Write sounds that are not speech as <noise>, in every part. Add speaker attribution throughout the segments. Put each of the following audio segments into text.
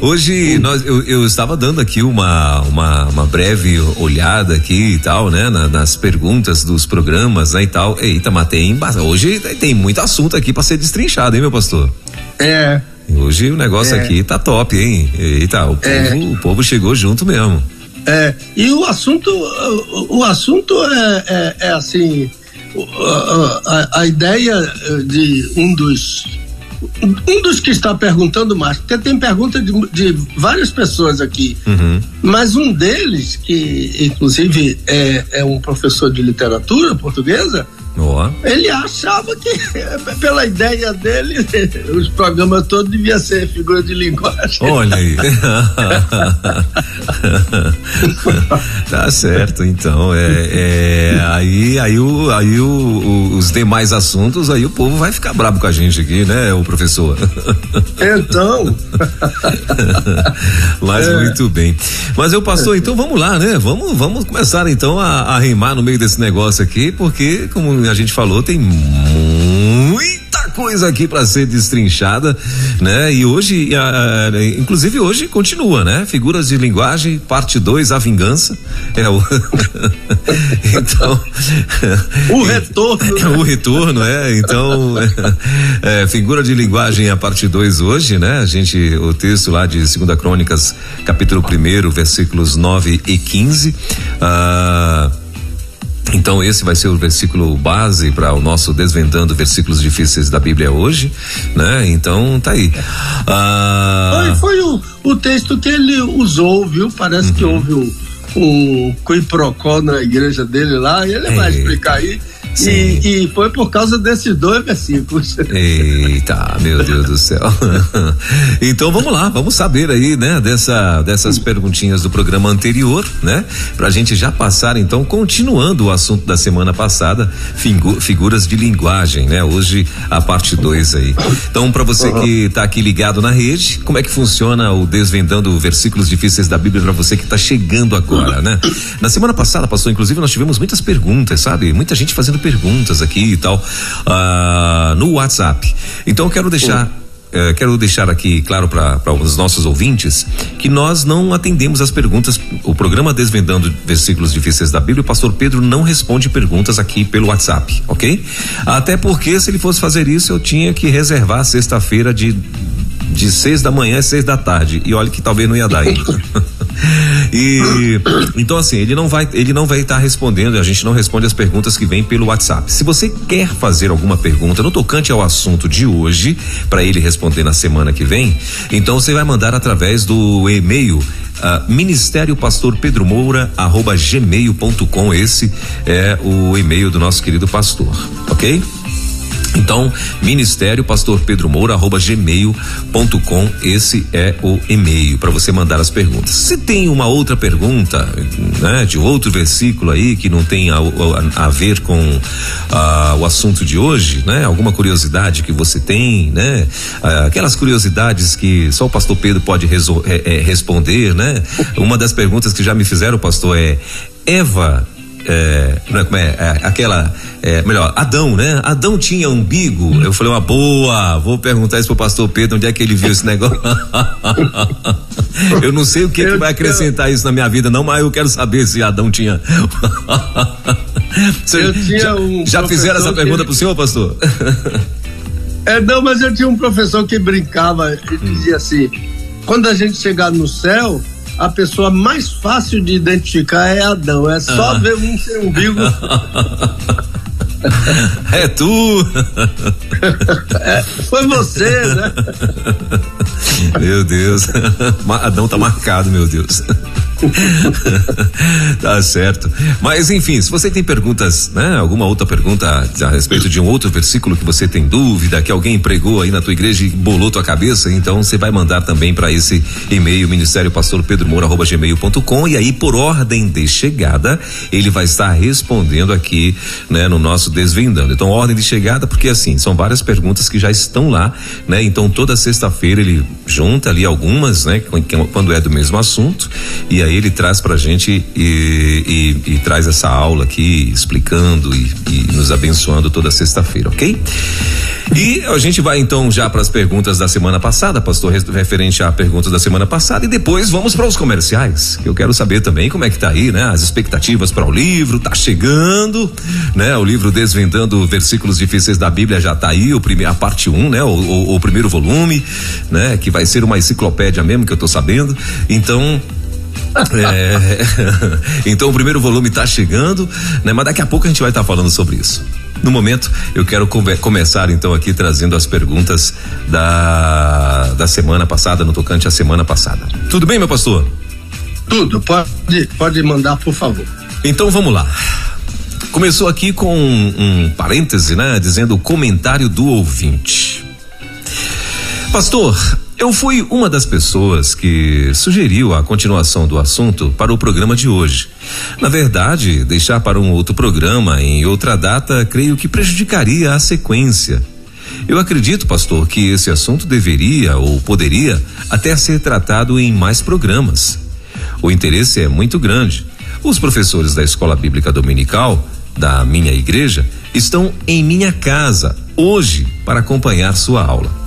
Speaker 1: Hoje nós, eu, eu, estava dando aqui uma, uma, uma, breve olhada aqui e tal, né? Na, nas perguntas dos programas, né? E tal. Eita, mas tem, hoje tem muito assunto aqui para ser destrinchado, hein, meu pastor?
Speaker 2: É.
Speaker 1: Hoje o negócio é. aqui tá top, hein? Eita, o povo, é. o povo chegou junto mesmo.
Speaker 2: É, e o assunto, o, o assunto é, é, é assim, a, a, a ideia de um dos um dos que está perguntando mais, porque tem pergunta de, de várias pessoas aqui, uhum. mas um deles, que inclusive é, é um professor de literatura portuguesa, Oh. Ele achava que, <laughs> pela ideia dele, <laughs> os programas todos deviam ser figura de linguagem.
Speaker 1: Olha aí. <laughs> tá certo, então. É, é, aí aí, o, aí o, o, os demais assuntos, aí o povo vai ficar bravo com a gente aqui, né, o professor?
Speaker 2: Então.
Speaker 1: Mas é. muito bem. Mas eu pastor, então vamos lá, né? Vamos, vamos começar então a, a rimar no meio desse negócio aqui, porque, como a gente falou, tem muita coisa aqui para ser destrinchada, né? E hoje, a, a, inclusive hoje continua, né? Figuras de linguagem, parte 2, a vingança. É o <laughs>
Speaker 2: Então, o <laughs> retorno. Né? <laughs>
Speaker 1: o retorno, é. Então, é, figura de linguagem a parte 2 hoje, né? A gente o texto lá de Segunda Crônicas, capítulo 1, versículos 9 e 15. Ah, então esse vai ser o versículo base para o nosso desvendando versículos difíceis da Bíblia hoje, né? Então tá aí.
Speaker 2: Ah... Foi, foi o, o texto que ele usou, viu? Parece uhum. que houve o, o na igreja dele lá, e ele é. vai explicar aí e, e, foi por causa desses dois versículos.
Speaker 1: Eita, meu Deus do céu. <laughs> então vamos lá, vamos saber aí, né, dessa, dessas perguntinhas do programa anterior, né? Pra gente já passar, então, continuando o assunto da semana passada, figu, figuras de linguagem, né? Hoje a parte 2 aí. Então, para você que tá aqui ligado na rede, como é que funciona o Desvendando Versículos Difíceis da Bíblia para você que tá chegando agora, né? Na semana passada, pastor, inclusive, nós tivemos muitas perguntas, sabe? Muita gente fazendo perguntas aqui e tal uh, no WhatsApp. Então eu quero deixar. Uh, quero deixar aqui claro para os nossos ouvintes que nós não atendemos as perguntas. O programa Desvendando Versículos Difíceis da Bíblia, o pastor Pedro não responde perguntas aqui pelo WhatsApp, ok? Até porque se ele fosse fazer isso, eu tinha que reservar sexta-feira de de seis da manhã às seis da tarde. E olha que talvez não ia dar ainda. <laughs> e então assim, ele não vai, ele não vai estar tá respondendo, a gente não responde as perguntas que vêm pelo WhatsApp. Se você quer fazer alguma pergunta no tocante ao assunto de hoje, para ele responder na semana que vem, então você vai mandar através do e-mail uh, Ministério Pastor Pedro Moura arroba gmail.com esse é o e-mail do nosso querido pastor, ok? Então, ministério pastor Pedro Moura arroba gmail.com esse é o e-mail para você mandar as perguntas. Se tem uma outra pergunta, né, de outro versículo aí que não tem a, a, a ver com uh, o assunto de hoje, né, alguma curiosidade que você tem, né, uh, aquelas curiosidades que só o pastor Pedro pode é, é, responder, né? Uma das perguntas que já me fizeram, pastor, é Eva é, é, como é, é aquela, é, melhor, Adão, né? Adão tinha umbigo. Eu falei, uma boa, vou perguntar isso pro pastor Pedro, onde é que ele viu esse negócio. <laughs> eu não sei o que, que vai acrescentar isso na minha vida, não, mas eu quero saber se Adão tinha. <laughs> Você, eu tinha já, um já fizeram essa pergunta pro senhor, pastor?
Speaker 2: é, não, mas eu tinha um professor que brincava e dizia assim: quando a gente chegar no céu, a pessoa mais fácil de identificar é Adão. É só ah. ver um sem umbigo. <laughs> <laughs>
Speaker 1: É tu!
Speaker 2: É, <laughs> foi você, né?
Speaker 1: Meu Deus. Adão tá marcado, meu Deus. <laughs> tá certo. Mas enfim, se você tem perguntas, né? Alguma outra pergunta a respeito de um outro versículo que você tem dúvida, que alguém pregou aí na tua igreja e bolou tua cabeça, então você vai mandar também para esse e-mail ministério pastor Pedro Moura gmail.com e aí por ordem de chegada ele vai estar respondendo aqui, né, no nosso desvendando. Então ordem de chegada porque assim são várias perguntas que já estão lá, né? Então toda sexta-feira ele junta ali algumas, né? Quando é do mesmo assunto e aí ele traz pra gente e, e, e traz essa aula aqui explicando e, e nos abençoando toda sexta-feira, ok? E a gente vai então já para as perguntas da semana passada, pastor, referente a perguntas da semana passada, e depois vamos para os comerciais. Eu quero saber também como é que tá aí, né? As expectativas para o livro, tá chegando, né? O livro Desvendando Versículos Difíceis da Bíblia já tá aí, o primeiro, a parte 1, um, né? O, o, o primeiro volume, né? Que vai ser uma enciclopédia mesmo, que eu tô sabendo. Então, <laughs> é, <laughs> então o primeiro volume está chegando, né? Mas daqui a pouco a gente vai estar tá falando sobre isso. No momento, eu quero come começar então aqui trazendo as perguntas da, da semana passada, no tocante à semana passada. Tudo bem, meu pastor?
Speaker 2: Tudo, pode, pode mandar, por favor.
Speaker 1: Então vamos lá. Começou aqui com um, um parêntese, né? Dizendo o comentário do ouvinte. Pastor, eu fui uma das pessoas que sugeriu a continuação do assunto para o programa de hoje. Na verdade, deixar para um outro programa em outra data creio que prejudicaria a sequência. Eu acredito, pastor, que esse assunto deveria ou poderia até ser tratado em mais programas. O interesse é muito grande. Os professores da Escola Bíblica Dominical, da minha igreja, estão em minha casa hoje para acompanhar sua aula.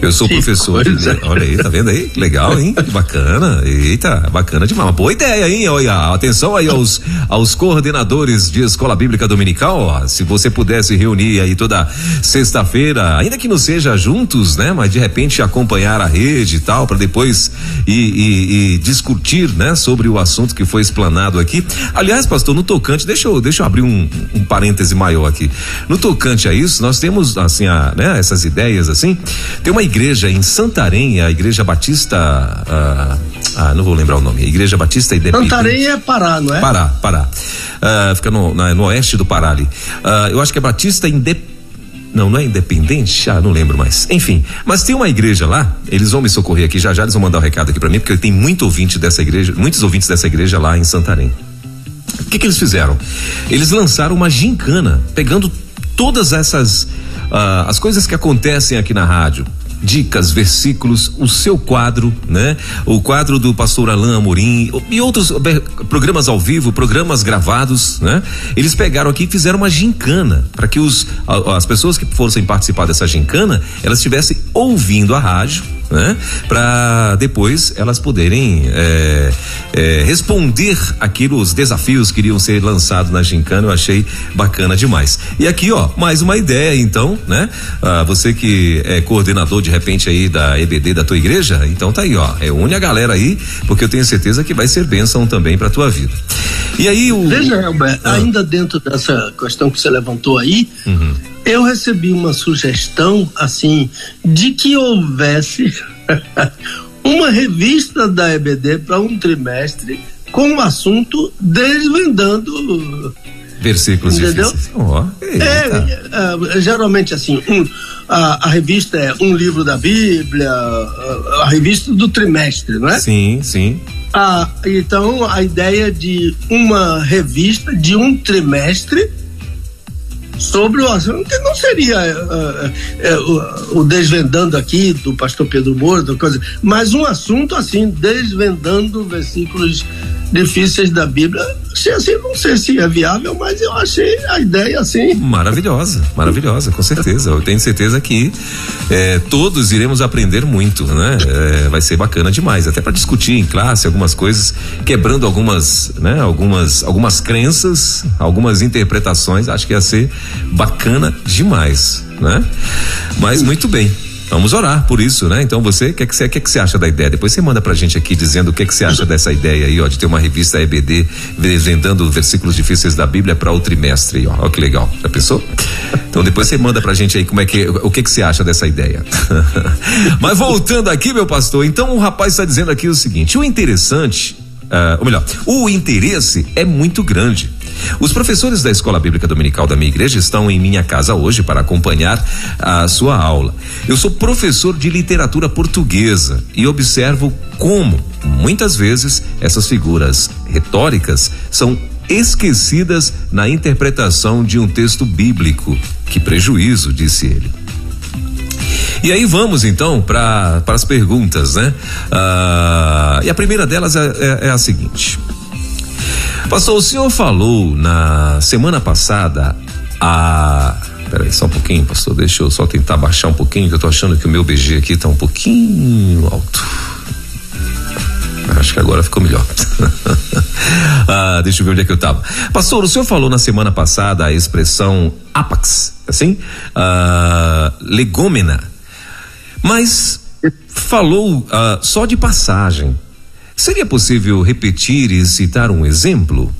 Speaker 1: Eu sou que professor de, Olha aí, tá vendo aí? Legal, hein? Bacana. Eita, bacana demais. Uma boa ideia, hein? Olha, atenção aí aos, aos coordenadores de escola bíblica dominical. Ó, se você pudesse reunir aí toda sexta-feira, ainda que não seja juntos, né? Mas de repente acompanhar a rede e tal, para depois e, e, e, discutir, né? Sobre o assunto que foi explanado aqui. Aliás, pastor, no tocante, deixa eu, deixa eu abrir um, um parêntese maior aqui. No tocante a isso, nós temos, assim, a, né? Essas ideias, assim. Tem uma igreja em Santarém, a Igreja Batista. Ah, ah, não vou lembrar o nome. Igreja Batista
Speaker 2: Independente. Santarém é Pará, não é?
Speaker 1: Pará, Pará. Ah, fica no, na, no oeste do Pará ali. Ah, eu acho que é Batista Independente. Não, não é independente? Ah, não lembro mais. Enfim, mas tem uma igreja lá, eles vão me socorrer aqui já já, eles vão mandar o um recado aqui para mim, porque tem muito ouvinte dessa igreja, muitos ouvintes dessa igreja lá em Santarém. O que que eles fizeram? Eles lançaram uma gincana, pegando todas essas uh, as coisas que acontecem aqui na rádio, dicas, versículos, o seu quadro, né? O quadro do pastor Alain Amorim e outros programas ao vivo, programas gravados, né? Eles pegaram aqui e fizeram uma gincana para que os as pessoas que fossem participar dessa gincana, elas estivessem ouvindo a rádio né? Para depois elas poderem é, é, responder aquilo, os desafios que iriam ser lançados na gincana, eu achei bacana demais. E aqui, ó, mais uma ideia, então, né? Ah, você que é coordenador de repente aí da EBD da tua igreja, então tá aí, ó, reúne a galera aí, porque eu tenho certeza que vai ser bênção também para tua vida. E aí o.
Speaker 2: Veja, Elber, ah. ainda dentro dessa questão que você levantou aí, uhum eu recebi uma sugestão, assim, de que houvesse <laughs> uma revista da EBD para um trimestre com o assunto desvendando
Speaker 1: versículos entendeu?
Speaker 2: Oh, é, é, geralmente assim, um, a, a, revista é um livro da Bíblia, a, a, revista do trimestre, não é?
Speaker 1: Sim, sim.
Speaker 2: Ah, então a ideia de uma revista de um trimestre sobre o assunto, que não seria uh, uh, o, o, desvendando aqui do pastor Pedro Moura, coisa, mas um assunto assim, desvendando versículos difíceis da Bíblia. Se assim, não sei se é viável, mas eu achei a ideia assim.
Speaker 1: Maravilhosa, maravilhosa, com certeza. Eu tenho certeza que é, todos iremos aprender muito, né? É, vai ser bacana demais, até para discutir em classe algumas coisas, quebrando algumas, né? Algumas, algumas crenças, algumas interpretações. Acho que ia ser bacana demais, né? Mas muito bem. Vamos orar por isso, né? Então você, o que, é que, que, é que você acha da ideia? Depois você manda pra gente aqui dizendo o que, é que você acha dessa ideia aí, ó, de ter uma revista EBD vendendo versículos difíceis da Bíblia para o trimestre, ó. Ó que legal. Já pensou? Então depois você manda pra gente aí como é que, o que que você acha dessa ideia. <laughs> Mas voltando aqui, meu pastor, então o rapaz está dizendo aqui o seguinte: o interessante uh, ou melhor, o interesse é muito grande. Os professores da Escola Bíblica Dominical da minha igreja estão em minha casa hoje para acompanhar a sua aula. Eu sou professor de literatura portuguesa e observo como, muitas vezes, essas figuras retóricas são esquecidas na interpretação de um texto bíblico. Que prejuízo, disse ele. E aí vamos então para as perguntas, né? Ah, e a primeira delas é, é, é a seguinte. Pastor, o senhor falou na semana passada a. Peraí, só um pouquinho, pastor. Deixa eu só tentar baixar um pouquinho, que eu tô achando que o meu BG aqui tá um pouquinho alto. Acho que agora ficou melhor. <laughs> ah, deixa eu ver onde é que eu tava. Pastor, o senhor falou na semana passada a expressão apax, assim? Ah, legômena. Mas falou ah, só de passagem. Seria possível repetir e citar um exemplo?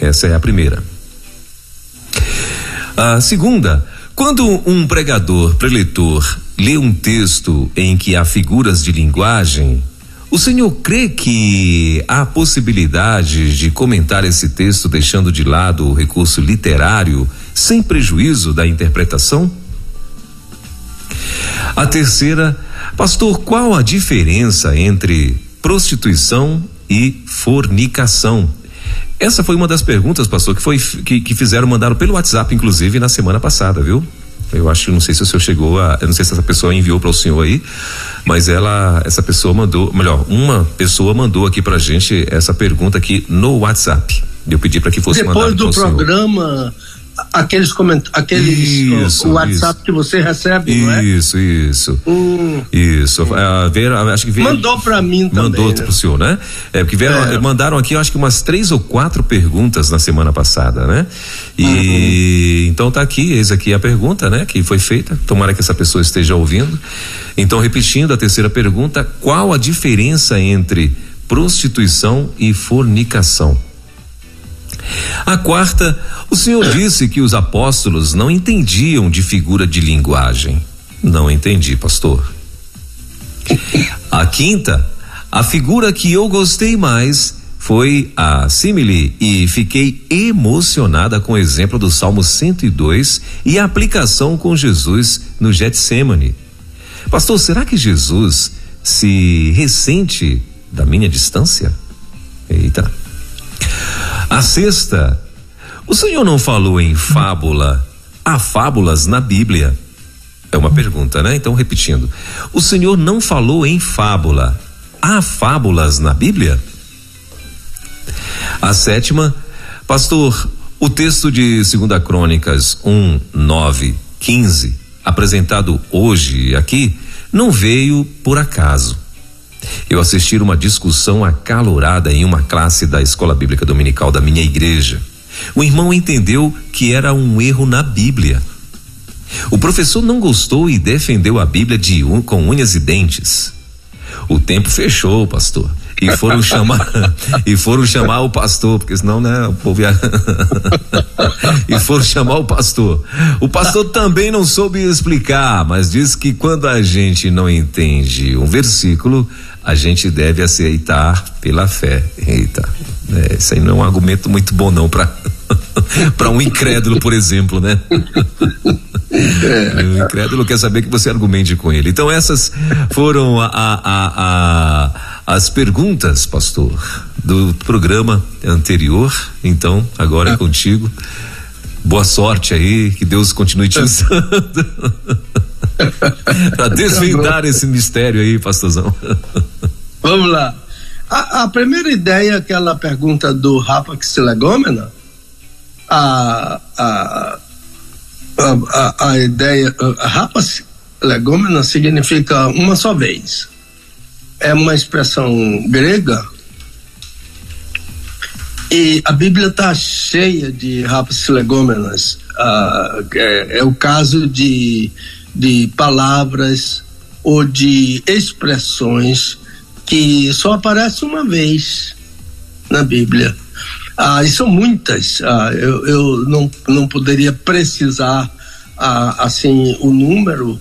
Speaker 1: Essa é a primeira. A segunda, quando um pregador, preletor, lê um texto em que há figuras de linguagem, o senhor crê que há possibilidade de comentar esse texto deixando de lado o recurso literário sem prejuízo da interpretação? A terceira, pastor, qual a diferença entre prostituição e fornicação. Essa foi uma das perguntas, pastor, que foi que, que fizeram, mandaram pelo WhatsApp, inclusive, na semana passada, viu? Eu acho, não sei se o senhor chegou a, eu não sei se essa pessoa enviou para o senhor aí, mas ela, essa pessoa mandou, melhor, uma pessoa mandou aqui pra gente essa pergunta aqui no WhatsApp. Eu pedi para que fosse
Speaker 2: Depois do programa, senhor aqueles comentários, aqueles isso, o, WhatsApp
Speaker 1: isso.
Speaker 2: que você recebe,
Speaker 1: isso,
Speaker 2: não é?
Speaker 1: Isso, isso. Hum. Isso. Uh, Vera, acho que Vera,
Speaker 2: mandou para mim também.
Speaker 1: Mandou né? pro senhor, né? É porque Vera, é. mandaram aqui, acho que umas três ou quatro perguntas na semana passada, né? E uhum. então tá aqui, eis aqui a pergunta, né? Que foi feita. Tomara que essa pessoa esteja ouvindo. Então, repetindo a terceira pergunta, qual a diferença entre prostituição e fornicação? A quarta, o Senhor disse que os apóstolos não entendiam de figura de linguagem. Não entendi, pastor. A quinta, a figura que eu gostei mais foi a simile e fiquei emocionada com o exemplo do Salmo 102 e a aplicação com Jesus no Getsemane. Pastor, será que Jesus se ressente da minha distância? Eita. A sexta, o Senhor não falou em fábula? Há fábulas na Bíblia? É uma pergunta, né? Então, repetindo. O Senhor não falou em fábula. Há fábulas na Bíblia? A sétima, pastor, o texto de 2 Crônicas 1, 9, 15, apresentado hoje aqui, não veio por acaso. Eu assisti uma discussão acalorada em uma classe da Escola Bíblica Dominical da minha igreja. O irmão entendeu que era um erro na Bíblia. O professor não gostou e defendeu a Bíblia de un, com unhas e dentes. O tempo fechou, pastor. E foram <laughs> chamar e foram chamar o pastor, porque senão, né, o povo ia <laughs> E foram chamar o pastor. O pastor também não soube explicar, mas diz que quando a gente não entende um versículo, a gente deve aceitar pela fé. Eita, é, isso aí não é um argumento muito bom não para <laughs> para um incrédulo, por exemplo, né? É. O incrédulo quer saber que você argumente com ele. Então essas foram a, a, a, as perguntas, pastor, do programa anterior. Então agora é, é contigo. Boa sorte aí, que Deus continue te usando. <laughs> para desvendar esse mistério aí, pastorzão.
Speaker 2: Vamos lá. A, a, primeira ideia, aquela pergunta do Rapax legomena, a, a, a, a, ideia, Rapax legomena significa uma só vez. É uma expressão grega e a Bíblia está cheia de rapas legômenas. Ah, é, é, o caso de de palavras ou de expressões que só aparecem uma vez na Bíblia. Ah, e são muitas. Ah, eu, eu não, não poderia precisar ah, assim o número,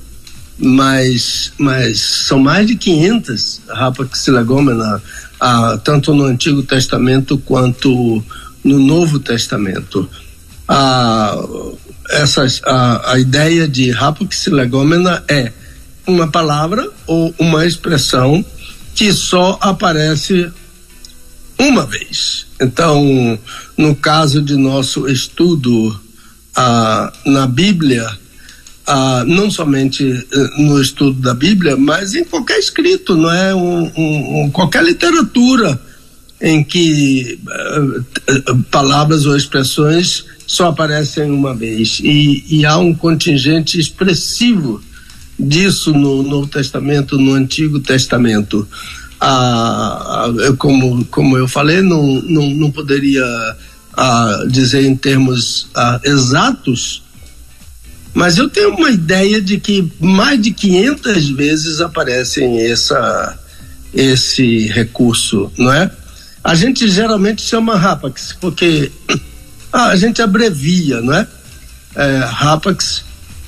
Speaker 2: mas, mas são mais de 500 rapaxilagômena ah, tanto no Antigo Testamento quanto no Novo Testamento. Ah, essas, a, a ideia de Rapax legomena é uma palavra ou uma expressão que só aparece uma vez. Então, no caso de nosso estudo ah, na Bíblia, ah, não somente eh, no estudo da Bíblia, mas em qualquer escrito, não é? Um, um, qualquer literatura em que uh, palavras ou expressões só aparecem uma vez. E, e há um contingente expressivo disso no Novo Testamento, no Antigo Testamento. Ah, como, como eu falei, não, não, não poderia ah, dizer em termos ah, exatos, mas eu tenho uma ideia de que mais de 500 vezes aparecem essa, esse recurso, não é? A gente geralmente chama Rapax, porque <clears throat> ah, a gente abrevia, não é? é Rapax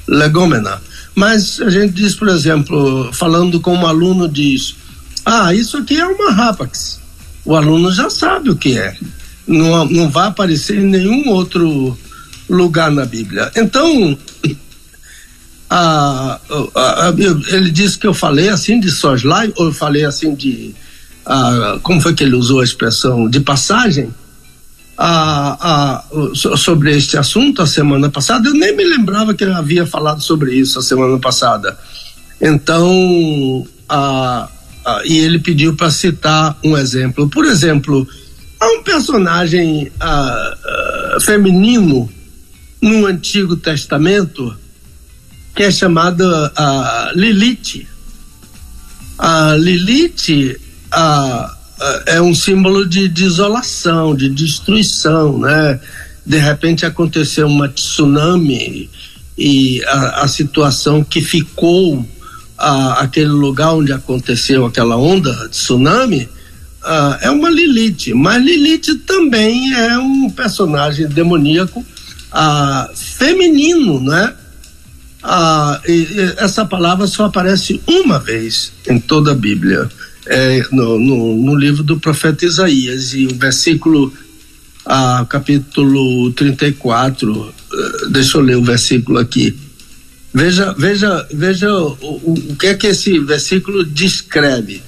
Speaker 2: legomena. Mas a gente diz, por exemplo, falando com um aluno, diz: Ah, isso aqui é uma Rapax. O aluno já sabe o que é. Não, não vai aparecer em nenhum outro lugar na Bíblia. Então, <clears throat> a, a, a, ele disse que eu falei assim de soslai, ou eu falei assim de. Como foi que ele usou a expressão? De passagem? sobre este assunto a semana passada. Eu nem me lembrava que ele havia falado sobre isso a semana passada. Então, e ele pediu para citar um exemplo. Por exemplo, há um personagem feminino no Antigo Testamento que é chamada Lilith. A Lilith uh, é um símbolo de desolação, de destruição, né? De repente aconteceu uma tsunami e a, a situação que ficou a, aquele lugar onde aconteceu aquela onda de tsunami é uma Lilith, mas Lilith também é um personagem demoníaco feminino, né? Ah, e, e essa palavra só aparece uma vez em toda a Bíblia, é, no, no, no, livro do profeta Isaías, e o versículo, ah, capítulo 34, uh, eh, deixa eu ler o versículo aqui. Veja, veja, veja o, o, o que é que esse versículo descreve.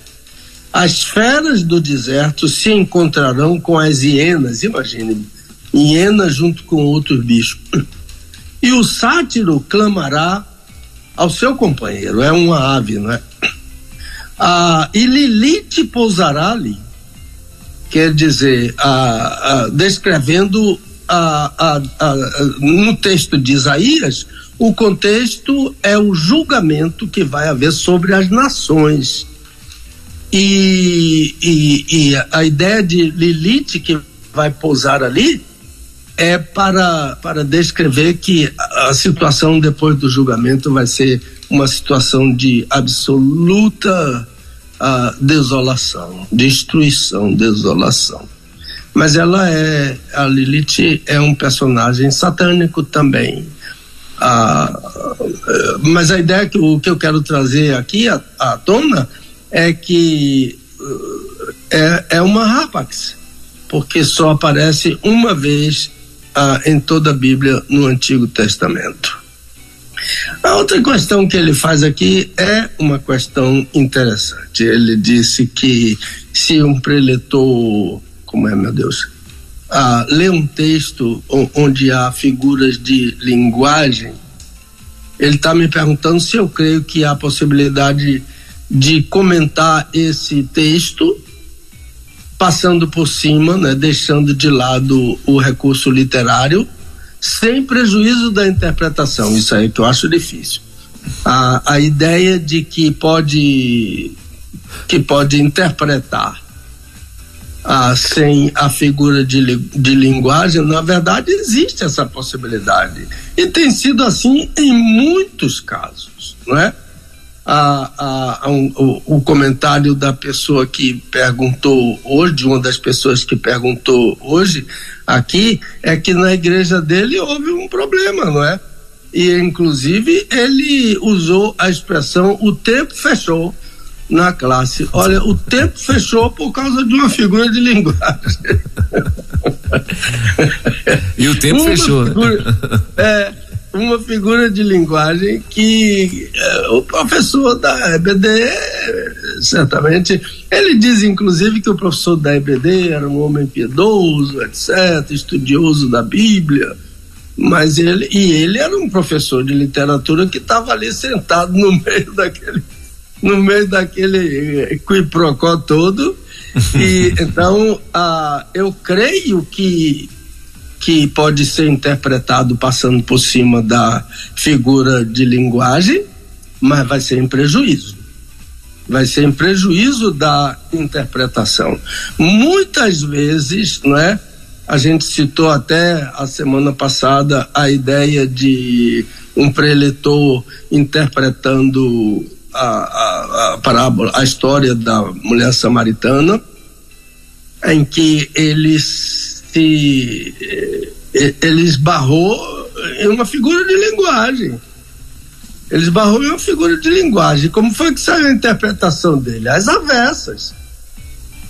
Speaker 2: As feras do deserto se encontrarão com as hienas, imagine, hienas junto com outros bichos e o sátiro clamará ao seu companheiro, é uma ave, não é? Ah, e Lilith pousará ali, quer dizer, ah, ah, descrevendo ah, no texto de Isaías, o contexto é o julgamento que vai haver sobre as nações. E, e, e a ideia de Lilith que vai pousar ali é para, para descrever que a, situação depois do julgamento vai ser uma situação de absoluta uh, desolação, destruição, desolação. Mas ela é, a Lilith é um personagem satânico também. Uh, mas a ideia que, o que eu quero trazer aqui à, à tona é que uh, é, é uma rapax, porque só aparece uma vez ah, em toda a Bíblia no Antigo Testamento. A outra questão que ele faz aqui é uma questão interessante. Ele disse que se um preletor, como é meu Deus, ah, lê um texto onde há figuras de linguagem, ele está me perguntando se eu creio que há possibilidade de comentar esse texto passando por cima, né, deixando de lado o recurso literário, sem prejuízo da interpretação. Isso aí que eu acho difícil. A, a ideia de que pode que pode interpretar ah, sem a figura de, de linguagem, na verdade existe essa possibilidade. E tem sido assim em muitos casos, não é? A, a, a um, o, o, comentário da pessoa que perguntou hoje, uma das pessoas que perguntou hoje aqui, é que na igreja dele houve um problema, não é? E inclusive ele usou a expressão o tempo fechou, na classe. Olha, o tempo fechou por causa de uma figura de linguagem. <laughs>
Speaker 1: e o tempo uma fechou.
Speaker 2: Né? Figura, <laughs> é, uma figura de linguagem que é, o professor da EBD, certamente, ele diz inclusive que o professor da EBD era um homem piedoso, etc., estudioso da Bíblia, mas ele, e ele era um professor de literatura que estava ali sentado no meio daquele no meio daquele quiprocó todo. <laughs> E então, ah, eu creio que que pode ser interpretado passando por cima da figura de linguagem, mas vai ser em prejuízo. Vai ser em prejuízo da interpretação. Muitas vezes, não é? A gente citou até a semana passada a ideia de um preletor interpretando a, a, a parábola, a história da mulher samaritana, em que ele se eh, ele esbarrou em uma figura de linguagem. Ele esbarrou em uma figura de linguagem. Como foi que saiu a interpretação dele? As avessas.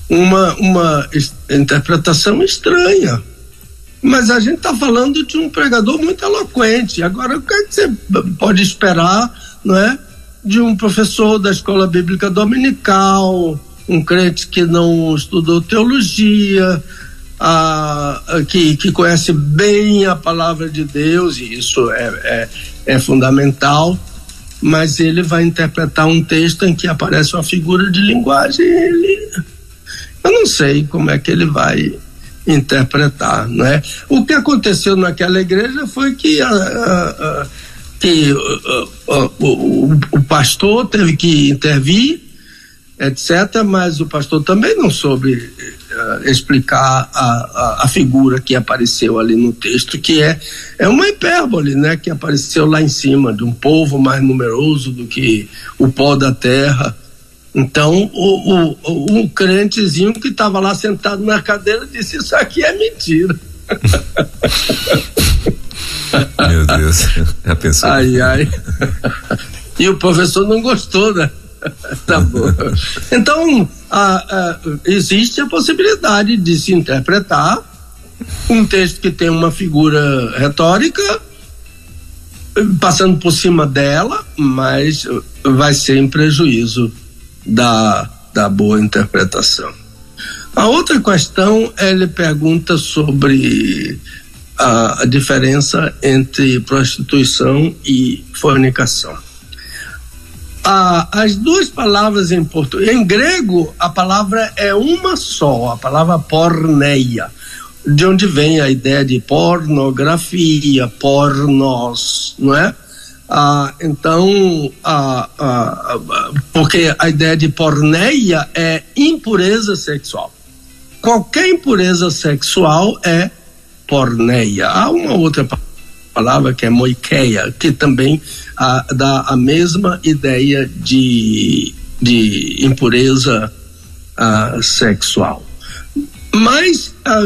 Speaker 2: Uma, uma interpretação estranha. Mas a gente está falando de um pregador muito eloquente. Agora, o que, é que você pode esperar, não é? de um professor da escola bíblica dominical, um crente que não estudou teologia, a, a, que, que conhece bem a palavra de Deus, e isso é, é, é fundamental, mas ele vai interpretar um texto em que aparece uma figura de linguagem, ele, eu não sei como é que ele vai interpretar, não é? O que aconteceu naquela igreja foi que a, a, que uh, uh, o, o, pastor teve que intervir, etc., mas o pastor também não soube uh, explicar a, a, a, figura que apareceu ali no texto, que é, é uma hipérbole, né, que apareceu lá em cima, de um povo mais numeroso do que o pó da terra. Então, o, o, um crentezinho que estava lá sentado na cadeira disse: Isso aqui é mentira. <laughs>
Speaker 1: Meu Deus, já pensou?
Speaker 2: Ai, ai. E o professor não gostou, né? <laughs> tá bom. Então, existe a possibilidade de se interpretar um texto que tem uma figura retórica passando por cima dela, mas vai ser em prejuízo da, da boa interpretação. A outra questão, ele pergunta sobre a, a diferença entre prostituição e fornicação. As duas palavras em português, em grego, a palavra é uma só, a palavra porneia, de onde vem a ideia de pornografia, pornos, não é? Ah, então, ah, ah, porque a ideia de porneia é impureza sexual. Qualquer impureza sexual é porneia. Há uma outra palavra que é moikeia, que também ah, dá a mesma ideia de, de impureza ah, sexual. Mas, ah,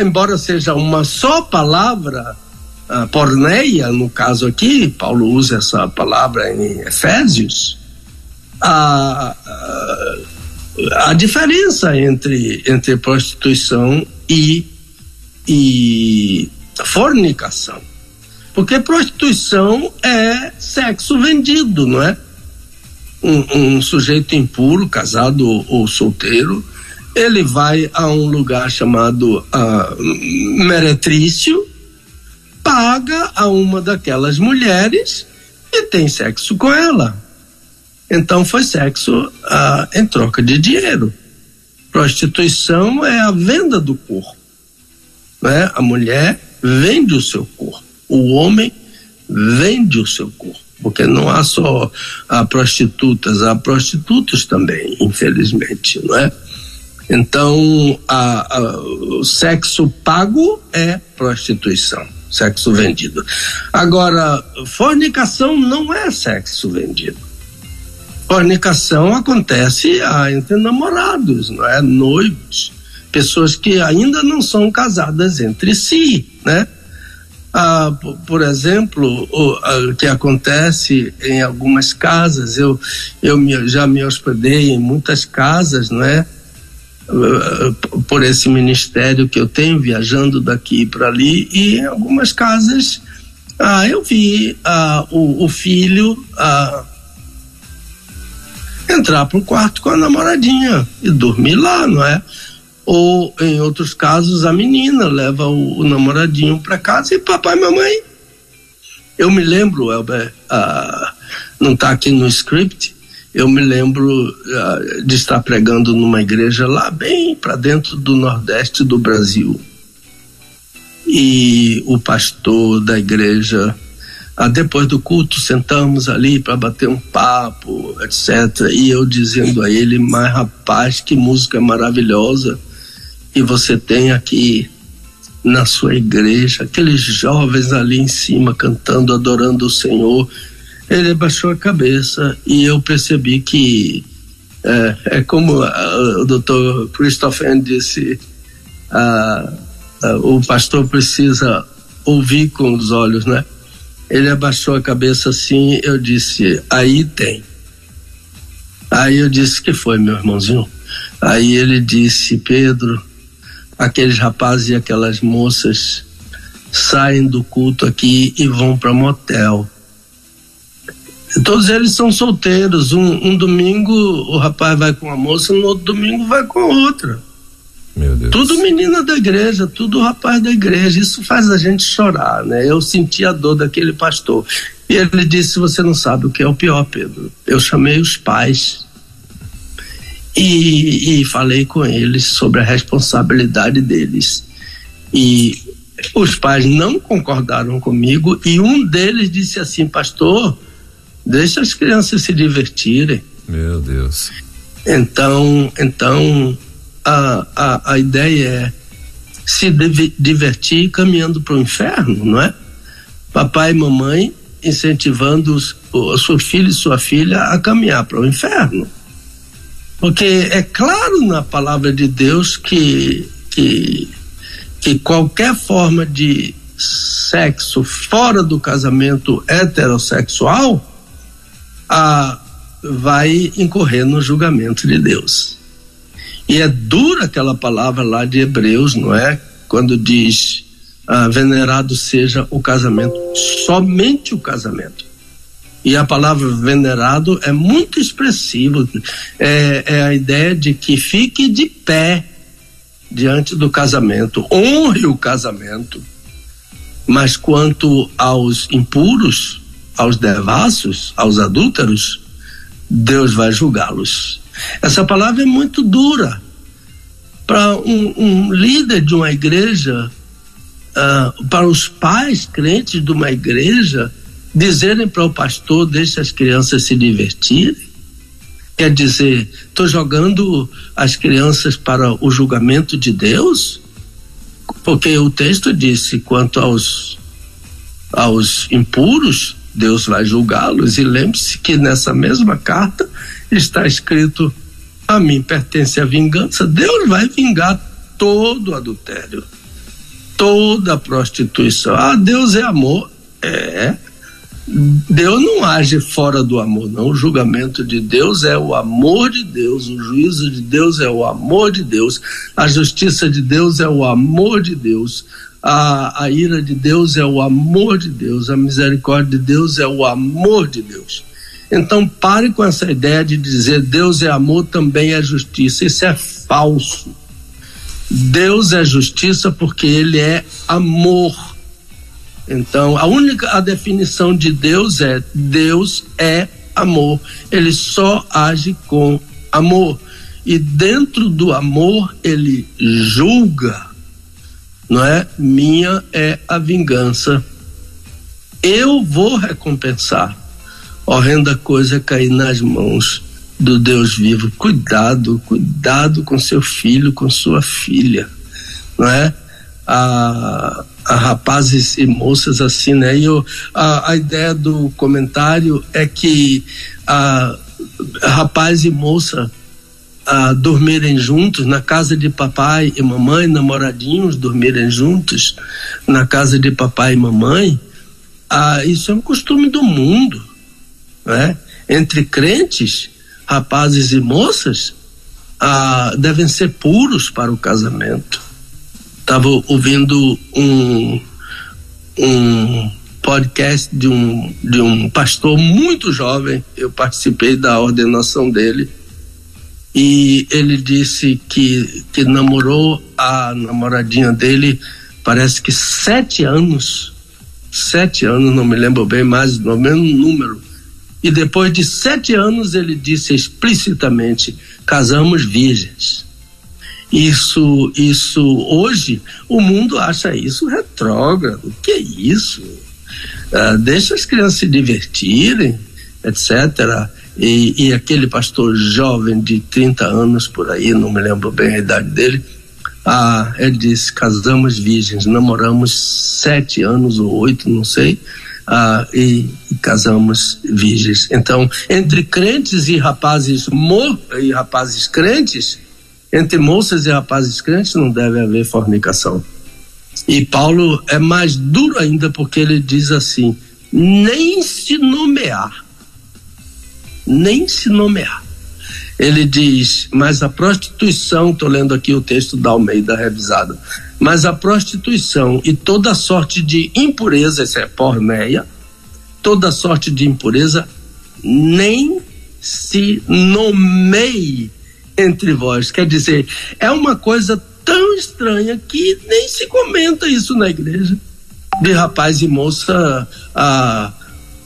Speaker 2: embora seja uma só palavra, ah, porneia, no caso aqui, Paulo usa essa palavra em Efésios, a, a, a diferença entre, entre prostituição e e fornicação. Porque prostituição é sexo vendido, não é? Um, um sujeito impuro, casado ou, ou, solteiro, ele vai a um lugar chamado uh, meretrício, paga a uma daquelas mulheres e tem sexo com ela. Então foi sexo uh, em troca de dinheiro. Prostituição é a venda do corpo né? A mulher vende o seu corpo, o homem vende o seu corpo, porque não há só a prostitutas, há prostitutos também, infelizmente, não é? Então, a, a, o sexo pago é prostituição, sexo vendido. Agora, fornicação não é sexo vendido. Fornicação acontece entre namorados, não é? Noivos pessoas que ainda não são casadas entre si, né? Ah, por exemplo, o que acontece em algumas casas, eu, eu me, já me hospedei em muitas casas, não é? Por esse ministério que eu tenho, viajando daqui para ali, e em algumas casas ah, eu vi ah, o, o filho ah, entrar para o quarto com a namoradinha e dormir lá, não é? Ou, em outros casos, a menina leva o, o namoradinho para casa e papai e mamãe. Eu me lembro, Elber, uh, não está aqui no script, eu me lembro uh, de estar pregando numa igreja lá bem para dentro do Nordeste do Brasil. E o pastor da igreja ah, depois do culto sentamos ali para bater um papo, etc. E eu dizendo a ele, mas rapaz, que música maravilhosa e você tem aqui na sua igreja aqueles jovens ali em cima cantando, adorando o Senhor. Ele baixou a cabeça e eu percebi que é, é como uh, o doutor Christopher disse, uh, uh, o pastor precisa ouvir com os olhos, né? Ele abaixou a cabeça assim, eu disse, aí tem. Aí eu disse, que foi, meu irmãozinho? Aí ele disse, Pedro, aqueles rapazes e aquelas moças saem do culto aqui e vão para motel. Todos eles são solteiros. Um, um, domingo o rapaz vai com uma moça, no outro domingo vai com outra. Meu Deus. Tudo menina da igreja, tudo rapaz da igreja. Isso faz a gente chorar, né? Eu senti a dor daquele pastor. E ele disse: Você não sabe o que é o pior, Pedro. Eu chamei os pais e, e falei com eles sobre a responsabilidade deles. E os pais não concordaram comigo e um deles disse assim, pastor, deixa as crianças se divertirem.
Speaker 1: Meu Deus.
Speaker 2: Então, então a, a, a ideia é se divertir caminhando para o inferno, não é? Papai e mamãe incentivando os, o seu filho e sua filha a caminhar para o inferno. Porque é claro na palavra de Deus que, que, que qualquer forma de sexo fora do casamento heterossexual a, vai incorrer no julgamento de Deus. E é dura aquela palavra lá de Hebreus, não é? Quando diz: ah, venerado seja o casamento, somente o casamento. E a palavra venerado é muito expressivo. É, é a ideia de que fique de pé diante do casamento, honre o casamento. Mas quanto aos impuros, aos devassos, aos adúlteros, Deus vai julgá-los. Essa palavra é muito dura para um, um, líder de uma igreja, uh, para os pais crentes de uma igreja dizerem para o pastor, deixe as crianças se divertirem? Quer dizer, estou jogando as crianças para o julgamento de Deus? Porque o texto disse: quanto aos, aos impuros, Deus vai julgá-los. E lembre-se que nessa mesma carta está escrito: a mim pertence a vingança. Deus vai vingar todo adultério, toda prostituição. Ah, Deus é amor. É, Deus não age fora do amor, não. O julgamento de Deus é o amor de Deus, o juízo de Deus é o amor de Deus, a justiça de Deus é o amor de Deus, a, a ira de Deus é o amor de Deus, a misericórdia de Deus é o amor de Deus. Então pare com essa ideia de dizer Deus é amor, também é justiça. Isso é falso. Deus é justiça porque Ele é amor. Então, a única a definição de Deus é Deus é amor. Ele só age com amor. E dentro do amor ele julga. Não é? Minha é a vingança. Eu vou recompensar. Horrenda coisa é cair nas mãos do Deus vivo. Cuidado, cuidado com seu filho, com sua filha, não é? A, a rapazes e moças assim, né? E eu, a, a ideia do comentário é que a, rapaz e moça a dormirem juntos na casa de papai e mamãe, namoradinhos dormirem juntos na casa de papai e mamãe, isso é um costume do mundo, né? Entre crentes, rapazes e moças, devem ser puros para o casamento. Estava ouvindo um, um podcast de um, de um pastor muito jovem, eu participei da ordenação dele e ele disse que, que namorou a namoradinha dele, parece que sete anos, sete anos, não me lembro bem mais, no mesmo número. E depois de sete anos ele disse explicitamente: casamos virgens. Isso, isso hoje o mundo acha isso retrógrado. Que é isso? Uh, deixa as crianças se divertirem, etc. E, e, aquele pastor jovem de 30 anos por aí, não me lembro bem a idade dele, ah, ele disse: casamos virgens, namoramos sete anos ou oito, não sei, ah, e, e, casamos virgens. Então, entre crentes e rapazes mo e rapazes crentes, entre moças e rapazes crentes não deve haver fornicação. E Paulo é mais duro ainda porque ele diz assim: nem se nomear nem se nomear. Ele diz, mas a prostituição, estou lendo aqui o texto da Almeida revisado, mas a prostituição e toda sorte de impureza, isso é porneia, toda sorte de impureza, nem se nomeie entre vós. Quer dizer, é uma coisa tão estranha que nem se comenta isso na igreja. De rapaz e moça a,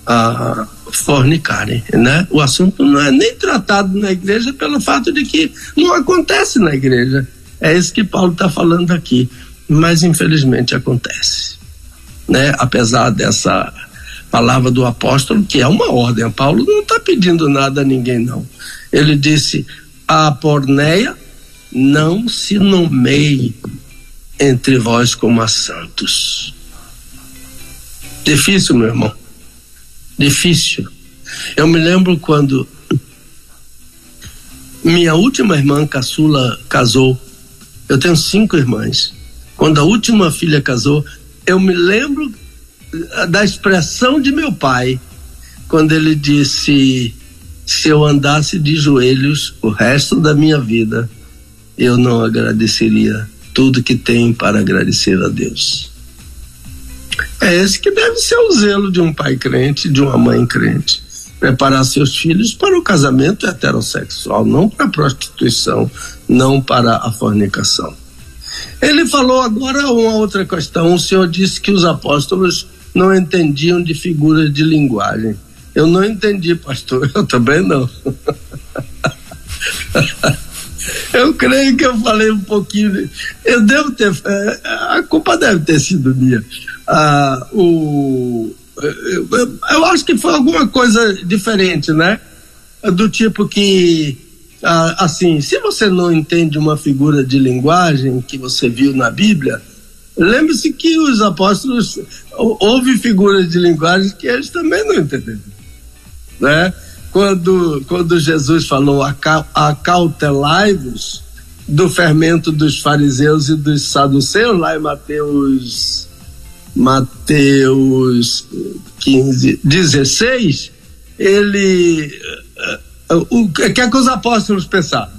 Speaker 2: a fornicarem, né? O assunto não é nem tratado na igreja pelo fato de que não acontece na igreja. É isso que Paulo está falando aqui, mas infelizmente acontece, né? Apesar dessa palavra do apóstolo que é uma ordem, Paulo não está pedindo nada a ninguém não. Ele disse: a porneia não se nomeie entre vós como a santos. Difícil, meu irmão difícil. Eu me lembro quando minha última irmã caçula casou. Eu tenho cinco irmãs. Quando a última filha casou, eu me lembro da expressão de meu pai quando ele disse: se eu andasse de joelhos o resto da minha vida, eu não agradeceria tudo que tenho para agradecer a Deus. É esse que deve ser o zelo de um pai crente, de uma mãe crente. Preparar seus filhos para o casamento heterossexual, não para a prostituição, não para a fornicação. Ele falou agora uma outra questão. O senhor disse que os apóstolos não entendiam de figuras de linguagem. Eu não entendi, pastor. <laughs> Eu também não. <laughs> eu creio que eu falei um pouquinho. Eu devo ter. É, a culpa deve ter sido minha ah, o, eu acho que foi alguma coisa diferente, né? Do tipo que, ah, assim, se você não entende uma figura de linguagem que você viu na Bíblia, lembre-se que os apóstolos, houve figuras de linguagem que eles também não entenderam, né? Quando, quando Jesus falou acautelai-vos do fermento dos fariseus e dos saduceus, lá em Mateus Mateus 15, 16, ele. O que é que os apóstolos pensaram?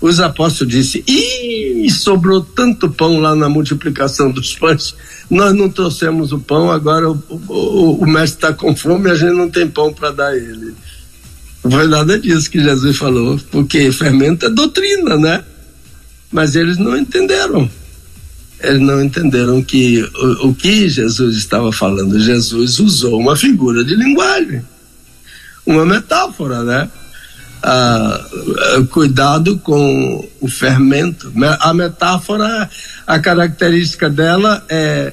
Speaker 2: Os apóstolos disseram: Ih, sobrou tanto pão lá na multiplicação dos pães, nós não trouxemos o pão, agora o, o, o mestre está com fome e a gente não tem pão para dar a ele. Foi nada disso que Jesus falou, porque fermento é doutrina, né? Mas eles não entenderam eles não entenderam que o, o, que Jesus estava falando. Jesus usou uma figura de linguagem, uma metáfora, né? Ah, cuidado com o fermento. A metáfora, a característica dela é,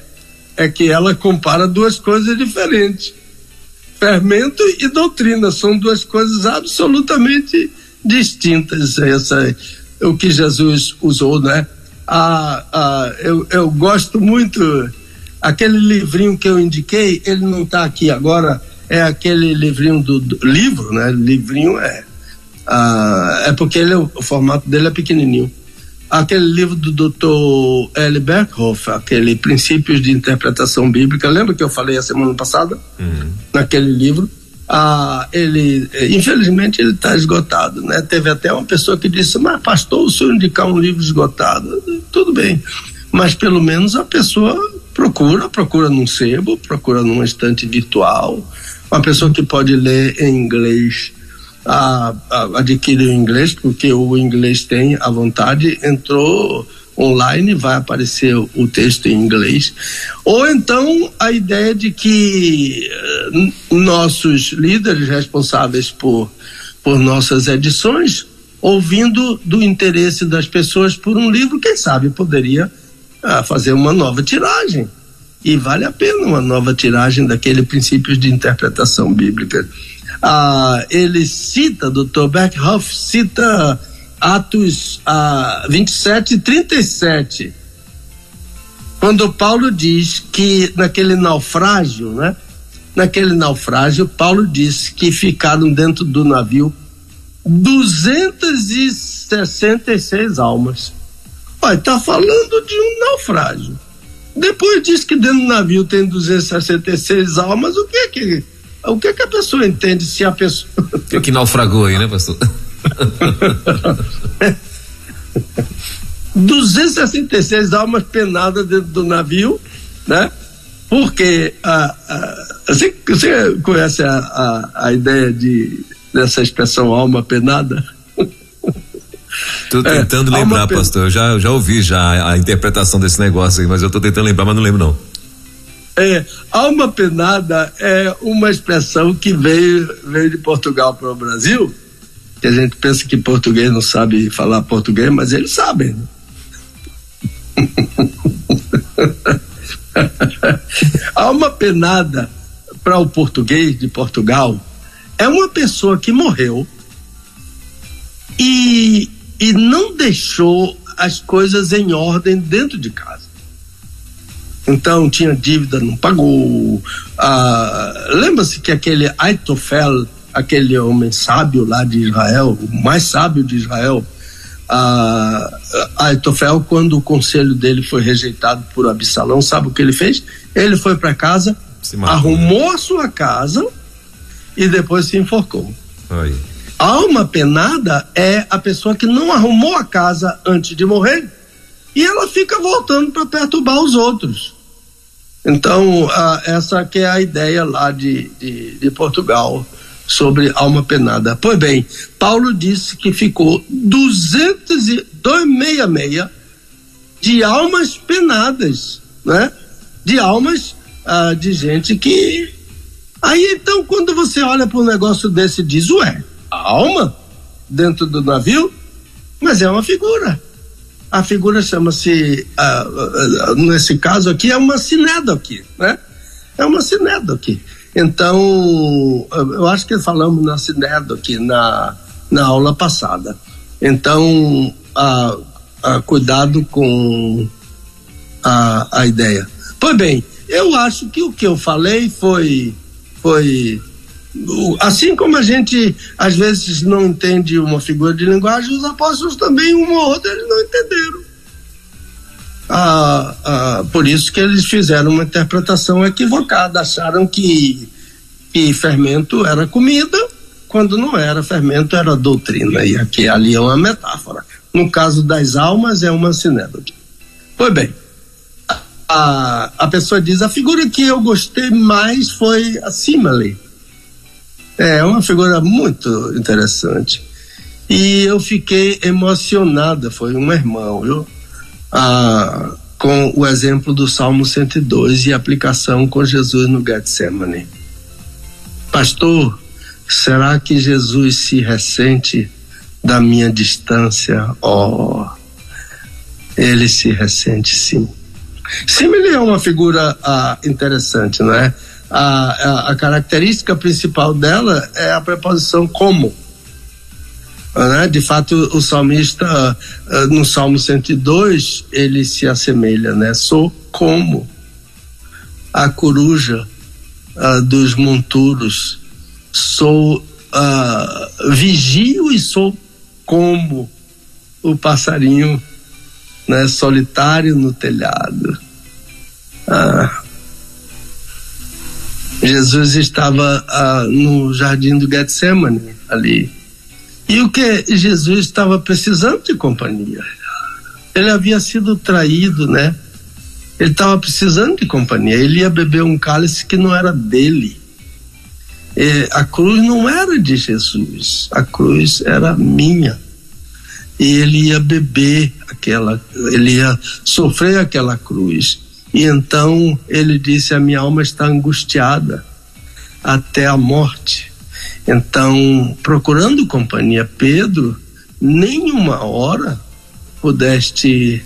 Speaker 2: é que ela compara duas coisas diferentes. Fermento e doutrina são duas coisas absolutamente distintas. Essa, o que Jesus usou, né? ah, ah, eu, eu gosto muito. Aquele livrinho que eu indiquei, ele não está aqui agora, é aquele livrinho do, do, livro, né? Livrinho é. Ah, é porque ele, o formato dele é pequenininho. Aquele livro do Dr. L. Berghoff, aquele Princípios de Interpretação Bíblica, lembra que eu falei a semana passada? Uhum. Naquele livro. Ah, ele, infelizmente, ele está esgotado, né? Teve até uma pessoa que disse, mas pastor, o senhor indicar um livro esgotado, tudo bem, mas pelo menos a pessoa procura, procura num sebo, procura numa estante virtual, uma pessoa que pode ler em inglês, a, a, o inglês, porque o inglês tem à vontade, entrou online, vai aparecer o texto em inglês. Ou então a ideia de que uh, nossos líderes responsáveis por, por nossas edições, ouvindo do interesse das pessoas por um livro, quem sabe poderia uh, fazer uma nova tiragem. E vale a pena uma nova tiragem daquele princípios de interpretação bíblica. Ah, ele cita, Dr. Beckhoff cita Atos ah, 27 e 37. Quando Paulo diz que naquele naufrágio, né? Naquele naufrágio, Paulo disse que ficaram dentro do navio 266 almas. Olha, está falando de um naufrágio. Depois diz que dentro do navio tem 266 almas, o que é que o que, é que a pessoa entende se a pessoa.
Speaker 1: O <laughs> que naufragou aí, né, pastor? <laughs>
Speaker 2: 266 almas penadas dentro do navio, né? Porque a, a, você, você conhece a, a, a ideia de, dessa expressão alma penada? <laughs>
Speaker 1: Tô tentando é, lembrar, pastor. Eu já, já ouvi já a interpretação desse negócio aí, mas eu tô tentando lembrar, mas não lembro não.
Speaker 2: É, alma penada é uma expressão que veio, veio de Portugal para o Brasil, que a gente pensa que português não sabe falar português, mas eles sabem. <laughs> alma penada para o português de Portugal é uma pessoa que morreu e, e não deixou as coisas em ordem dentro de casa. Então tinha dívida, não pagou. Ah, Lembra-se que aquele Aitofel, aquele homem sábio lá de Israel, o mais sábio de Israel, ah, Aitofel, quando o conselho dele foi rejeitado por Absalão, sabe o que ele fez? Ele foi para casa, arrumou a sua casa e depois se enforcou. Oi. Alma penada é a pessoa que não arrumou a casa antes de morrer e ela fica voltando para perturbar os outros. Então, essa que é a ideia lá de, de, de Portugal sobre alma penada. Pois bem, Paulo disse que ficou 266 de almas penadas, né? De almas ah, de gente que. Aí então, quando você olha para um negócio desse, diz: Ué, a alma dentro do navio? Mas é uma figura. A figura chama-se, uh, uh, nesse caso aqui, é uma sinédoque, né? É uma sinédoque. Então, eu acho que falamos na sinédoque na, na aula passada. Então, uh, cuidado com a, a ideia. Pois bem, eu acho que o que eu falei foi, foi assim como a gente às vezes não entende uma figura de linguagem, os apóstolos também, um ou outro, eles não entenderam. Ah, ah, por isso que eles fizeram uma interpretação equivocada, acharam que, que fermento era comida, quando não era fermento, era doutrina, e aqui ali é uma metáfora. No caso das almas, é uma sinédode. Pois bem, a, a pessoa diz: a figura que eu gostei mais foi a simile é, é uma figura muito interessante. E eu fiquei emocionada, foi um irmão, viu? Ah, com o exemplo do Salmo 102 e a aplicação com Jesus no Getsemane. Pastor, será que Jesus se ressente da minha distância? Oh, ele se ressente sim. Simile é uma figura ah, interessante, não é? A, a, a característica principal dela é a preposição como. Né? De fato, o salmista, uh, no Salmo 102, ele se assemelha, né? Sou como a coruja uh, dos monturos, sou uh, uh, vigio e sou como o passarinho né, solitário no telhado. Ah, Jesus estava ah, no jardim do Getsemane ali. E o que Jesus estava precisando de companhia. Ele havia sido traído, né? Ele estava precisando de companhia. Ele ia beber um cálice que não era dele. E a cruz não era de Jesus, a cruz era minha. E ele ia beber aquela, ele ia sofrer aquela cruz. E então ele disse: A minha alma está angustiada até a morte. Então, procurando companhia, Pedro, nenhuma hora pudeste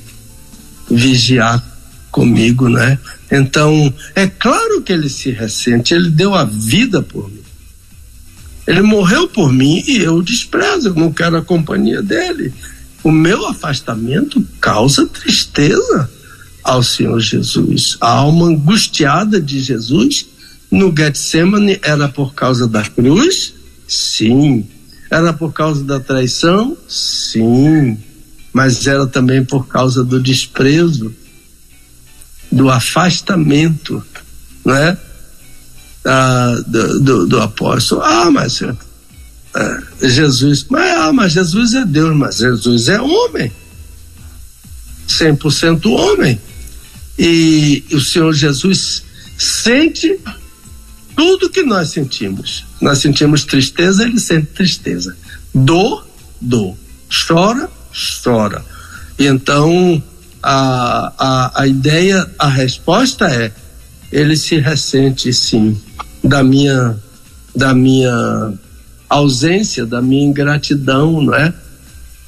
Speaker 2: vigiar comigo, né? Então, é claro que ele se ressente, ele deu a vida por mim. Ele morreu por mim e eu desprezo, eu não quero a companhia dele. O meu afastamento causa tristeza ao Senhor Jesus. A alma angustiada de Jesus no Getsemane era por causa da cruz? Sim. Era por causa da traição? Sim. Mas era também por causa do desprezo, do afastamento, não é? Ah, do, do, do, apóstolo. Ah, mas ah, Jesus, mas, ah, mas Jesus é Deus, mas Jesus é homem. 100% homem. E o Senhor Jesus sente tudo que nós sentimos. Nós sentimos tristeza, ele sente tristeza. Dor, dor. Chora, chora. E então a, a, a ideia, a resposta é: ele se ressente sim da minha, da minha ausência, da minha ingratidão, não é?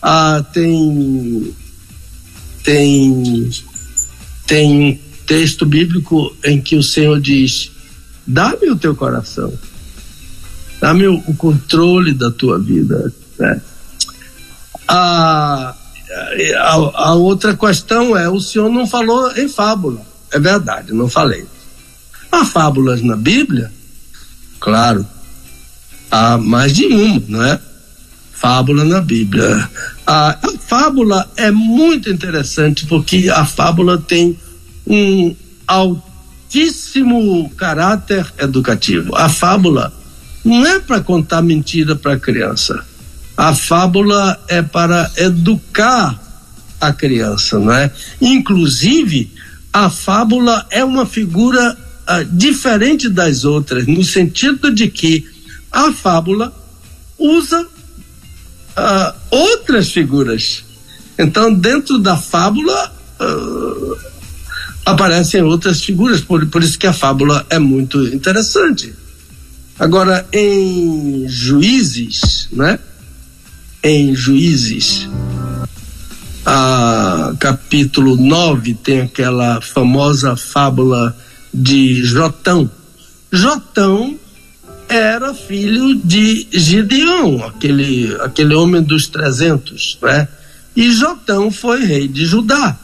Speaker 2: Ah, tem tem tem um texto bíblico em que o Senhor diz: dá-me o teu coração, dá-me o, o, controle da tua vida. Né? A, a, a outra questão é: o Senhor não falou em fábula. É verdade, não falei. Há fábulas na Bíblia? Claro. Há mais de uma, não é? Fábula na Bíblia. A, a fábula é muito interessante porque a fábula tem um altíssimo caráter educativo. A fábula não é para contar mentira para a criança. A fábula é para educar a criança, não é? Inclusive, a fábula é uma figura uh, diferente das outras, no sentido de que a fábula usa uh, outras figuras. Então, dentro da fábula, uh, aparecem outras figuras, por, por isso que a fábula é muito interessante. Agora, em Juízes, né? Em Juízes, a, capítulo 9, tem aquela famosa fábula de Jotão. Jotão era filho de Gideão, aquele, aquele homem dos 300, né? E Jotão foi rei de Judá.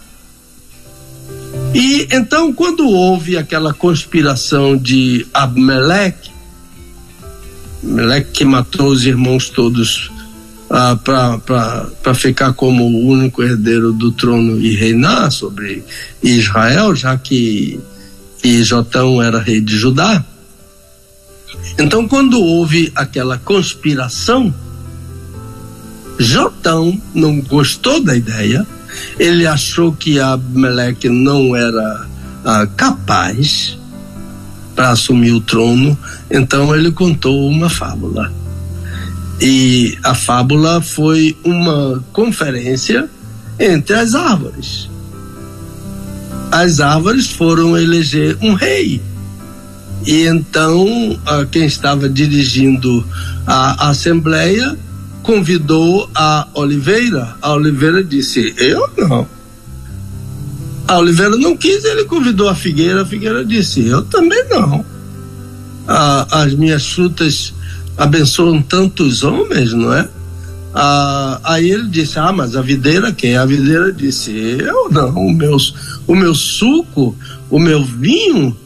Speaker 2: E então, quando houve aquela conspiração de Abmelec, Abmelec que matou os irmãos todos ah, para ficar como o único herdeiro do trono e reinar sobre Israel, já que, que Jotão era rei de Judá. Então, quando houve aquela conspiração, Jotão não gostou da ideia, ele achou que Abmelec não era ah, capaz para assumir o trono, então ele contou uma fábula. E a fábula foi uma conferência entre as árvores. As árvores foram eleger um rei e então quem estava dirigindo a, assembleia convidou a Oliveira. A Oliveira disse: Eu não. A Oliveira não quis, ele convidou a Figueira. A Figueira disse: Eu também não. as minhas frutas abençoam tantos homens, não é? aí ele disse: Ah, mas a videira quem? A videira disse: Eu não. O meu, o meu suco, o meu vinho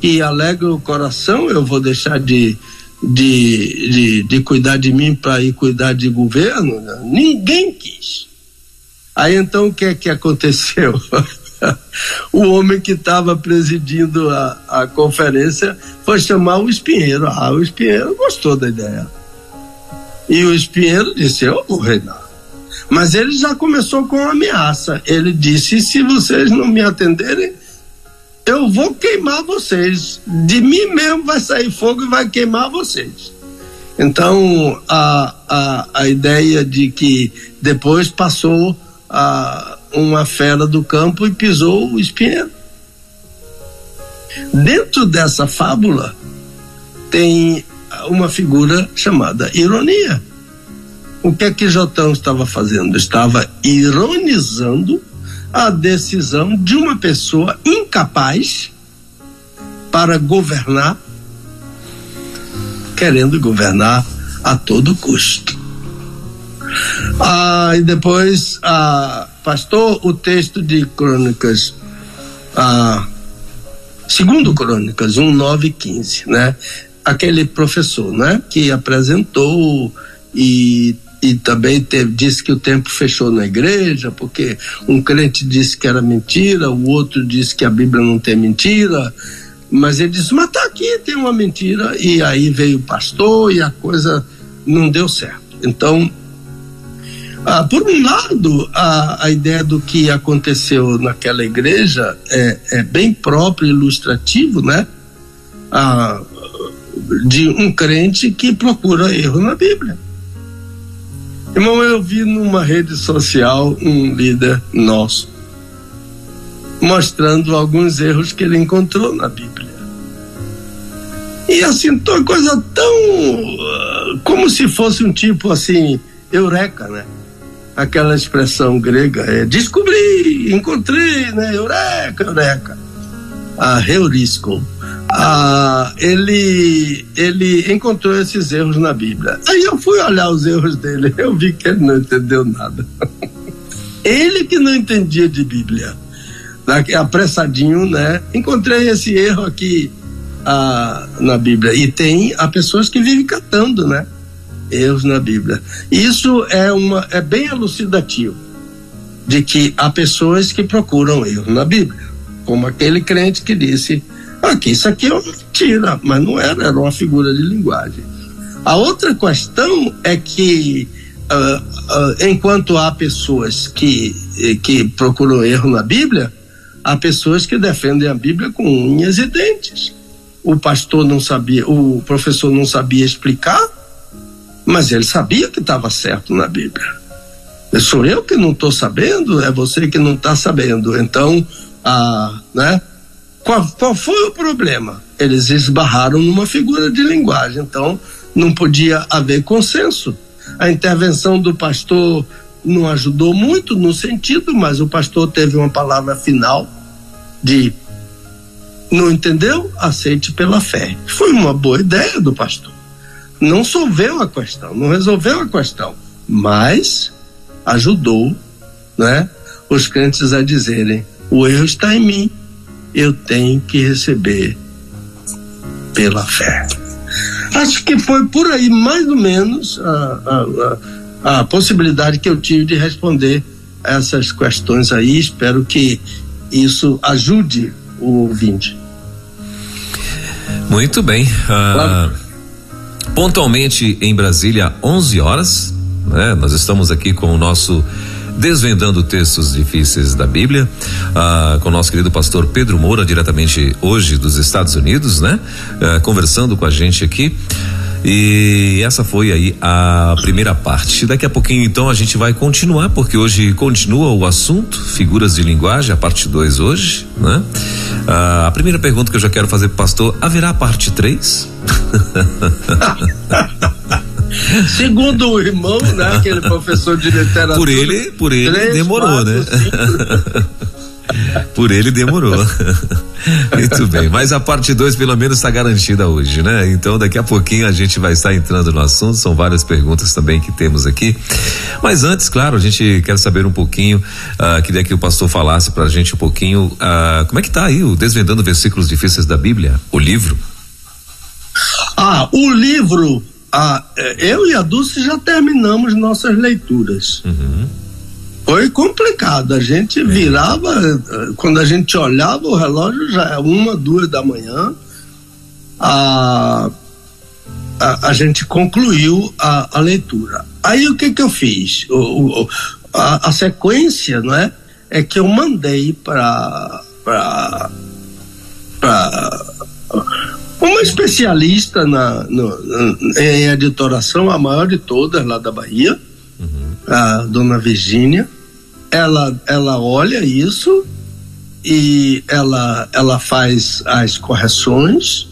Speaker 2: que alegra o coração, eu vou deixar de, de, de, de cuidar de mim para ir cuidar de governo, ninguém quis. Aí então o que é que aconteceu? <laughs> o homem que estava presidindo a, a conferência foi chamar o Espinheiro. Ah, o Espinheiro gostou da ideia. E o Espinheiro disse: Eu vou reinar. Mas ele já começou com uma ameaça. Ele disse: Se vocês não me atenderem, eu vou queimar vocês. De mim mesmo vai sair fogo e vai queimar vocês. Então, a, a, a ideia de que depois passou a, uma fera do campo e pisou o espinheiro. Dentro dessa fábula tem uma figura chamada ironia. O que é que Jotão estava fazendo? Estava ironizando a decisão de uma pessoa incapaz para governar, querendo governar a todo custo. Ah, e depois, ah, pastor, o texto de Crônicas, ah, segundo Crônicas 1, 9 e 15, né? Aquele professor, né? Que apresentou e e também teve, disse que o tempo fechou na igreja, porque um crente disse que era mentira, o outro disse que a Bíblia não tem mentira, mas ele disse, mas tá aqui, tem uma mentira, e aí veio o pastor e a coisa não deu certo. Então, ah, por um lado, a, a ideia do que aconteceu naquela igreja é, é bem próprio, ilustrativo, né? Ah, de um crente que procura erro na Bíblia. Irmão, eu vi numa rede social um líder nosso mostrando alguns erros que ele encontrou na Bíblia. E assim, uma coisa tão. Ah, como se fosse um tipo assim, eureka, né? Aquela expressão grega é descobri, encontrei, né? Eureka, eureka. A heurisco ah, ele, ele encontrou esses erros na Bíblia. Aí eu fui olhar os erros dele, eu vi que ele não entendeu nada. <laughs> ele que não entendia de Bíblia. Apressadinho, né? Encontrei esse erro aqui ah, na Bíblia. E tem há pessoas que vivem catando, né? Erros na Bíblia. Isso é, uma, é bem elucidativo de que há pessoas que procuram erros na Bíblia. Como aquele crente que disse Aqui, isso aqui é uma mentira, mas não era, era uma figura de linguagem. A outra questão é que, uh, uh, enquanto há pessoas que, eh, que procuram erro na Bíblia, há pessoas que defendem a Bíblia com unhas e dentes. O pastor não sabia, o professor não sabia explicar, mas ele sabia que estava certo na Bíblia. Sou eu que não estou sabendo, é você que não está sabendo. Então, ah, né? Qual, qual foi o problema? Eles esbarraram numa figura de linguagem, então não podia haver consenso. A intervenção do pastor não ajudou muito no sentido, mas o pastor teve uma palavra final de não entendeu? Aceite pela fé. Foi uma boa ideia do pastor. Não solveu a questão, não resolveu a questão, mas ajudou, né, os crentes a dizerem: o erro está em mim, eu tenho que receber pela fé. Acho que foi por aí mais ou menos a, a, a, possibilidade que eu tive de responder essas questões aí. Espero que isso ajude o ouvinte.
Speaker 1: Muito bem. Claro. Pontualmente em Brasília, 11 horas. Né? Nós estamos aqui com o nosso desvendando textos difíceis da Bíblia, ah, com nosso querido pastor Pedro Moura, diretamente hoje dos Estados Unidos, né? Ah, conversando com a gente aqui. E essa foi aí a primeira parte. Daqui a pouquinho, então, a gente vai continuar, porque hoje continua o assunto, figuras de linguagem, a parte 2 hoje, né? Ah, a primeira pergunta que eu já quero fazer pro pastor: haverá parte 3? <laughs> <laughs>
Speaker 2: Segundo o irmão, né, <laughs> aquele professor de literatura.
Speaker 1: Por ele, por ele três, demorou, quatro, né? <laughs> por ele demorou. Muito bem, mas a parte 2 pelo menos está garantida hoje, né? Então daqui a pouquinho a gente vai estar entrando no assunto, são várias perguntas também que temos aqui. Mas antes, claro, a gente quer saber um pouquinho, uh, queria que o pastor falasse para a gente um pouquinho, uh, como é que tá aí o Desvendando Versículos Difíceis da Bíblia, o livro?
Speaker 2: Ah, Ah, o livro, ah, eu e a Dulce já terminamos nossas leituras. Uhum. Foi complicado. A gente virava, quando a gente olhava o relógio, já é uma, duas da manhã. A, a, a gente concluiu a, a, leitura. Aí o que que eu fiz? O, o a, a, sequência, não é? É que eu mandei para para uma especialista na, no, em editoração, a maior de todas lá da Bahia, uhum. a dona Virgínia. Ela, ela olha isso e ela, ela faz as correções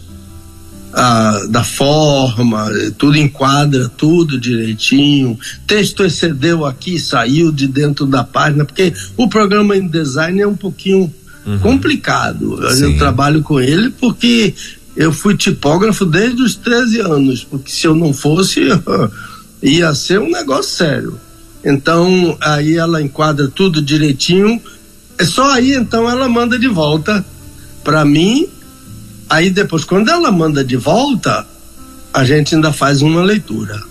Speaker 2: ah, da forma, tudo enquadra tudo direitinho. Texto excedeu aqui, saiu de dentro da página, porque o programa em design é um pouquinho uhum. complicado. Sim. Eu trabalho com ele porque eu fui tipógrafo desde os 13 anos, porque se eu não fosse, <laughs> ia ser um negócio sério. Então, aí ela enquadra tudo direitinho. É só aí, então, ela manda de volta para mim. Aí depois, quando ela manda de volta, a gente ainda faz uma leitura.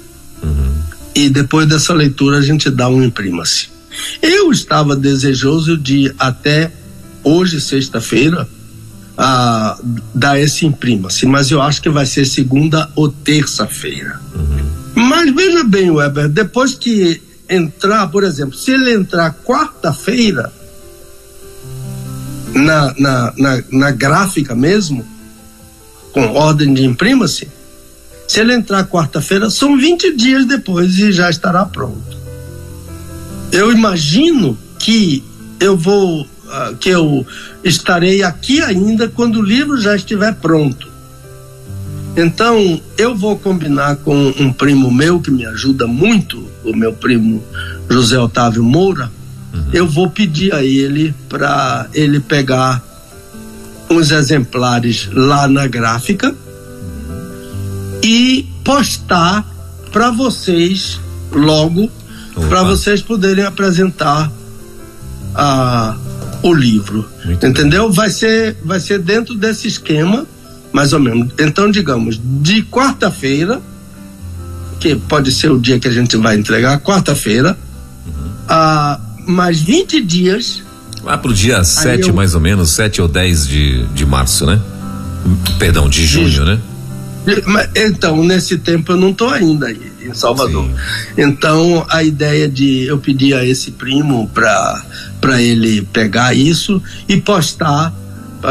Speaker 2: Uhum. E depois dessa leitura, a gente dá um imprima-se. Eu estava desejoso de até hoje, sexta-feira, a dar esse imprima-se, mas eu acho que vai ser segunda ou terça-feira. Uhum. Mas veja bem, Weber, depois que entrar, por exemplo, se ele entrar quarta-feira na, na, na, na, gráfica mesmo, com ordem de imprima-se, se ele entrar quarta-feira, são 20 dias depois e já estará pronto. Eu imagino que eu vou que eu estarei aqui ainda quando o livro já estiver pronto. Então, eu vou combinar com um primo meu que me ajuda muito, o meu primo José Otávio Moura. Uhum. Eu vou pedir a ele para ele pegar uns exemplares lá na gráfica e postar para vocês logo, para vocês poderem apresentar a o livro. Muito entendeu? Vai ser, vai ser dentro desse esquema, mais ou menos. Então, digamos, de quarta-feira, que pode ser o dia que a gente vai entregar, quarta-feira, uhum. a mais 20 dias.
Speaker 1: Lá pro dia 7, eu... mais ou menos, 7 ou 10 de, de março, né? Perdão, de junho, né?
Speaker 2: Então, nesse tempo eu não estou ainda aí em Salvador. Sim. Então, a ideia de eu pedir a esse primo para para ele pegar isso e postar,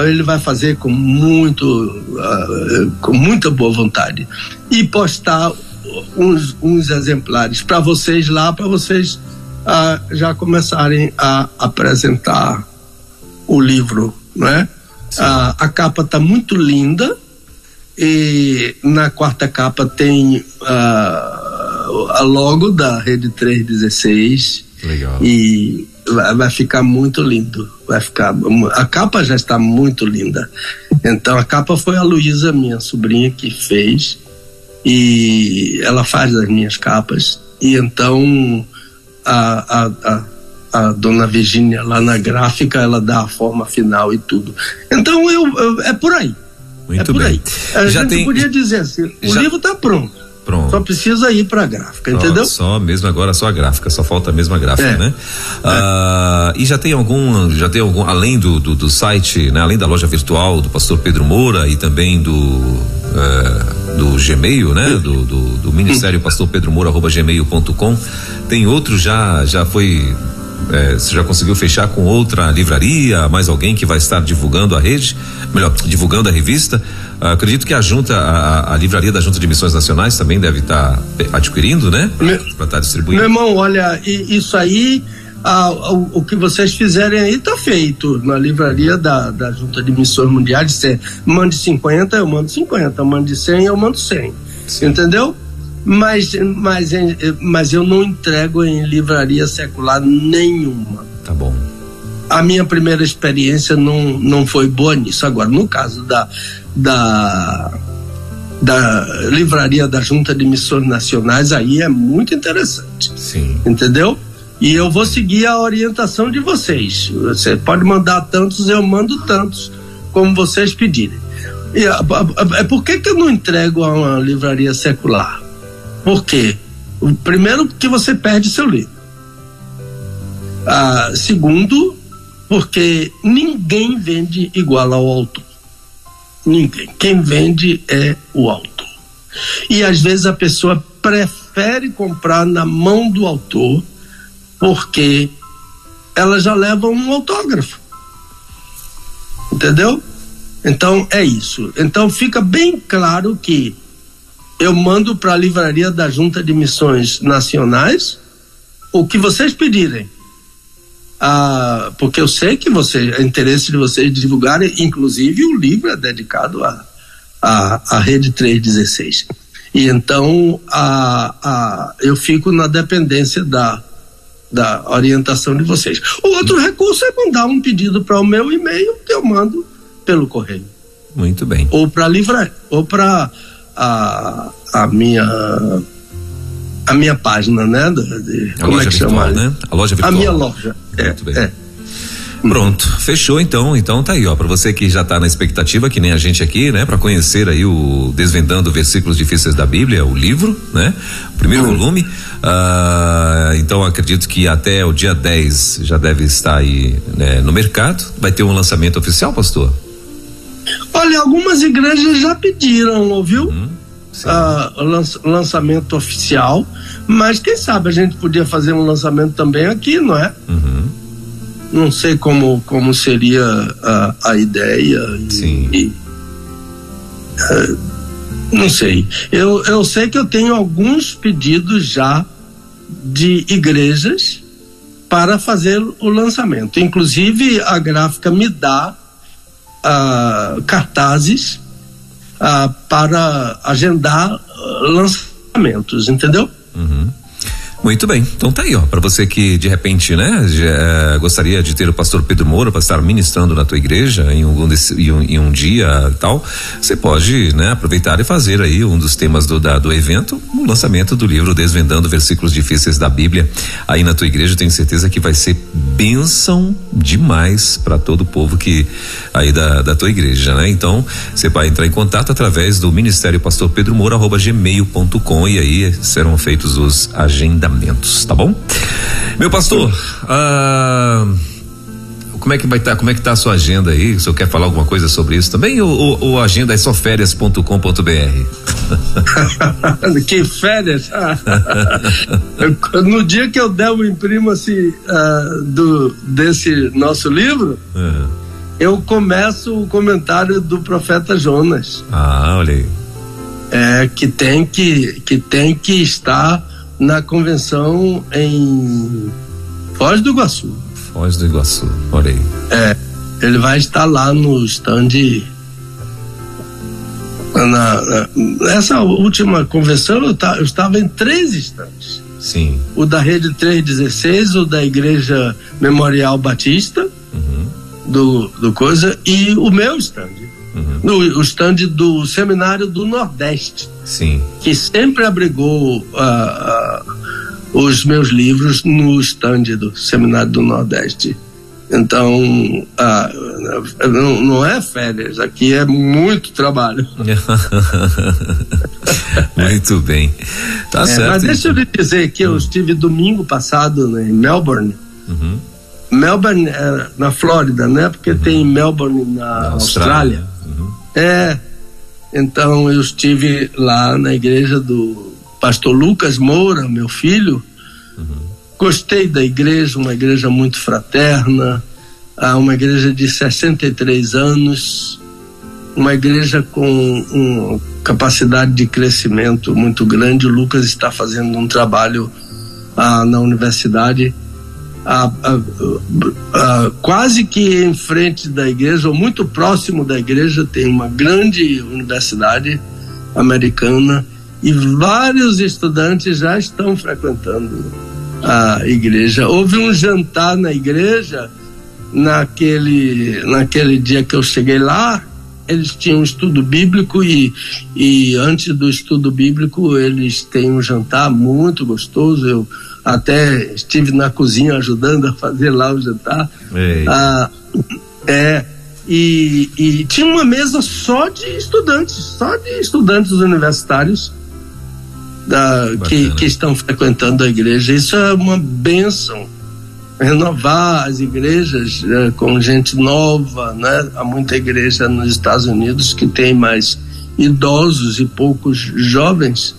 Speaker 2: ele vai fazer com muito uh, com muita boa vontade e postar uns, uns exemplares para vocês lá, para vocês uh, já começarem a apresentar o livro, né? Uh, a capa está muito linda e na quarta capa tem a logo da Rede 316. Legal. E vai, ficar muito lindo. Vai ficar. A capa já está muito linda. Então a capa foi a Luísa, minha sobrinha, que fez. E ela faz as minhas capas. E então a, a, a a dona Virgínia lá na gráfica, ela dá a forma final e tudo. Então eu, eu é por aí.
Speaker 1: Muito é por bem. aí.
Speaker 2: A Já gente tem... podia dizer assim, o Já... livro está pronto. Pronto. Só precisa ir para a gráfica, só, entendeu?
Speaker 1: Só mesmo agora só a gráfica, só falta a mesma gráfica, é. né? É. Ah, e já tem algum, já tem algum, além do, do, do, site, né? Além da loja virtual do Pastor Pedro Moura e também do é, do Gmail, né? Do, do, do Ministério Pastor Pedro Moura arroba gmail.com. Tem outro já já foi é, você já conseguiu fechar com outra livraria, mais alguém que vai estar divulgando a rede, melhor, divulgando a revista? Ah, acredito que a junta, a, a, livraria da Junta de Missões Nacionais também deve estar adquirindo, né? Para estar tá distribuindo.
Speaker 2: Meu irmão, olha, isso aí, ah, o, o, que vocês fizerem aí está feito na livraria da, da Junta de Missões Mundiais. Você mande 50, eu mando 50, mande 100, eu mando 100. Sim. Entendeu? mas, mas, mas eu não entrego em livraria secular nenhuma.
Speaker 1: Tá bom.
Speaker 2: A minha primeira experiência não, não foi boa nisso. Agora, no caso da, da, da livraria da Junta de Missões Nacionais, aí é muito interessante.
Speaker 1: Sim.
Speaker 2: Entendeu? E eu vou seguir a orientação de vocês. Você pode mandar tantos, eu mando tantos, como vocês pedirem. E, é por que, que eu não entrego a uma livraria secular? Por quê? Primeiro, que você perde seu livro. Ah, segundo, porque ninguém vende igual ao autor. Ninguém. Quem vende é o autor. E às vezes a pessoa prefere comprar na mão do autor porque ela já leva um autógrafo. Entendeu? Então é isso. Então fica bem claro que eu mando para a livraria da Junta de Missões Nacionais o que vocês pedirem. Ah, porque eu sei que você, é interesse de vocês divulgarem, inclusive o livro é dedicado à a, a, a, Rede 316. E então a, a, eu fico na dependência da, da orientação de vocês. O outro recurso é mandar um pedido para o meu e-mail que eu mando pelo correio.
Speaker 1: Muito bem.
Speaker 2: Ou para livrar, ou para a, a minha a minha página, né? De,
Speaker 1: de, como é que virtual, chama? Né? A loja virtual.
Speaker 2: A minha loja. É, Muito bem. É.
Speaker 1: Pronto, fechou então. Então tá aí, ó, para você que já tá na expectativa, que nem a gente aqui, né, para conhecer aí o Desvendando Versículos Difíceis da Bíblia, o livro, né? O primeiro uhum. volume. Ah, então acredito que até o dia 10 já deve estar aí né, no mercado. Vai ter um lançamento oficial, pastor?
Speaker 2: Olha, algumas igrejas já pediram, ouviu? Uhum, uh, lançamento oficial, mas quem sabe a gente podia fazer um lançamento também aqui, não é? Uhum. Não sei como, como seria a, a ideia.
Speaker 1: Sim. E,
Speaker 2: uh, não sei. Eu, eu sei que eu tenho alguns pedidos já de igrejas para fazer o lançamento. Inclusive, a gráfica me dá uh, cartazes uh, para agendar uh, lançamentos, entendeu?
Speaker 1: Uhum. Muito bem, então tá aí, ó, para você que de repente, né, já, eh, gostaria de ter o pastor Pedro Moura para estar ministrando na tua igreja em um, em um, em um dia tal, você pode, né, aproveitar e fazer aí um dos temas do, da, do evento, o lançamento do livro Desvendando Versículos Difíceis da Bíblia aí na tua igreja, tenho certeza que vai ser bênção demais para todo o povo que aí da, da tua igreja, né? Então, você vai entrar em contato através do Ministério Pastor Pedro Moura, arroba gmail.com e aí serão feitos os agendamentos tá bom? Meu pastor, ah, como é que vai estar, tá, como é que tá a sua agenda aí? O senhor quer falar alguma coisa sobre isso também ou, ou, ou agenda é só férias.com.br? <laughs>
Speaker 2: que férias? <laughs> no dia que eu der o imprimo assim, uh, do, desse nosso livro, uhum. eu começo o comentário do profeta Jonas.
Speaker 1: Ah, olha aí.
Speaker 2: É, que tem que, que tem que estar na convenção em Foz do Iguaçu.
Speaker 1: Foz do Iguaçu, aí.
Speaker 2: É, ele vai estar lá no stand. Na, na, nessa última convenção eu, eu estava em três stands.
Speaker 1: Sim.
Speaker 2: O da Rede 316, o da Igreja Memorial Batista, uhum. do, do Coisa, e o meu stand. Uhum. No, o stand do Seminário do Nordeste.
Speaker 1: Sim.
Speaker 2: Que sempre abrigou uh, uh, os meus livros no stand do Seminário do Nordeste. Então, uh, não, não é férias, aqui é muito trabalho. <laughs>
Speaker 1: muito bem. Tá é, certo.
Speaker 2: Mas deixa então. eu lhe dizer que eu hum. estive domingo passado né, em Melbourne. Uhum. Melbourne é na Flórida, né? Porque uhum. tem Melbourne na, na Austrália. Austrália. É. Então eu estive lá na igreja do pastor Lucas Moura, meu filho. Uhum. Gostei da igreja, uma igreja muito fraterna, uma igreja de 63 anos, uma igreja com uma capacidade de crescimento muito grande. O Lucas está fazendo um trabalho ah, na universidade a, a, quase que em frente da igreja, ou muito próximo da igreja, tem uma grande universidade americana e vários estudantes já estão frequentando a igreja. Houve um jantar na igreja naquele, naquele dia que eu cheguei lá. Eles tinham um estudo bíblico e, e antes do estudo bíblico eles têm um jantar muito gostoso. Eu até estive na cozinha ajudando a fazer lá o jantar. Ah, é, e, e tinha uma mesa só de estudantes, só de estudantes universitários da, que, que estão frequentando a igreja. Isso é uma bênção. Renovar as igrejas é, com gente nova, né? Há muita igreja nos Estados Unidos que tem mais idosos e poucos jovens.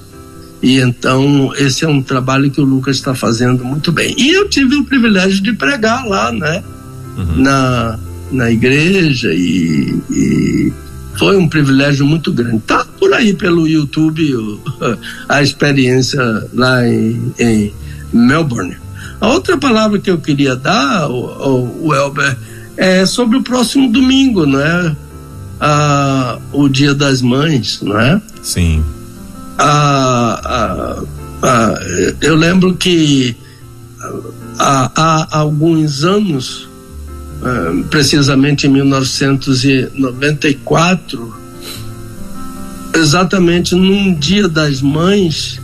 Speaker 2: E então esse é um trabalho que o Lucas está fazendo muito bem. E eu tive o privilégio de pregar lá, né? Uhum. Na, na igreja e, e foi um privilégio muito grande. Tá por aí pelo YouTube o, <laughs> a experiência lá em, em, Melbourne. A outra palavra que eu queria dar, o, o Elber, é sobre o próximo domingo, não é? Ah, o Dia das Mães, não é?
Speaker 1: Sim.
Speaker 2: Ah, ah, ah eu lembro que há, há alguns anos precisamente em 1994, exatamente num dia das mães,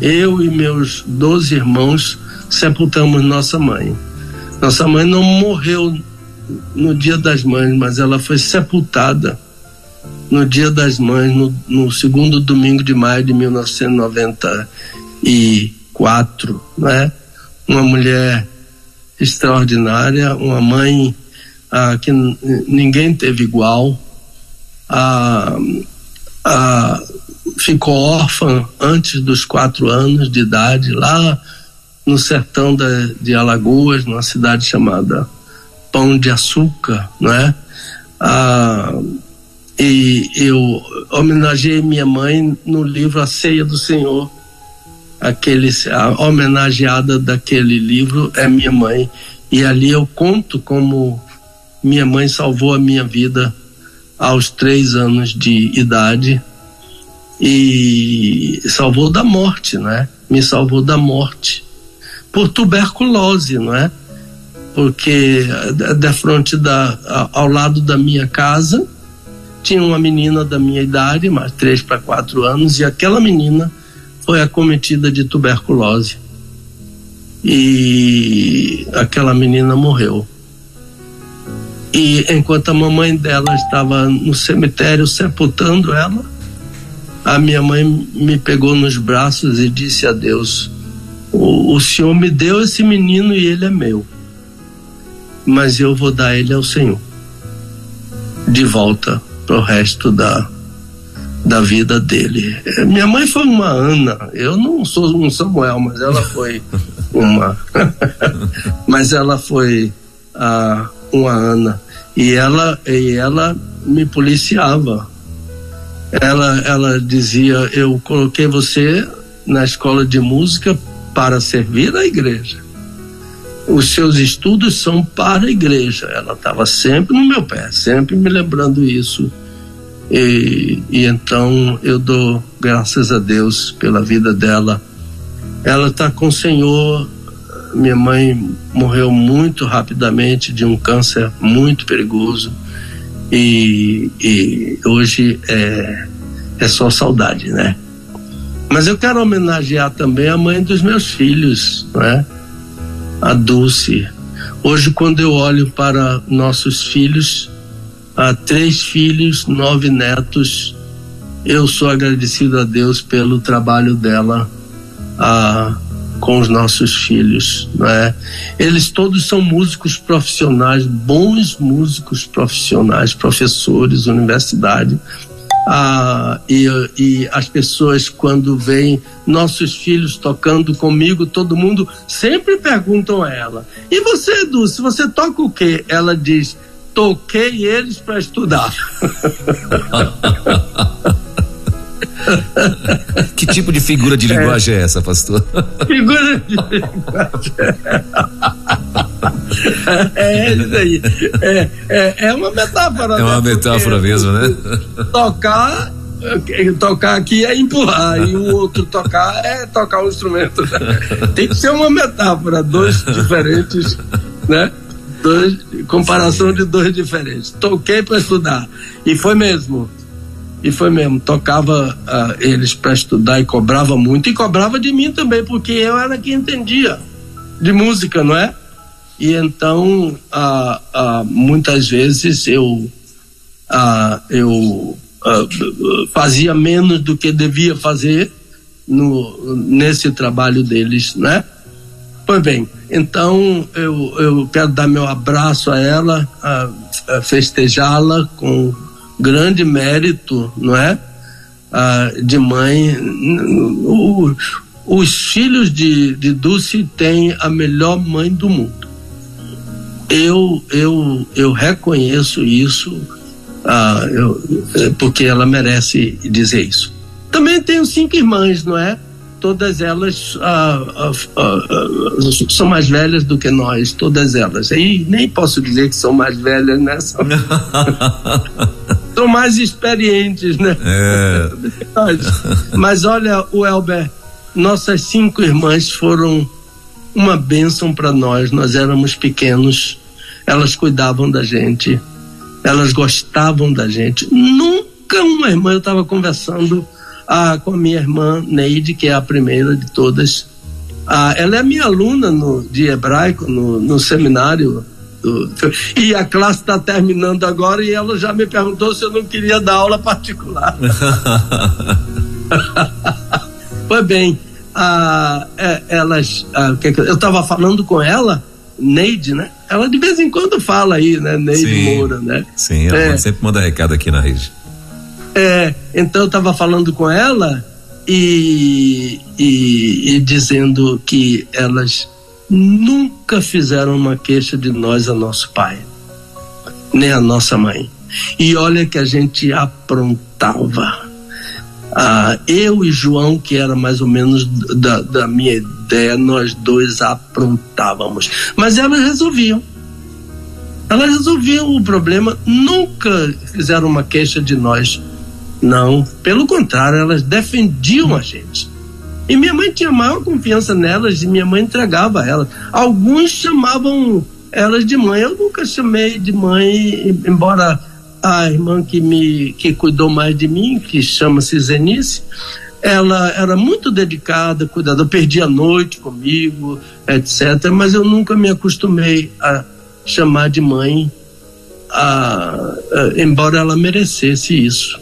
Speaker 2: eu e meus 12 irmãos sepultamos nossa mãe. Nossa mãe não morreu no dia das mães, mas ela foi sepultada no dia das mães, no, no segundo domingo de maio de 1994, né? Uma mulher extraordinária, uma mãe ah, que ninguém teve igual, ah, ah, ficou órfã antes dos quatro anos de idade, lá no sertão da, de Alagoas, numa cidade chamada Pão de Açúcar, não é? Ah, e eu homenageei minha mãe no livro A Ceia do Senhor, aquele, a homenageada daquele livro é minha mãe. E ali eu conto como minha mãe salvou a minha vida aos três anos de idade e salvou da morte, né? Me salvou da morte por tuberculose, não é? Porque da frente da ao lado da minha casa tinha uma menina da minha idade, mais três para quatro anos, e aquela menina foi acometida de tuberculose. E aquela menina morreu. E enquanto a mamãe dela estava no cemitério sepultando ela, a minha mãe me pegou nos braços e disse a Deus: o, o Senhor me deu esse menino e ele é meu, mas eu vou dar ele ao Senhor de volta para o resto da, da vida dele. Minha mãe foi uma Ana, eu não sou um Samuel, mas ela foi <laughs> uma. <laughs> mas ela foi a, uma Ana. E ela, e ela me policiava. Ela, ela dizia: Eu coloquei você na escola de música para servir a igreja. Os seus estudos são para a igreja. Ela estava sempre no meu pé, sempre me lembrando isso e, e então eu dou graças a Deus pela vida dela. Ela está com o Senhor. Minha mãe morreu muito rapidamente de um câncer muito perigoso. E, e hoje é, é só saudade, né? Mas eu quero homenagear também a mãe dos meus filhos, né? A Dulce. Hoje, quando eu olho para nossos filhos, ah, três filhos, nove netos. Eu sou agradecido a Deus pelo trabalho dela ah, com os nossos filhos, não é? Eles todos são músicos profissionais, bons músicos profissionais, professores, universidade. Ah, e, e as pessoas quando veem nossos filhos tocando comigo, todo mundo sempre perguntam a ela: e você, Edu, se você toca o quê? Ela diz: toquei eles para estudar. <laughs> <laughs>
Speaker 1: que tipo de figura de linguagem é, é essa, pastor? <laughs>
Speaker 2: Figura de linguagem. É isso aí. É, é, é uma metáfora.
Speaker 1: É uma né? metáfora Porque mesmo, né?
Speaker 2: Tocar tocar aqui é empurrar e o outro tocar é tocar o instrumento. Tem que ser uma metáfora, dois diferentes, né? dois, comparação de dois diferentes. Toquei para estudar. E foi mesmo. E foi mesmo. Tocava uh, eles para estudar e cobrava muito. E cobrava de mim também, porque eu era quem entendia de música, não é? E então, ah, ah, muitas vezes eu, ah, eu ah, fazia menos do que devia fazer no, nesse trabalho deles, né? Pois bem, então eu, eu quero dar meu abraço a ela, festejá-la com grande mérito, não é? Ah, de mãe. O, os filhos de, de Dulce têm a melhor mãe do mundo. Eu, eu, eu reconheço isso, ah, eu, porque ela merece dizer isso. Também tenho cinco irmãs, não é? Todas elas ah, ah, ah, ah são mais velhas do que nós, todas elas. E nem posso dizer que são mais velhas, né? <laughs> <laughs> São, mais experientes, né? É. Mas, <laughs> mas olha, o Elber, nossas cinco irmãs foram uma bênção para nós. Nós éramos pequenos, elas cuidavam da gente, elas gostavam da gente. Nunca uma irmã, eu estava conversando ah, com a minha irmã Neide, que é a primeira de todas. Ah, ela é minha aluna no, de hebraico no, no seminário. <laughs> E a classe está terminando agora e ela já me perguntou se eu não queria dar aula particular. <laughs> pois bem, ah, é, elas. Ah, que, eu estava falando com ela, Neide, né? Ela de vez em quando fala aí, né? Neide sim, Moura, né?
Speaker 1: Sim, ela é, sempre manda recado aqui na rede.
Speaker 2: É, então eu estava falando com ela e, e, e dizendo que elas nunca fizeram uma queixa de nós a nosso pai, nem a nossa mãe. E olha que a gente aprontava. Ah, eu e João, que era mais ou menos da, da minha ideia, nós dois aprontávamos. Mas elas resolviam. Elas resolviam o problema, nunca fizeram uma queixa de nós não, pelo contrário, elas defendiam a gente. E minha mãe tinha maior confiança nelas e minha mãe entregava elas. Alguns chamavam elas de mãe. Eu nunca chamei de mãe, embora a irmã que me que cuidou mais de mim, que chama-se Zenice, ela era muito dedicada, cuidada, eu perdi a noite comigo, etc. Mas eu nunca me acostumei a chamar de mãe, a, a, embora ela merecesse isso.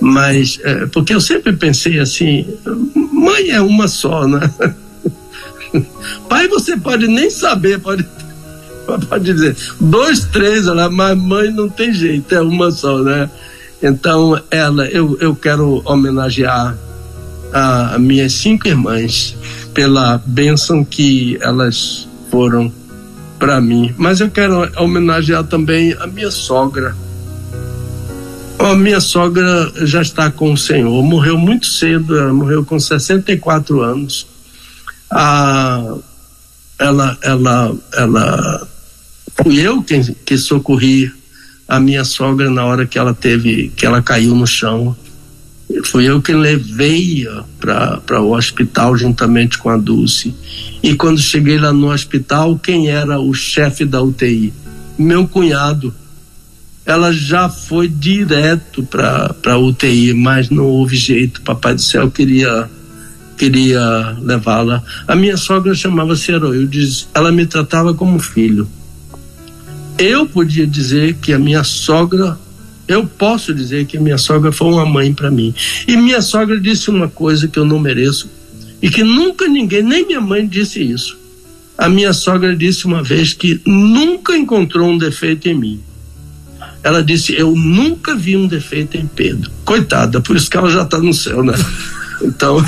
Speaker 2: Mas, é, porque eu sempre pensei assim, mãe é uma só, né? Pai você pode nem saber, pode, pode dizer, dois, três, mas mãe não tem jeito, é uma só, né? Então, ela, eu, eu quero homenagear a, a minhas cinco irmãs pela bênção que elas foram para mim. Mas eu quero homenagear também a minha sogra a minha sogra já está com o Senhor, morreu muito cedo, morreu com 64 anos. Ah, ela, ela, ela, fui eu quem que socorri a minha sogra na hora que ela teve, que ela caiu no chão. Fui eu que levei-a para o hospital juntamente com a Dulce. E quando cheguei lá no hospital, quem era o chefe da UTI? Meu cunhado ela já foi direto para UTI, mas não houve jeito. Papai do céu queria queria levá-la. A minha sogra chamava-se Heroildes, ela me tratava como filho. Eu podia dizer que a minha sogra, eu posso dizer que a minha sogra foi uma mãe para mim. E minha sogra disse uma coisa que eu não mereço e que nunca ninguém, nem minha mãe disse isso. A minha sogra disse uma vez que nunca encontrou um defeito em mim ela disse: Eu nunca vi um defeito em Pedro. Coitada, por isso que ela já está no céu, né? <laughs> Então,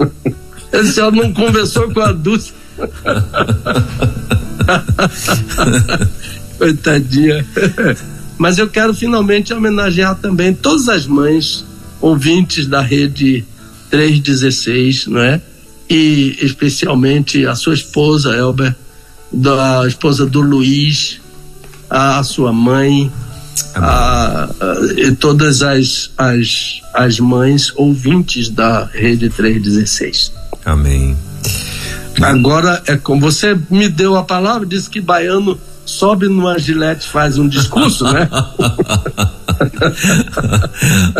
Speaker 2: <laughs> se ela não conversou com a Dulce. <laughs> Coitadinha. Mas eu quero finalmente homenagear também todas as mães ouvintes da rede 316, não é? E especialmente a sua esposa, Elber, da esposa do Luiz, a sua mãe, a, a, e todas as, as, as mães ouvintes da Rede 316.
Speaker 1: Amém.
Speaker 2: Agora é como você me deu a palavra, disse que baiano sobe numa gilete faz um discurso, né? <laughs>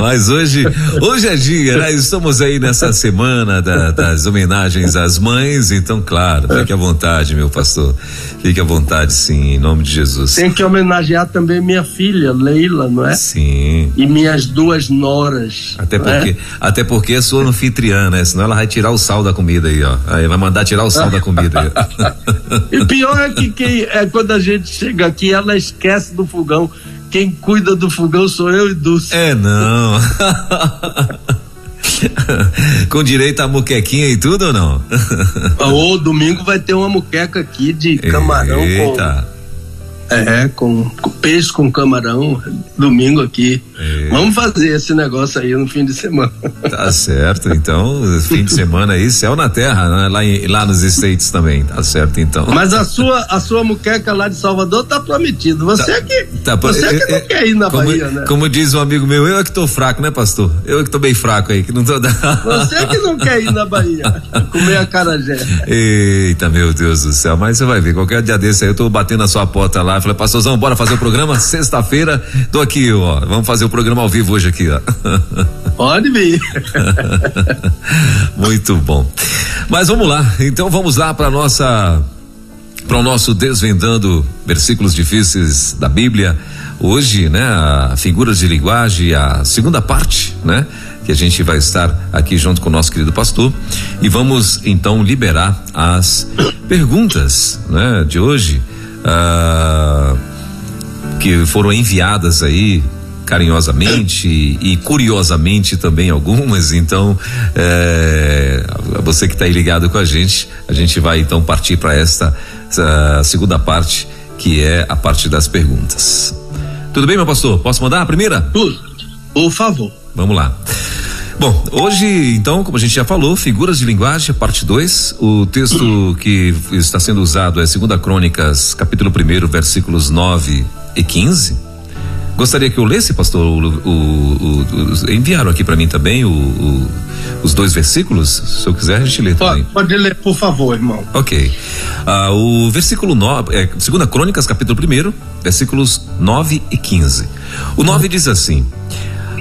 Speaker 1: Mas hoje, hoje é dia, né? Estamos aí nessa semana da, das homenagens às mães, então, claro, fique à vontade, meu pastor. Fique à vontade, sim, em nome de Jesus.
Speaker 2: Tem que homenagear também minha filha, Leila, não é?
Speaker 1: Sim.
Speaker 2: E minhas duas noras.
Speaker 1: Até porque, é? até porque é sua anfitriã, né? Senão ela vai tirar o sal da comida aí, ó. Aí vai mandar tirar o sal da comida
Speaker 2: aí. e pior é que quem, é quando a gente chega aqui, ela esquece do fogão quem cuida do fogão sou eu e Dulce.
Speaker 1: É, não. <laughs> Com direito a muquequinha e tudo ou não?
Speaker 2: Ô, domingo vai ter uma muqueca aqui de <laughs> camarão Eita. com é, com, com, peixe com camarão, domingo aqui. É. Vamos fazer esse negócio aí no fim de semana.
Speaker 1: Tá certo, então, fim de semana aí, céu na terra, né? lá, em, lá nos States também, tá certo então.
Speaker 2: Mas a sua, a sua muqueca lá de Salvador tá prometido. Você tá, é que, tá, você é, que não quer ir na
Speaker 1: como,
Speaker 2: Bahia, né?
Speaker 1: Como diz um amigo meu, eu é que tô fraco, né, pastor? Eu é que tô bem fraco aí, que não tô
Speaker 2: Você é que não quer ir na Bahia, <laughs> comer a carajé.
Speaker 1: Eita, meu Deus do céu, mas você vai ver, qualquer dia desse aí eu tô batendo a sua porta lá, falei, pastorzão, bora fazer o programa? Sexta-feira, tô aqui, ó. Vamos fazer o programa ao vivo hoje aqui, ó. <laughs>
Speaker 2: Pode vir.
Speaker 1: Muito bom. Mas vamos lá, então vamos lá para nossa para o nosso desvendando versículos difíceis da Bíblia. Hoje, né, a figuras de linguagem, a segunda parte, né, que a gente vai estar aqui junto com o nosso querido pastor e vamos então liberar as perguntas, né, de hoje uh, que foram enviadas aí carinhosamente e curiosamente também algumas. Então, é, você que está aí ligado com a gente, a gente vai então partir para esta, segunda parte, que é a parte das perguntas. Tudo bem, meu pastor? Posso mandar a primeira?
Speaker 2: Por favor.
Speaker 1: Vamos lá. Bom, hoje, então, como a gente já falou, figuras de linguagem, parte 2. O texto que está sendo usado é 2 Crônicas, capítulo 1, versículos 9 e 15. Gostaria que eu lesse, pastor. O, o, o, enviaram aqui para mim também os dois versículos. Se eu quiser, a gente lê também.
Speaker 2: Pode, ler, por favor, irmão.
Speaker 1: Ok. Ah, o versículo 9, é, 2 Crônicas, capítulo 1, versículos 9 e 15. O 9 diz assim.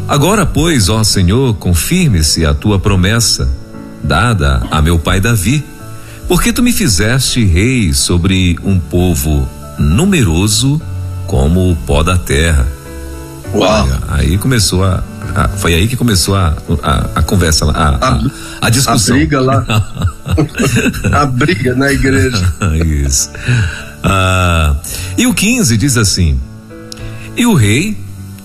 Speaker 1: Agora, pois, ó Senhor, confirme-se a tua promessa, dada a meu pai Davi, porque tu me fizeste rei sobre um povo numeroso como o pó da terra.
Speaker 2: Uau!
Speaker 1: Aí começou a, a foi aí que começou a, a, a conversa, a, a, a, discussão.
Speaker 2: A briga lá. <laughs> a briga na igreja.
Speaker 1: Isso. Ah, e o 15 diz assim: E o rei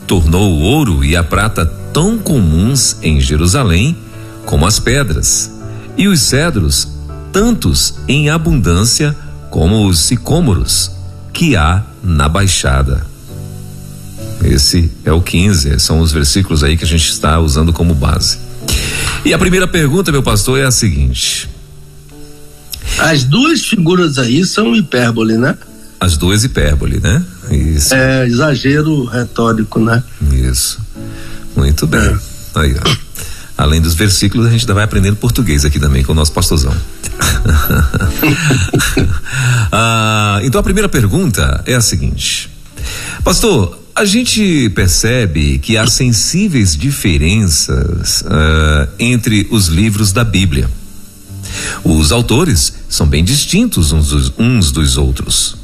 Speaker 1: tornou o ouro e a prata tão comuns em Jerusalém como as pedras, e os cedros tantos em abundância como os sicômoros que há na baixada. Esse é o 15, são os versículos aí que a gente está usando como base. E a primeira pergunta, meu pastor, é a seguinte:
Speaker 2: As duas figuras aí são hipérbole, né?
Speaker 1: As duas hipérbole, né?
Speaker 2: Isso. É exagero retórico, né?
Speaker 1: Isso. Muito bem. É. Aí, ó. Além dos versículos, a gente ainda vai aprendendo português aqui também com o nosso pastorzão. <laughs> ah, então a primeira pergunta é a seguinte: Pastor, a gente percebe que há sensíveis diferenças uh, entre os livros da Bíblia. Os autores são bem distintos uns dos, uns dos outros.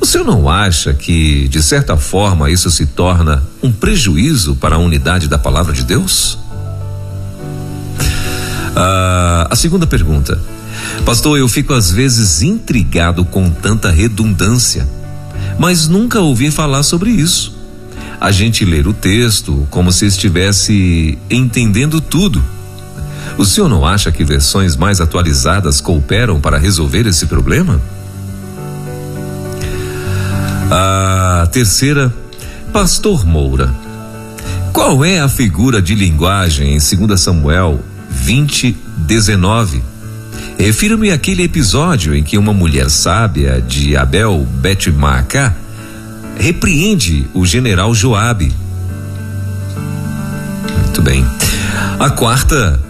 Speaker 1: O senhor não acha que, de certa forma, isso se torna um prejuízo para a unidade da palavra de Deus? Ah, a segunda pergunta. Pastor, eu fico às vezes intrigado com tanta redundância, mas nunca ouvi falar sobre isso. A gente ler o texto como se estivesse entendendo tudo. O senhor não acha que versões mais atualizadas cooperam para resolver esse problema? A terceira, Pastor Moura. Qual é a figura de linguagem em 2 Samuel 20, 19? Refiro-me àquele episódio em que uma mulher sábia de Abel Bet-Maacá repreende o general Joabe. Muito bem. A quarta,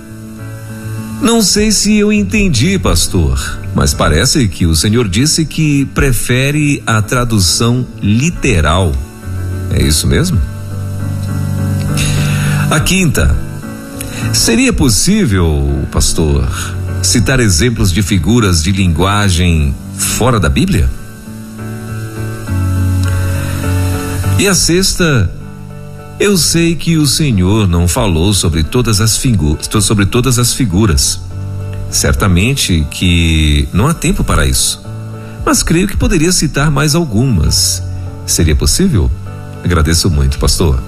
Speaker 1: não sei se eu entendi, pastor mas parece que o Senhor disse que prefere a tradução literal. É isso mesmo? A quinta, seria possível, pastor, citar exemplos de figuras de linguagem fora da Bíblia? E a sexta, eu sei que o Senhor não falou sobre todas as figuras, sobre todas as figuras. Certamente que não há tempo para isso. Mas creio que poderia citar mais algumas. Seria possível? Agradeço muito, pastor.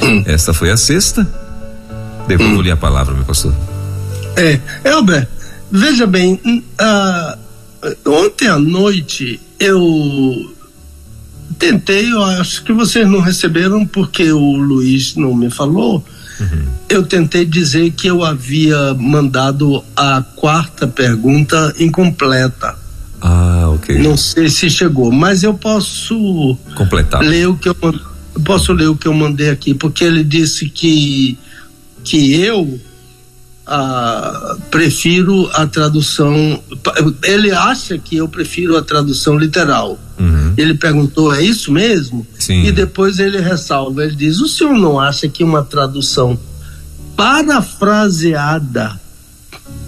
Speaker 1: Hum. <clears throat> Esta foi a sexta. Devolvo-lhe hum. a palavra, meu pastor.
Speaker 2: É, Elber, veja bem, uh, ontem à noite eu tentei, eu acho que vocês não receberam porque o Luiz não me falou. Uhum. Eu tentei dizer que eu havia mandado a quarta pergunta incompleta.
Speaker 1: Ah, ok.
Speaker 2: Não sei se chegou, mas eu posso
Speaker 1: completar.
Speaker 2: Ler o que eu posso ler o que eu mandei aqui, porque ele disse que que eu ah, prefiro a tradução. Ele acha que eu prefiro a tradução literal. Uhum. Ele perguntou: é isso mesmo?
Speaker 1: Sim.
Speaker 2: E depois ele ressalva: ele diz, o senhor não acha que uma tradução parafraseada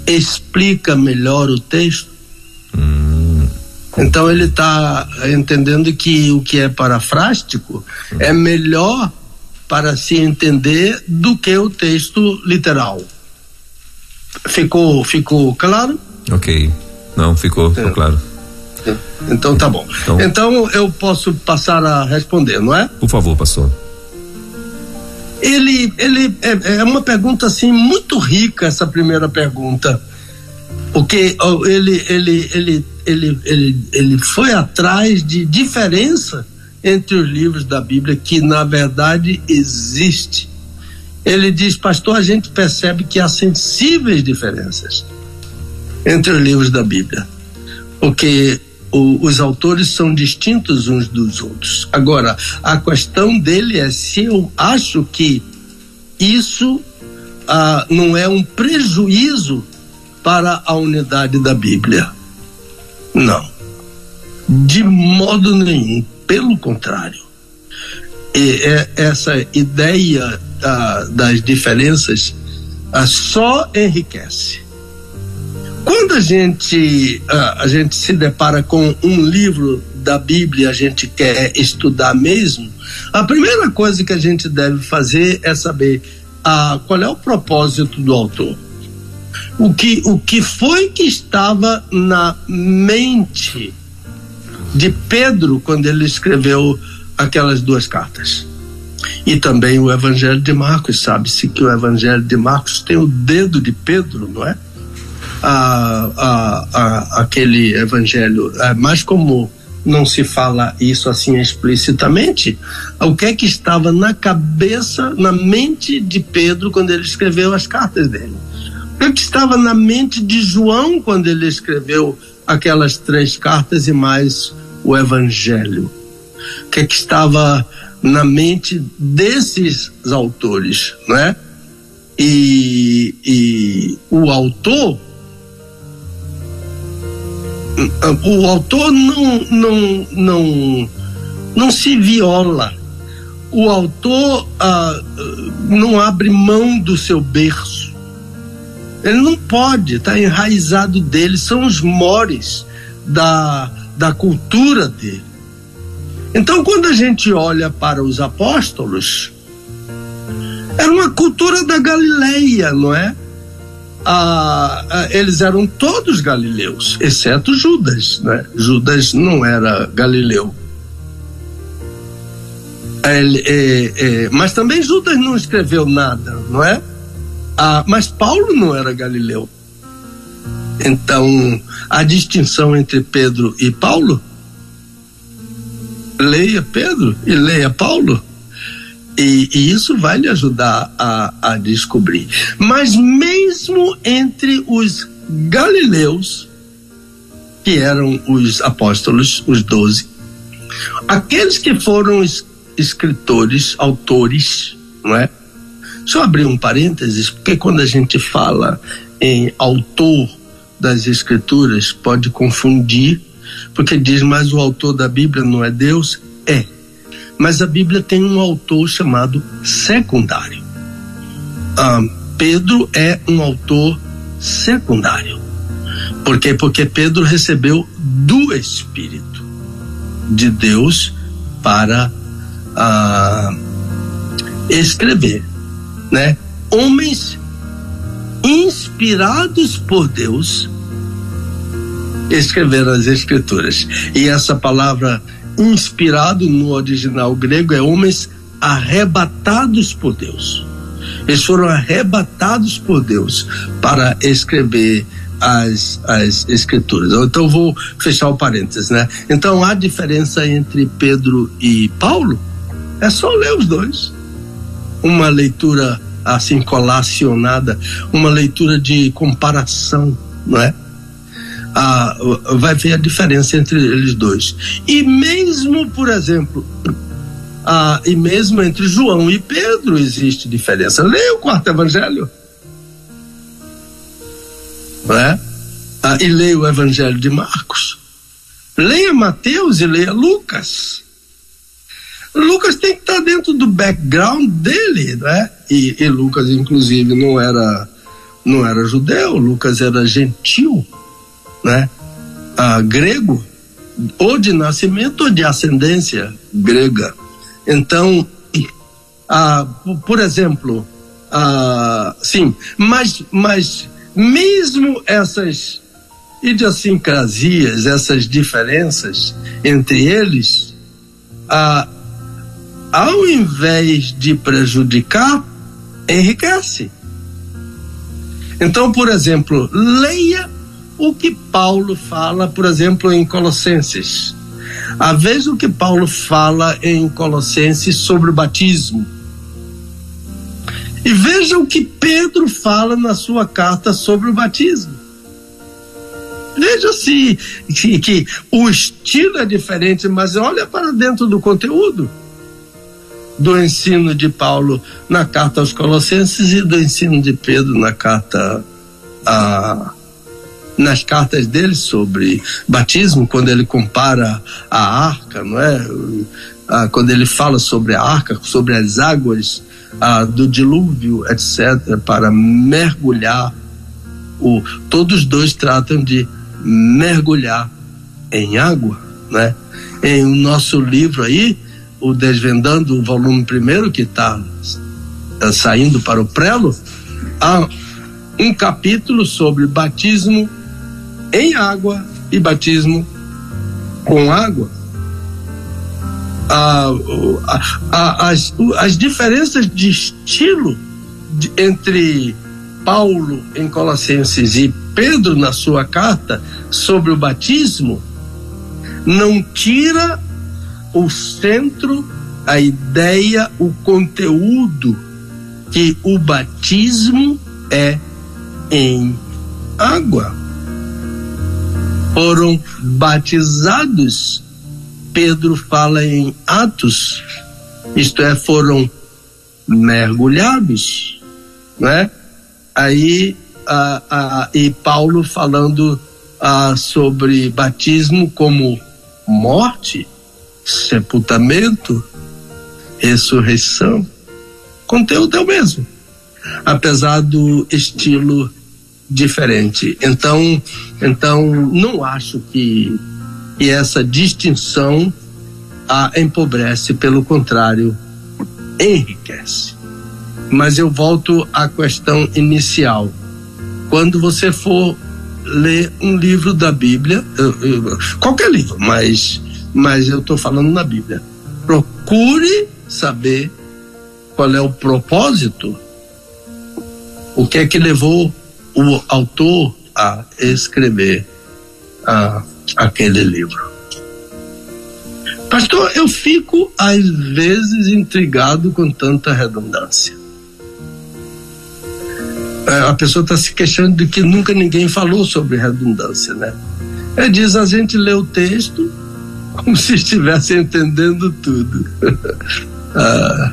Speaker 2: explica melhor o texto?
Speaker 1: Hum.
Speaker 2: Então ele está entendendo que o que é parafrástico hum. é melhor para se entender do que o texto literal. Ficou, ficou claro?
Speaker 1: Ok. Não, ficou, ficou é. claro.
Speaker 2: É. Então tá bom. Então, então, eu posso passar a responder, não é?
Speaker 1: Por favor, pastor.
Speaker 2: Ele, ele é, é uma pergunta assim muito rica essa primeira pergunta, porque ele, ele, ele, ele, ele, ele foi atrás de diferença entre os livros da Bíblia que na verdade existe ele diz, pastor, a gente percebe que há sensíveis diferenças entre os livros da Bíblia, porque o, os autores são distintos uns dos outros. Agora, a questão dele é se eu acho que isso ah, não é um prejuízo para a unidade da Bíblia. Não. De modo nenhum. Pelo contrário. E é essa ideia das diferenças só enriquece. Quando a gente, a gente se depara com um livro da Bíblia, a gente quer estudar mesmo, a primeira coisa que a gente deve fazer é saber qual é o propósito do autor. O que, o que foi que estava na mente de Pedro quando ele escreveu aquelas duas cartas? E também o Evangelho de Marcos, sabe-se que o Evangelho de Marcos tem o dedo de Pedro, não é? A, a, a, aquele Evangelho, é, mas como não se fala isso assim explicitamente, o que é que estava na cabeça, na mente de Pedro quando ele escreveu as cartas dele? O que é que estava na mente de João quando ele escreveu aquelas três cartas e mais o Evangelho? O que é que estava na mente desses autores, né? E, e o autor o autor não, não, não, não se viola. O autor ah, não abre mão do seu berço. Ele não pode, está enraizado dele, são os mores da, da cultura dele. Então, quando a gente olha para os apóstolos, era uma cultura da Galileia, não é? Ah, ah, eles eram todos galileus, exceto Judas, né? Judas não era galileu. Ele, é, é, mas também Judas não escreveu nada, não é? Ah, mas Paulo não era galileu. Então, a distinção entre Pedro e Paulo leia Pedro e leia Paulo. E, e, isso vai lhe ajudar a, a descobrir. Mas mesmo entre os galileus, que eram os apóstolos, os doze, aqueles que foram es, escritores, autores, não é? Só abrir um parênteses, porque quando a gente fala em autor das escrituras, pode confundir porque diz, mas o autor da Bíblia não é Deus? É. Mas a Bíblia tem um autor chamado secundário. ah, Pedro é um autor secundário. Por quê? Porque Pedro recebeu do Espírito de Deus para ah, escrever, né? Homens inspirados por Deus escreveram as escrituras. E essa palavra inspirado no original grego é homens arrebatados por Deus. Eles foram arrebatados por Deus para escrever as, as escrituras. Então vou fechar o parênteses, né? Então há diferença entre Pedro e Paulo? É só ler os dois. Uma leitura assim colacionada, uma leitura de comparação, não é? Vai ver a diferença entre eles dois. E mesmo, por exemplo, e mesmo entre João e Pedro existe diferença. Leia o quarto evangelho. Né? E leia o evangelho de Marcos. Leia Mateus e leia Lucas. Lucas tem que estar dentro do background dele, né? E, e Lucas, inclusive, não era não era judeu, Lucas era gentil, né? Ah, grego, ou de nascimento ou de ascendência grega. Então, ah, por exemplo, ah, sim, mas, mas mesmo essas idiosincrasias, essas diferenças entre eles, ah, ao invés de prejudicar, enriquece. Então, por exemplo, leia o que Paulo fala, por exemplo, em Colossenses. A vez o que Paulo fala em Colossenses sobre o batismo. E veja o que Pedro fala na sua carta sobre o batismo. Veja se que, que o estilo é diferente, mas olha para dentro do conteúdo do ensino de Paulo na carta aos Colossenses e do ensino de Pedro na carta a nas cartas dele sobre batismo, quando ele compara a arca, não é? Ah, quando ele fala sobre a arca, sobre as águas ah, do dilúvio, etc., para mergulhar. O, todos dois tratam de mergulhar em água, né? Em o nosso livro aí, o Desvendando, o volume primeiro, que está tá saindo para o prelo, há um capítulo sobre batismo em água e batismo com água. Ah, as, as diferenças de estilo de, entre Paulo em Colossenses e Pedro na sua carta sobre o batismo não tira o centro, a ideia, o conteúdo que o batismo é em água. Foram batizados, Pedro fala em Atos, isto é, foram mergulhados, né? Aí, e Paulo falando a, sobre batismo como morte, sepultamento, ressurreição. Conteúdo é o mesmo, apesar do estilo diferente. Então, então não acho que, que essa distinção a empobrece, pelo contrário, enriquece. Mas eu volto à questão inicial. Quando você for ler um livro da Bíblia, qualquer livro, mas mas eu estou falando na Bíblia. Procure saber qual é o propósito, o que é que levou o autor a escrever a, aquele livro. Pastor, eu fico às vezes intrigado com tanta redundância. É, a pessoa está se queixando de que nunca ninguém falou sobre redundância, né? É, diz a gente lê o texto, como se estivesse entendendo tudo. <laughs> ah,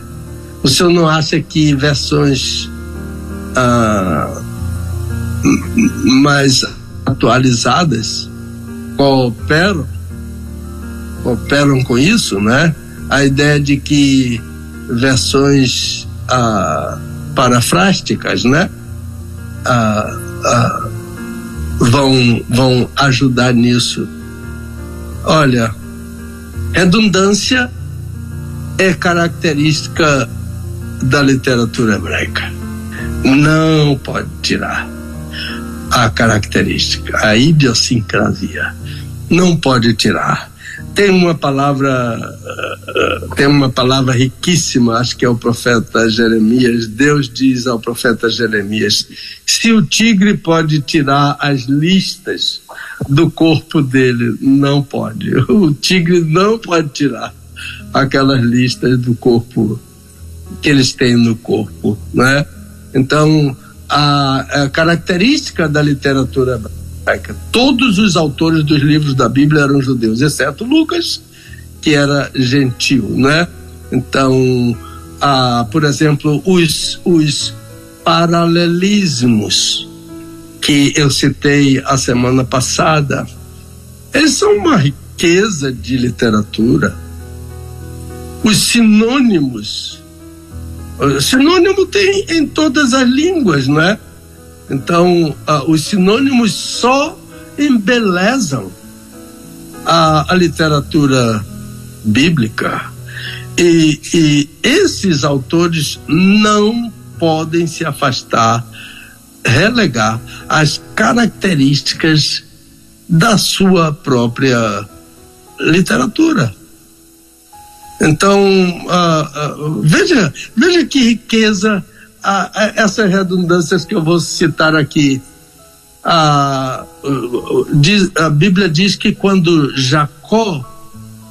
Speaker 2: o senhor não acha que versões ah, mais atualizadas cooperam, cooperam com isso, né? A ideia de que versões ah, parafrásticas, né? Ah, ah, vão, vão ajudar nisso. Olha, redundância é característica da literatura hebraica. Não pode tirar a característica, a idiosincrasia. Não pode tirar. Tem uma palavra, uh, tem uma palavra riquíssima, acho que é o profeta Jeremias. Deus diz ao profeta Jeremias: se o tigre pode tirar as listas do corpo dele, não pode. O tigre não pode tirar aquelas listas do corpo que eles têm no corpo, né? Então, a, a característica da literatura hebraica, todos os autores dos livros da Bíblia eram judeus, exceto Lucas, que era gentil, né? Então, a, por exemplo, os, os paralelismos que eu citei a semana passada, eles são uma riqueza de literatura. Os sinônimos Sinônimo tem em todas as línguas, não é? Então, uh, os sinônimos só embelezam a, a literatura bíblica. E, e esses autores não podem se afastar, relegar as características da sua própria literatura. Então, uh, uh, veja, veja que riqueza uh, essas redundâncias que eu vou citar aqui. Diz, a Bíblia diz que quando Jacó,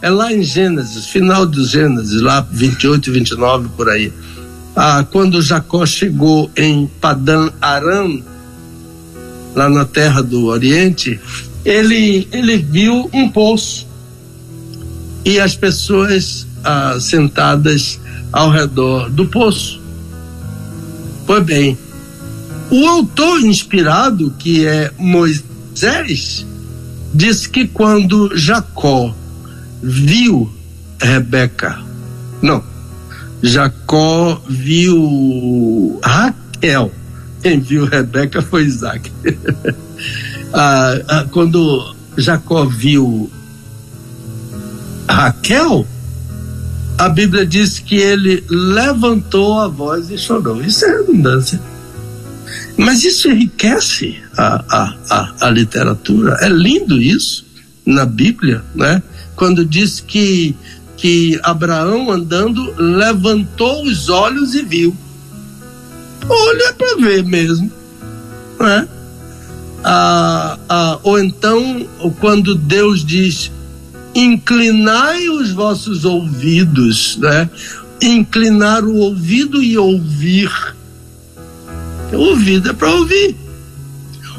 Speaker 2: é lá em Gênesis, final dos Gênesis, lá 28 e 29 por aí, quando Jacó chegou em Padã Aram, lá na terra do Oriente, ele, ele viu um poço e as pessoas ah, sentadas ao redor do poço. Pois bem, o autor inspirado, que é Moisés, diz que quando Jacó viu Rebeca, não, Jacó viu Raquel, quem viu Rebeca foi Isaac. <laughs> ah, ah, quando Jacó viu Raquel, a Bíblia diz que ele levantou a voz e chorou. Isso é redundância. Mas isso enriquece a, a, a, a literatura. É lindo isso na Bíblia, né? Quando diz que, que Abraão andando levantou os olhos e viu. Olha para ver mesmo, né? Ah, ah, ou então, quando Deus diz: inclinai os vossos ouvidos, né? Inclinar o ouvido e ouvir. O ouvido é para ouvir.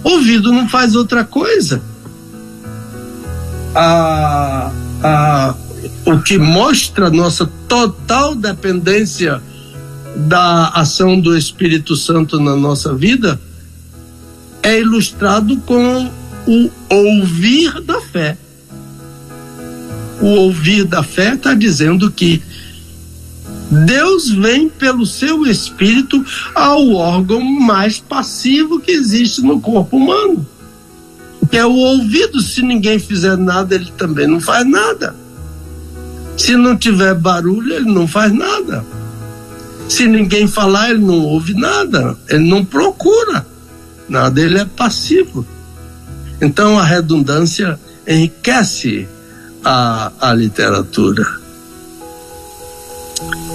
Speaker 2: Ouvido não faz outra coisa. O que mostra nossa total dependência da ação do Espírito Santo na nossa vida é ilustrado com o ouvir da fé o ouvir da fé está dizendo que Deus vem pelo seu espírito ao órgão mais passivo que existe no corpo humano, que é o ouvido. Se ninguém fizer nada, ele também não faz nada. Se não tiver barulho, ele não faz nada. Se ninguém falar, ele não ouve nada, ele não procura nada, ele é passivo. Então a redundância enriquece a, a literatura.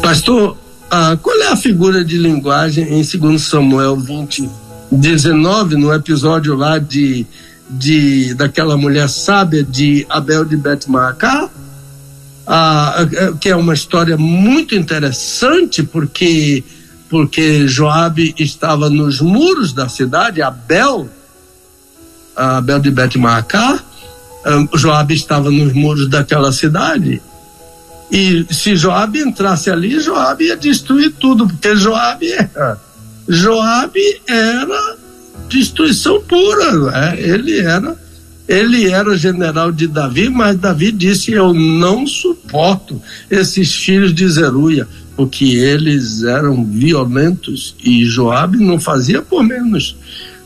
Speaker 2: Pastor, ah, qual é a figura de linguagem em 2 Samuel 20, 19, no episódio lá de, de daquela mulher sábia de Abel de Bet-Maacá? Ah, que é uma história muito interessante porque porque Joabe estava nos muros da cidade, Abel, Abel de Bet-Maacá, Joabe estava nos muros daquela cidade. E se Joabe entrasse ali, Joabe ia destruir tudo, porque Joabe era, Joabe era destruição pura. Né? Ele era ele era general de Davi, mas Davi disse: Eu não suporto esses filhos de Zeruia, porque eles eram violentos e Joabe não fazia por menos.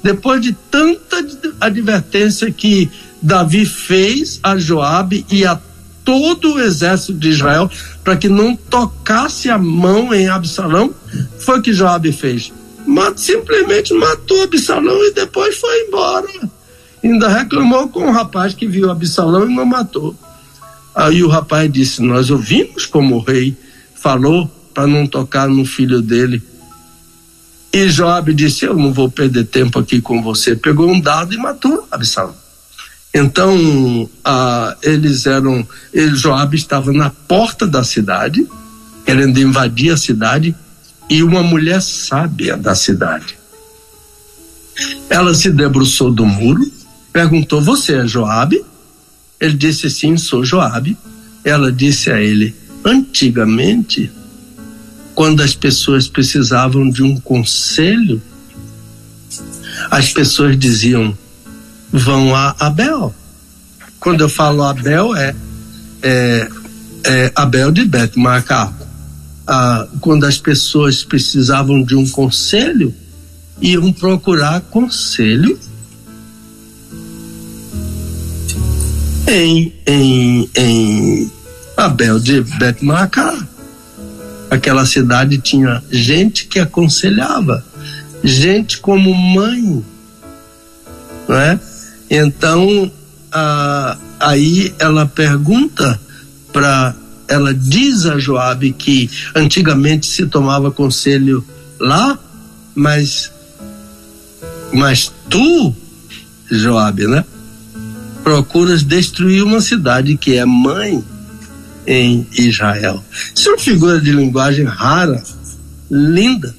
Speaker 2: Depois de tanta advertência que Davi fez a Joabe e a todo o exército de Israel para que não tocasse a mão em Absalão, foi o que Joabe fez. Mas simplesmente matou Absalão e depois foi embora. Ainda reclamou com o rapaz que viu Absalão e não matou. Aí o rapaz disse: Nós ouvimos como o rei falou para não tocar no filho dele. E Job disse: Eu não vou perder tempo aqui com você. Pegou um dado e matou Absalão. Então, ah, eles eram. Ele, Joab estava na porta da cidade, querendo invadir a cidade, e uma mulher sábia da cidade. Ela se debruçou do muro, perguntou: Você é Joabe? Ele disse: Sim, sou Joabe. Ela disse a ele: Antigamente, quando as pessoas precisavam de um conselho, as pessoas diziam: vão a Abel. Quando eu falo Abel, é, é, é Abel de Bet Marcaco. Ah, quando as pessoas precisavam de um conselho, iam procurar conselho em, em, em Abel de Betmacá. Aquela cidade tinha gente que aconselhava, gente como mãe, não é? Então, aí ela pergunta para ela diz a Joabe que antigamente se tomava conselho lá, mas mas tu, Joabe, né? Procuras destruir uma cidade que é mãe em Israel. Isso é uma figura de linguagem rara, linda,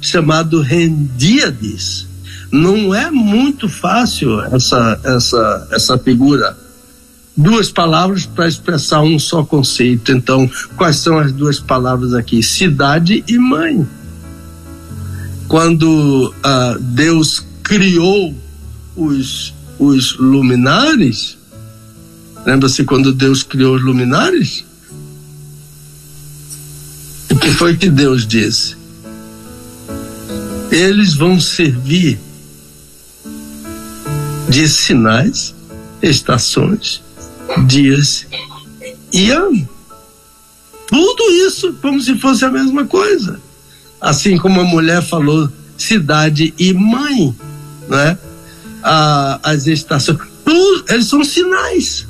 Speaker 2: chamado Rendíades. Não é muito fácil essa, essa, essa figura. Duas palavras para expressar um só conceito. Então, quais são as duas palavras aqui? Cidade e mãe. Quando uh, Deus criou os, os luminares, lembra-se quando Deus criou os luminares? O que foi que Deus disse? Eles vão servir de sinais, estações, dias e ano. Tudo isso como se fosse a mesma coisa. Assim como a mulher falou cidade e mãe, né? Ah, as estações, tudo, eles são sinais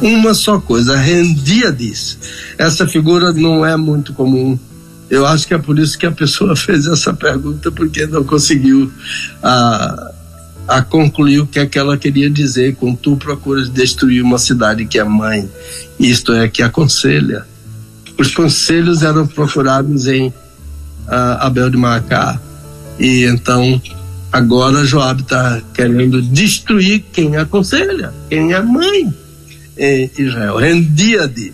Speaker 2: uma só coisa, rendia disso. Essa figura não é muito comum. Eu acho que é por isso que a pessoa <laughs> fez essa pergunta, porque não conseguiu a, a concluir o que é que ela queria dizer com tu procuras destruir uma cidade que é mãe, isto é, que aconselha. Os conselhos eram procurados em uh, Abel de Macá. E então, agora Joab está querendo destruir quem aconselha, quem é mãe em Israel. Rendíade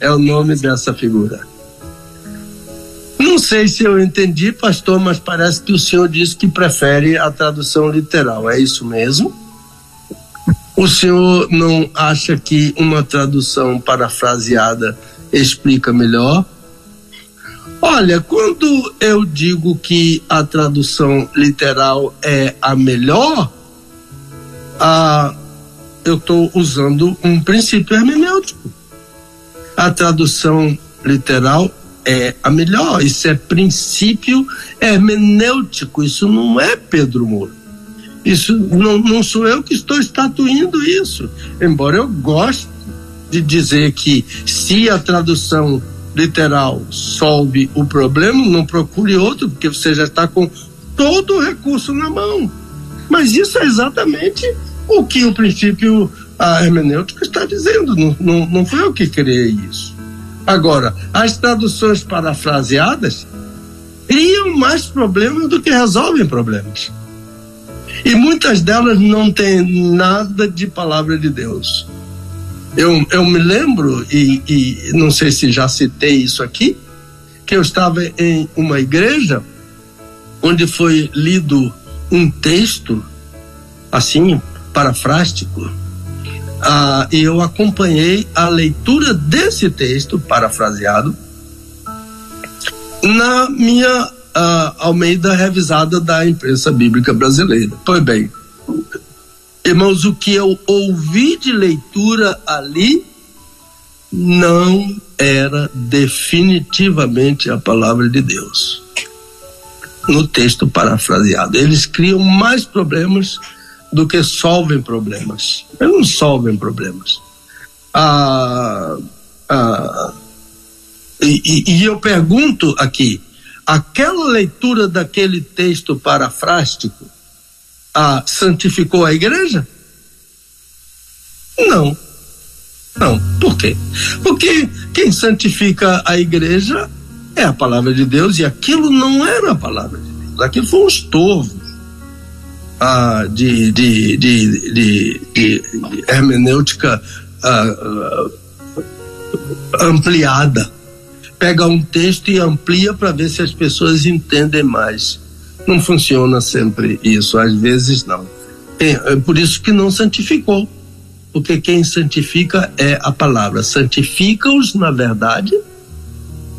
Speaker 2: é o nome dessa figura. Não sei se eu entendi, pastor, mas parece que o senhor disse que prefere a tradução literal. É isso mesmo? O senhor não acha que uma tradução parafraseada explica melhor? Olha, quando eu digo que a tradução literal é a melhor, a, eu estou usando um princípio hermenêutico. A tradução literal é a melhor, isso é princípio hermenêutico, isso não é Pedro Moura. Isso não, não sou eu que estou estatuindo isso, embora eu goste de dizer que se a tradução literal solve o problema, não procure outro, porque você já está com todo o recurso na mão. Mas isso é exatamente o que o princípio a hermenêutica está dizendo. Não, não, não foi eu que criei isso. Agora, as traduções parafraseadas criam mais problemas do que resolvem problemas. E muitas delas não têm nada de palavra de Deus. Eu, eu me lembro, e, e não sei se já citei isso aqui, que eu estava em uma igreja onde foi lido um texto, assim, parafrástico, ah, eu acompanhei a leitura desse texto parafraseado na minha ah, Almeida revisada da imprensa bíblica brasileira. Pois bem, irmãos, o que eu ouvi de leitura ali não era definitivamente a palavra de Deus. No texto parafraseado, eles criam mais problemas do que solvem problemas. Eles não solvem problemas. Ah, ah, e, e, eu pergunto aqui: aquela leitura daquele texto parafrástico ah, santificou a igreja? Não. Não. Por quê? Porque quem santifica a igreja é a palavra de Deus e aquilo não era a palavra de Deus. Aquilo foi um estorvo ah, de, de, de, de, de hermenêutica ampliada. Pega um texto e amplia para ver se as pessoas entendem mais. Não funciona sempre isso, às vezes não. É, é por isso que não santificou. Porque quem santifica é a palavra. Santifica-os na verdade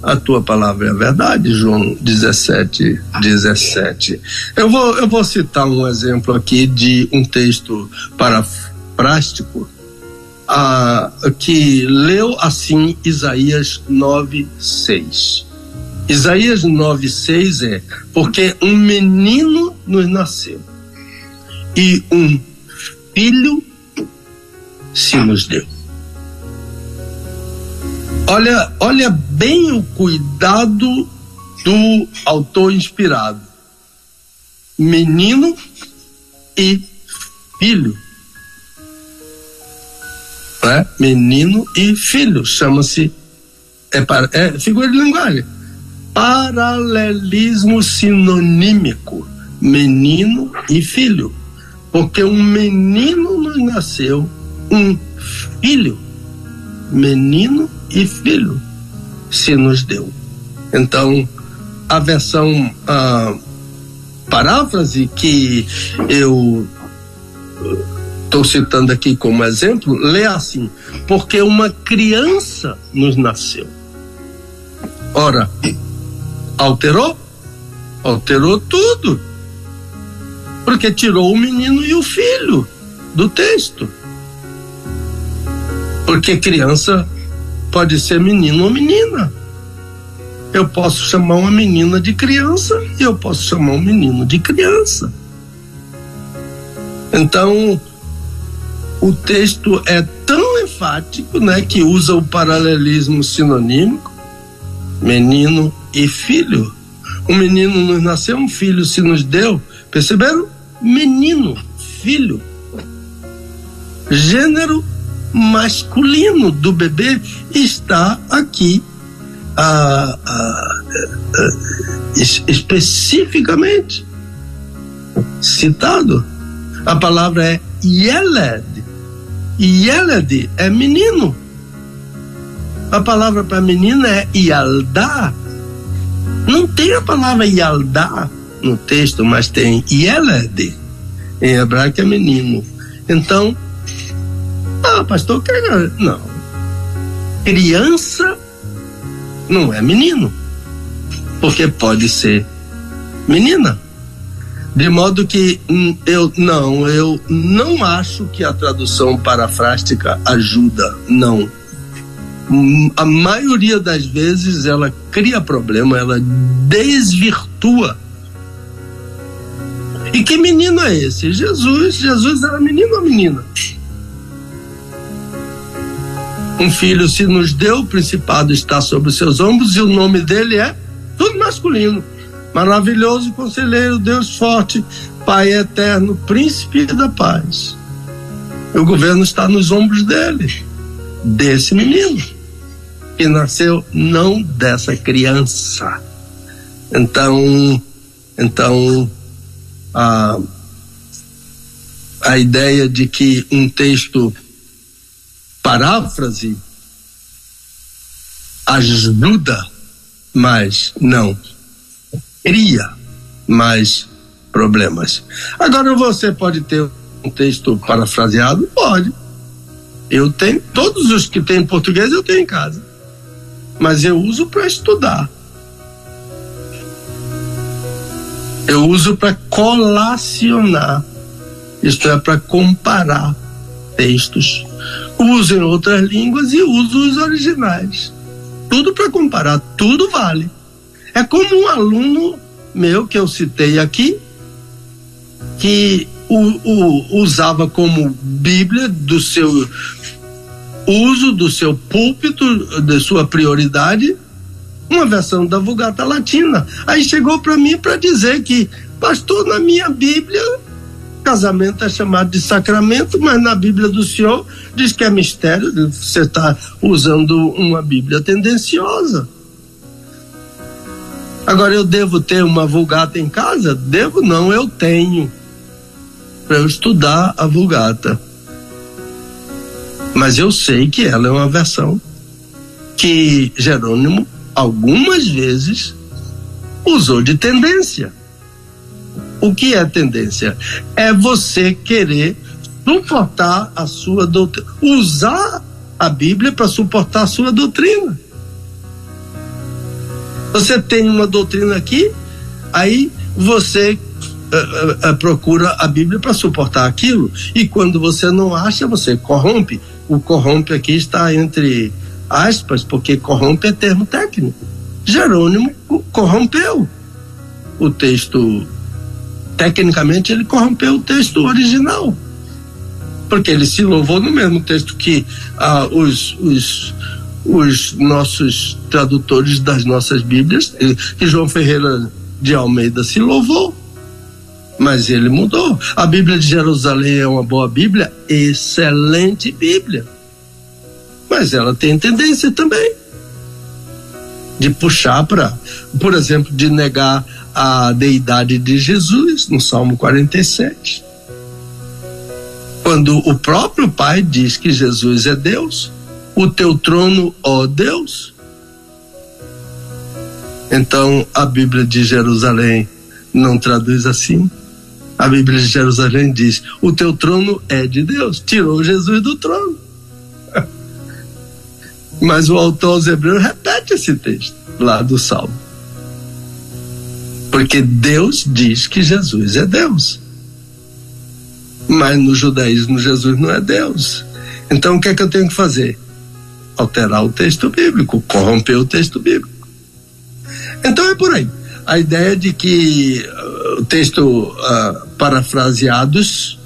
Speaker 2: a tua palavra é verdade, João 17, 17. Eu vou, eu vou citar um exemplo aqui de um texto parafrástico ah, que leu assim Isaías 9, 6. Isaías 9, 6 é: Porque um menino nos nasceu e um filho se nos deu. Olha, olha bem o cuidado do autor inspirado. Menino e filho. É? Menino e filho. Chama-se. É, é figura de linguagem. Paralelismo sinonímico. Menino e filho. Porque um menino nos nasceu, um filho. Menino e filho se nos deu. Então, a versão a paráfrase que eu estou citando aqui como exemplo, lê assim: porque uma criança nos nasceu. Ora, alterou? Alterou tudo. Porque tirou o menino e o filho do texto. Porque criança pode ser menino ou menina. Eu posso chamar uma menina de criança e eu posso chamar um menino de criança. Então, o texto é tão enfático, né, que usa o paralelismo sinonímico, menino e filho. Um menino nos nasceu, um filho se nos deu. Perceberam? Menino, filho. Gênero masculino do bebê está aqui ah, ah, ah, especificamente citado. A palavra é Yeled. Yeled é menino. A palavra para menina é Yaldá. Não tem a palavra Yaldá no texto, mas tem Yeled. Em hebraico é menino. Então, ah, pastor, que não. Criança não é menino, porque pode ser menina. De modo que hum, eu não, eu não acho que a tradução parafrástica ajuda, não. Hum, a maioria das vezes ela cria problema, ela desvirtua. E que menino é esse? Jesus, Jesus era menino ou menina? Um filho se nos deu, o principado está sobre os seus ombros e o nome dele é tudo masculino. Maravilhoso conselheiro, Deus forte, Pai eterno, príncipe da paz. O governo está nos ombros dele, desse menino, que nasceu não dessa criança. Então, então a, a ideia de que um texto paráfrase ajuda, mas não cria mais problemas. Agora você pode ter um texto parafraseado? Pode. Eu tenho, todos os que tem português eu tenho em casa. Mas eu uso para estudar. Eu uso para colacionar, isto é, para comparar textos. Uso em outras línguas e uso os originais. Tudo para comparar, tudo vale. É como um aluno meu que eu citei aqui, que o, o, usava como Bíblia do seu uso, do seu púlpito, de sua prioridade, uma versão da Vulgata Latina. Aí chegou para mim para dizer que, pastor, na minha Bíblia, casamento é chamado de sacramento, mas na Bíblia do Senhor diz que é mistério. Você está usando uma Bíblia tendenciosa. Agora eu devo ter uma Vulgata em casa? Devo não, eu tenho. Para eu estudar a Vulgata. Mas eu sei que ela é uma versão que Jerônimo algumas vezes usou de tendência. O que é tendência? É você querer suportar a sua doutrina, usar a Bíblia para suportar a sua doutrina. Você tem uma doutrina aqui, aí você uh, uh, procura a Bíblia para suportar aquilo, e quando você não acha, você corrompe. O corrompe aqui está entre aspas, porque corrompe é termo técnico. Jerônimo corrompeu o texto. Tecnicamente, ele corrompeu o texto original. Porque ele se louvou no mesmo texto que ah, os, os, os nossos tradutores das nossas Bíblias, que João Ferreira de Almeida se louvou. Mas ele mudou. A Bíblia de Jerusalém é uma boa Bíblia, excelente Bíblia mas ela tem tendência também de puxar para, por exemplo, de negar a deidade de Jesus no Salmo 47. Quando o próprio Pai diz que Jesus é Deus, o teu trono, ó Deus. Então a Bíblia de Jerusalém não traduz assim. A Bíblia de Jerusalém diz: o teu trono é de Deus. Tirou Jesus do trono. <laughs> Mas o autor aos Hebreus repete esse texto lá do Salmo. Porque Deus diz que Jesus é Deus. Mas no judaísmo Jesus não é Deus. Então o que é que eu tenho que fazer? Alterar o texto bíblico, corromper o texto bíblico. Então é por aí. A ideia de que uh, o texto uh, parafraseados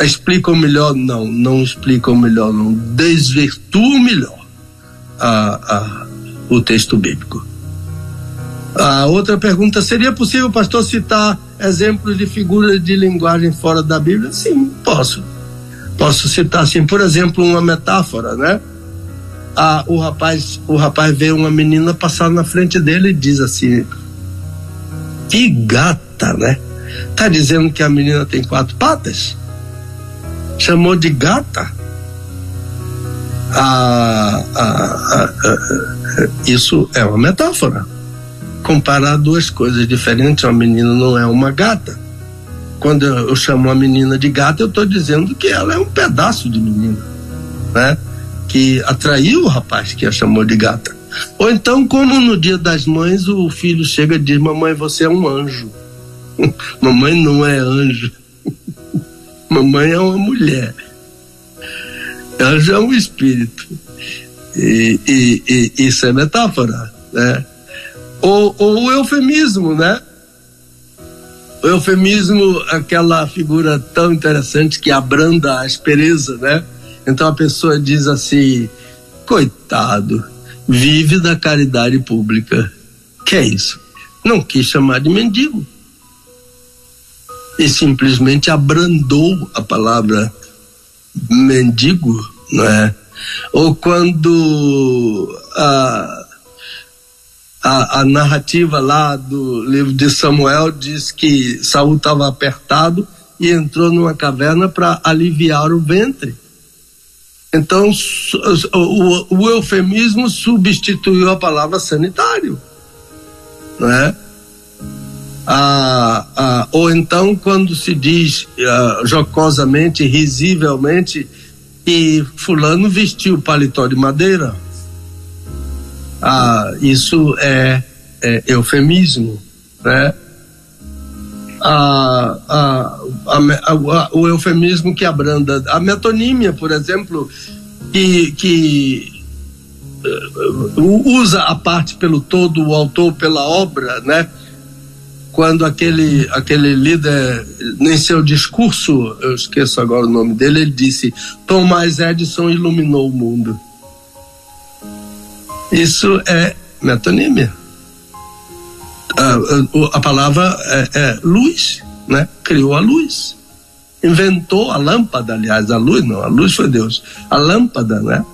Speaker 2: explicam melhor, não, não explicam melhor, não desvirtuam melhor a, o texto bíblico. A outra pergunta: seria possível, pastor, citar exemplos de figuras de linguagem fora da Bíblia? Sim, posso. Posso citar, assim, por exemplo, uma metáfora, né? Ah, o rapaz, o rapaz vê uma menina passar na frente dele e diz assim: Que gata, né? Tá dizendo que a menina tem quatro patas? Chamou de gata? a, a, a, isso é uma metáfora. Comparar duas coisas diferentes, uma menina não é uma gata. Quando eu chamo uma menina de gata, eu estou dizendo que ela é um pedaço de menina, né? Que atraiu o rapaz que a chamou de gata. Ou então, como no dia das mães, o filho chega e diz: Mamãe, você é um anjo. <laughs> Mamãe não é anjo. <laughs> Mamãe é uma mulher. Anjo é um espírito. E, e, e isso é metáfora, né? Ou, ou o eufemismo, né? O eufemismo, aquela figura tão interessante que abranda a aspereza, né? Então a pessoa diz assim: coitado, vive da caridade pública. Que é isso? Não quis chamar de mendigo. E simplesmente abrandou a palavra mendigo, não é? Ou quando a, a, a, narrativa lá do livro de Samuel diz que Saul estava apertado e entrou numa caverna para aliviar o ventre. Então o, o, eufemismo substituiu a palavra sanitário, não é? Ah, ah, ou então quando se diz ah, jocosamente, risivelmente, e fulano vestiu paletó de madeira. Ah, isso é, é eufemismo, né? A, a, a, o eufemismo que abranda a metonímia, por exemplo, que, que uh, usa a parte pelo todo, o autor pela obra, né? Quando aquele, aquele líder, em seu discurso, eu esqueço agora o nome dele, ele disse: Thomas Edison iluminou o mundo. Isso é metonímia. A, a, a palavra é, é luz, né? Criou a luz inventou a lâmpada, aliás, a luz não, a luz foi Deus, a lâmpada, né?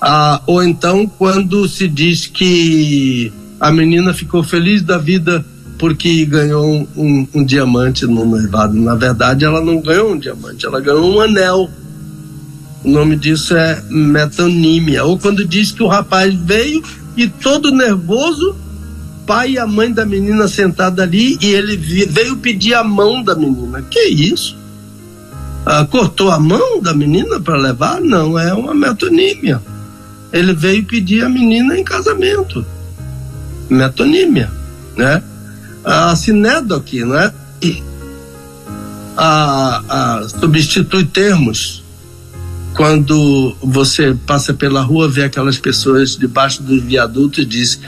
Speaker 2: Ah, ou então quando se diz que a menina ficou feliz da vida porque ganhou um, um, um diamante no noivado. Na verdade, ela não ganhou um diamante, ela ganhou um anel. O nome disso é metonímia. Ou quando diz que o rapaz veio e todo nervoso pai e a mãe da menina sentada ali e ele veio pedir a mão da menina. Que isso? Ah, cortou a mão da menina para levar? Não, é uma metonímia. Ele veio pedir a menina em casamento. Metonímia, né? A sinédoque, né? A, a, substitui termos. Quando você passa pela rua, vê aquelas pessoas debaixo dos viadutos e diz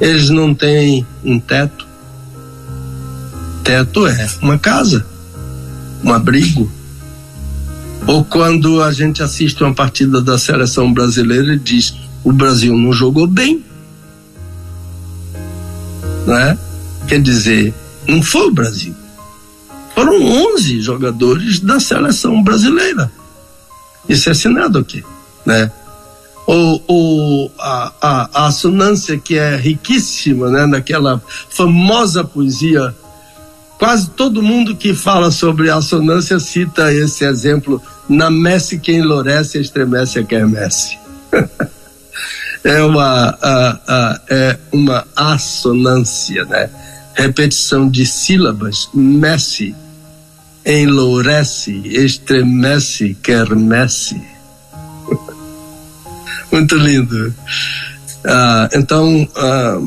Speaker 2: eles não têm um teto. Teto é uma casa, um abrigo. Ou quando a gente assiste uma partida da seleção brasileira e diz: o Brasil não jogou bem. Né? Quer dizer, não foi o Brasil. Foram 11 jogadores da seleção brasileira. Isso é assinado aqui, né? ou a, a, a, assonância que é riquíssima, né, naquela famosa poesia. Quase todo mundo que fala sobre assonância cita esse exemplo: na messe quem enlouece estremece a quermesse. <laughs> é uma, a, a, é uma assonância, né? Repetição de sílabas, messe, enlourece, estremece, quermesse <laughs> muito lindo. Ah, então, ah,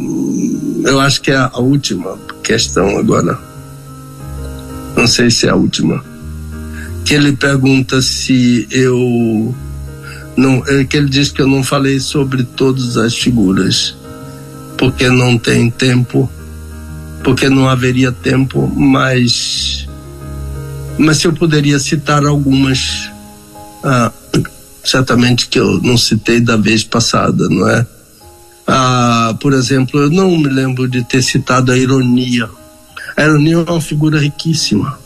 Speaker 2: eu acho que é a última questão agora. Não sei se é a última. Que ele pergunta se eu. Não, é que ele diz que eu não falei sobre todas as figuras, porque não tem tempo, porque não haveria tempo, mas. Mas se eu poderia citar algumas. Ah, certamente que eu não citei da vez passada, não é? Ah, por exemplo, eu não me lembro de ter citado a ironia. A ironia é uma figura riquíssima.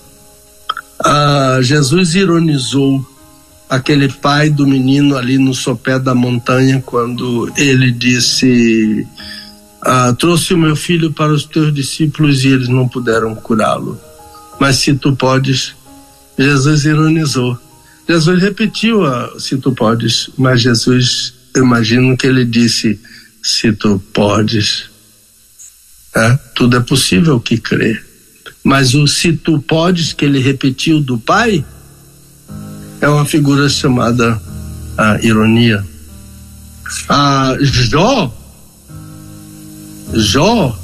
Speaker 2: Ah, Jesus ironizou aquele pai do menino ali no sopé da montanha quando ele disse: ah, Trouxe o meu filho para os teus discípulos e eles não puderam curá-lo. Mas se tu podes, Jesus ironizou Jesus repetiu a se tu podes, mas Jesus, eu imagino que ele disse se tu podes. É, tudo é possível que crê. Mas o se tu podes que ele repetiu do Pai é uma figura chamada a ironia. A Jó, Jó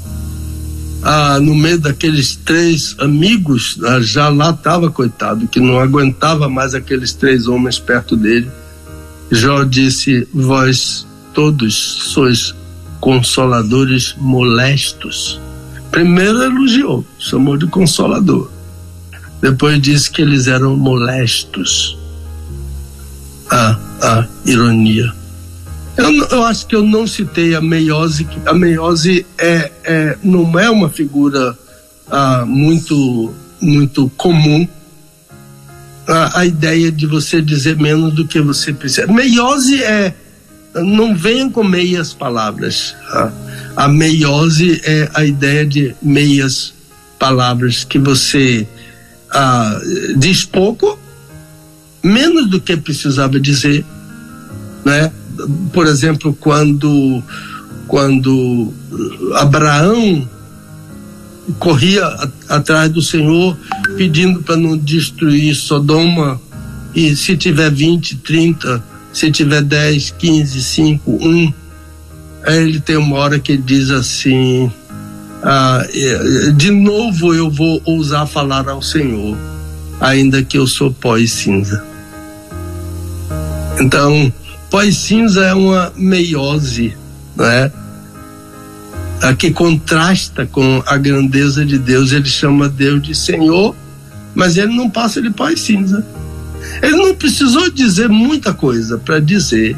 Speaker 2: ah, no meio daqueles três amigos, ah, já lá estava, coitado, que não aguentava mais aqueles três homens perto dele. Jó disse: Vós todos sois consoladores molestos. Primeiro elogiou, chamou de consolador. Depois disse que eles eram molestos. Ah, a ironia. Eu, eu, acho que eu não citei a meiose. A meiose é, é, não é uma figura ah, muito, muito comum. A, a, ideia de você dizer menos do que você precisa. Meiose é. Não venham com meias palavras. Ah. A meiose é a ideia de meias palavras que você ah, diz pouco, menos do que precisava dizer, né? Por exemplo, quando, quando Abraão corria atrás do Senhor pedindo para não destruir Sodoma e se tiver 20, 30, se tiver 10, 15, 5, 1, aí ele tem uma hora que diz assim: ah, de novo eu vou ousar falar ao Senhor, ainda que eu sou pó e cinza. Então, pó e cinza é uma meiose, né? A que contrasta com a grandeza de Deus. Ele chama Deus de Senhor, mas ele não passa de pó e cinza. Ele não precisou dizer muita coisa para dizer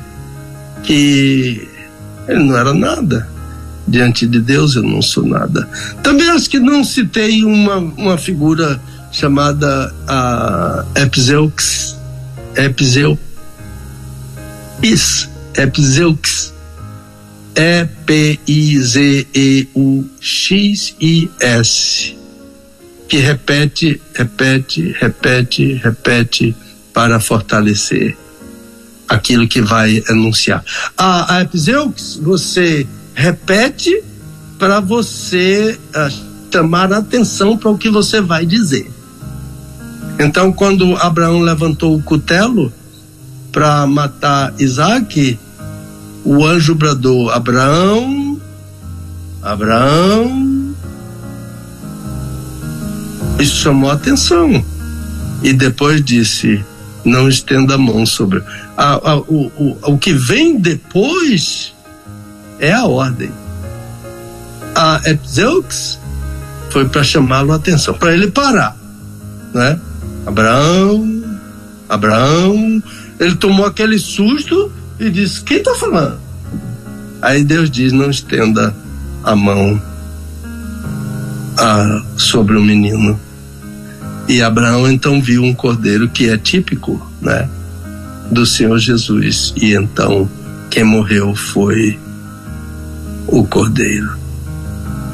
Speaker 2: que ele não era nada. Diante de Deus eu não sou nada. Também acho que não citei uma, uma figura chamada uh, Epizeux. Epizeu. Is. Epizeux. E-P-I-Z-E-U-X-I-S. Que repete, repete, repete, repete para fortalecer aquilo que vai anunciar. A, a Epizeux, você repete para você uh, chamar atenção para o que você vai dizer. Então, quando Abraão levantou o cutelo para matar Isaac, o anjo bradou: Abraão, Abraão. Isso chamou a atenção. E depois disse: não estenda a mão sobre. A, a, o, o, o que vem depois é a ordem. A Epzeux foi para chamá-lo a atenção, para ele parar, né? Abraão, Abraão, ele tomou aquele susto e disse: Quem está falando? Aí Deus diz: Não estenda a mão a, sobre o menino e Abraão então viu um cordeiro que é típico, né, do Senhor Jesus. E então quem morreu foi o cordeiro.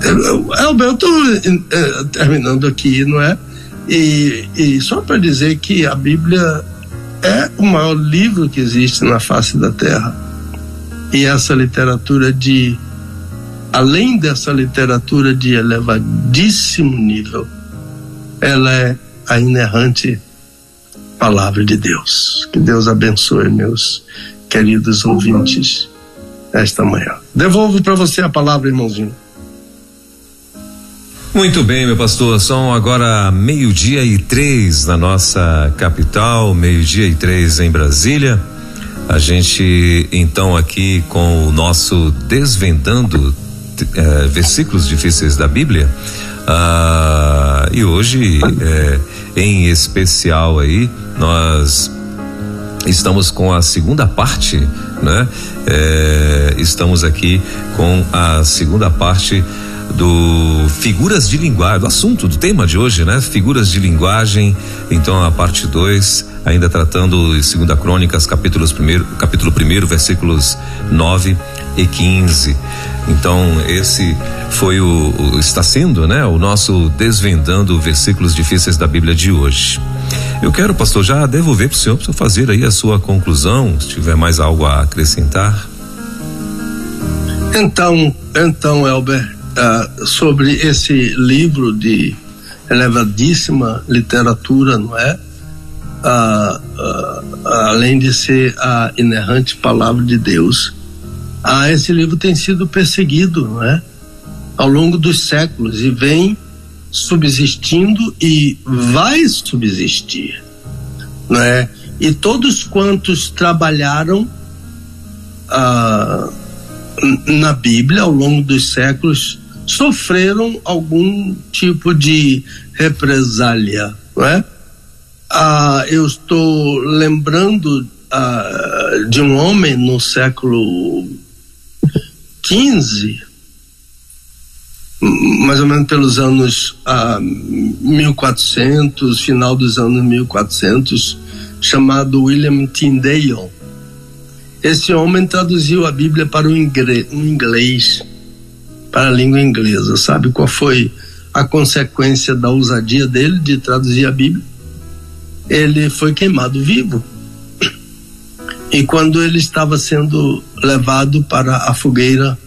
Speaker 2: Estou eh, terminando aqui, não é? E, e só para dizer que a Bíblia é o maior livro que existe na face da Terra. E essa literatura de, além dessa literatura de elevadíssimo nível, ela é a inerrante palavra de Deus. Que Deus abençoe meus queridos ouvintes esta manhã. Devolvo para você a palavra, irmãozinho.
Speaker 1: Muito bem, meu pastor. São agora meio-dia e três na nossa capital, meio-dia e três em Brasília. A gente, então, aqui com o nosso Desvendando eh, Versículos Difíceis da Bíblia. Ah, e hoje, eh, em especial aí, nós estamos com a segunda parte, né? É, estamos aqui com a segunda parte do figuras de linguagem, do assunto, do tema de hoje, né? Figuras de linguagem. Então a parte 2, ainda tratando segunda Crônicas, capítulos primeiro, capítulo 1, versículos 9 e 15. Então, esse foi o, o, está sendo, né, o nosso desvendando versículos difíceis da Bíblia de hoje. Eu quero, pastor, já devolver para o senhor para fazer aí a sua conclusão, se tiver mais algo a acrescentar.
Speaker 2: Então, então, Elber, uh, sobre esse livro de elevadíssima literatura, não é? Uh, uh, além de ser a inerrante palavra de Deus, ah, esse livro tem sido perseguido, não é? Ao longo dos séculos e vem subsistindo e vai subsistir, não é? E todos quantos trabalharam ah, na Bíblia ao longo dos séculos sofreram algum tipo de represália, não é? Ah, eu estou lembrando ah, de um homem no século 15, mais ou menos pelos anos ah, 1400, final dos anos 1400, chamado William Tyndale. Esse homem traduziu a Bíblia para o inglês, para a língua inglesa. Sabe qual foi a consequência da ousadia dele de traduzir a Bíblia? Ele foi queimado vivo. E quando ele estava sendo levado para a fogueira,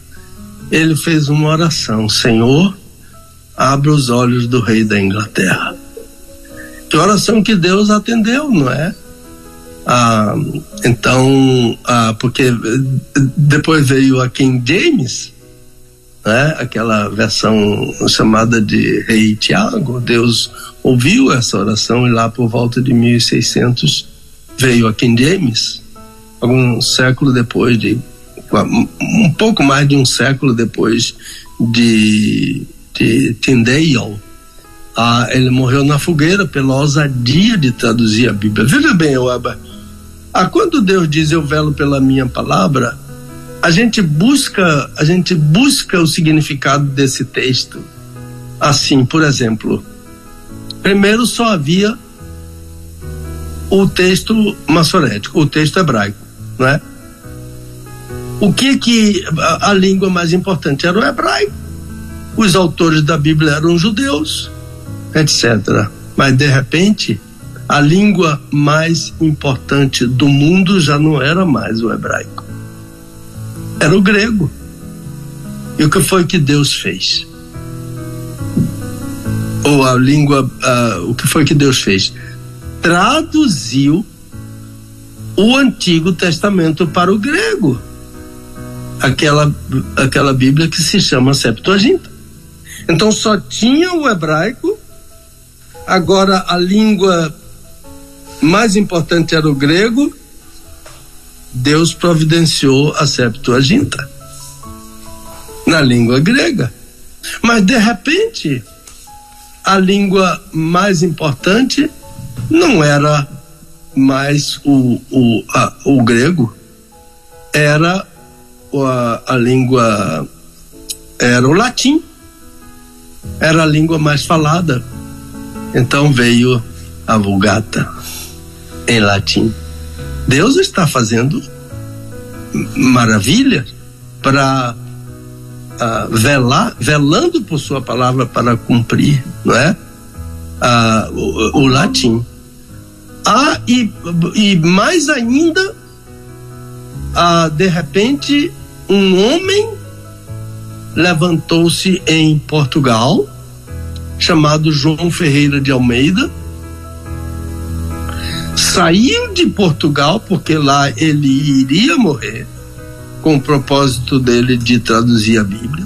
Speaker 2: ele fez uma oração: Senhor, abra os olhos do rei da Inglaterra. Que oração que Deus atendeu, não é? Ah, então, ah, porque depois veio a King James, né? aquela versão chamada de Rei Tiago. Deus ouviu essa oração e lá por volta de 1600 veio a King James, algum século depois de um pouco mais de um século depois de, de Tyndale. Ah, ele morreu na fogueira pela ousadia de traduzir a Bíblia. Veja bem, Weba, ah, quando Deus diz eu velo pela minha palavra, a gente busca, a gente busca o significado desse texto. Assim, por exemplo, primeiro só havia o texto maçorético, o texto hebraico, não é? O que que a, a língua mais importante era o hebraico. Os autores da Bíblia eram judeus, etc. Mas de repente, a língua mais importante do mundo já não era mais o hebraico. Era o grego. E o que foi que Deus fez? Ou a língua, o que foi que Deus fez? Traduziu o Antigo Testamento para o grego aquela, aquela Bíblia que se chama Septuaginta. Então só tinha o hebraico, agora a língua mais importante era o grego, Deus providenciou a Septuaginta na língua grega. Mas de repente, a língua mais importante não era mais o, o, a, o grego, era a, a língua era o latim, era a língua mais falada. Então veio a Vulgata em latim. Deus está fazendo maravilha para uh, velar, velando por sua palavra para cumprir, não é? Uh, o, o, latim. Ah, e, e mais ainda, uh, de repente, um homem levantou-se em Portugal, chamado João Ferreira de Almeida, saiu de Portugal, porque lá ele iria morrer, com o propósito dele de traduzir a Bíblia,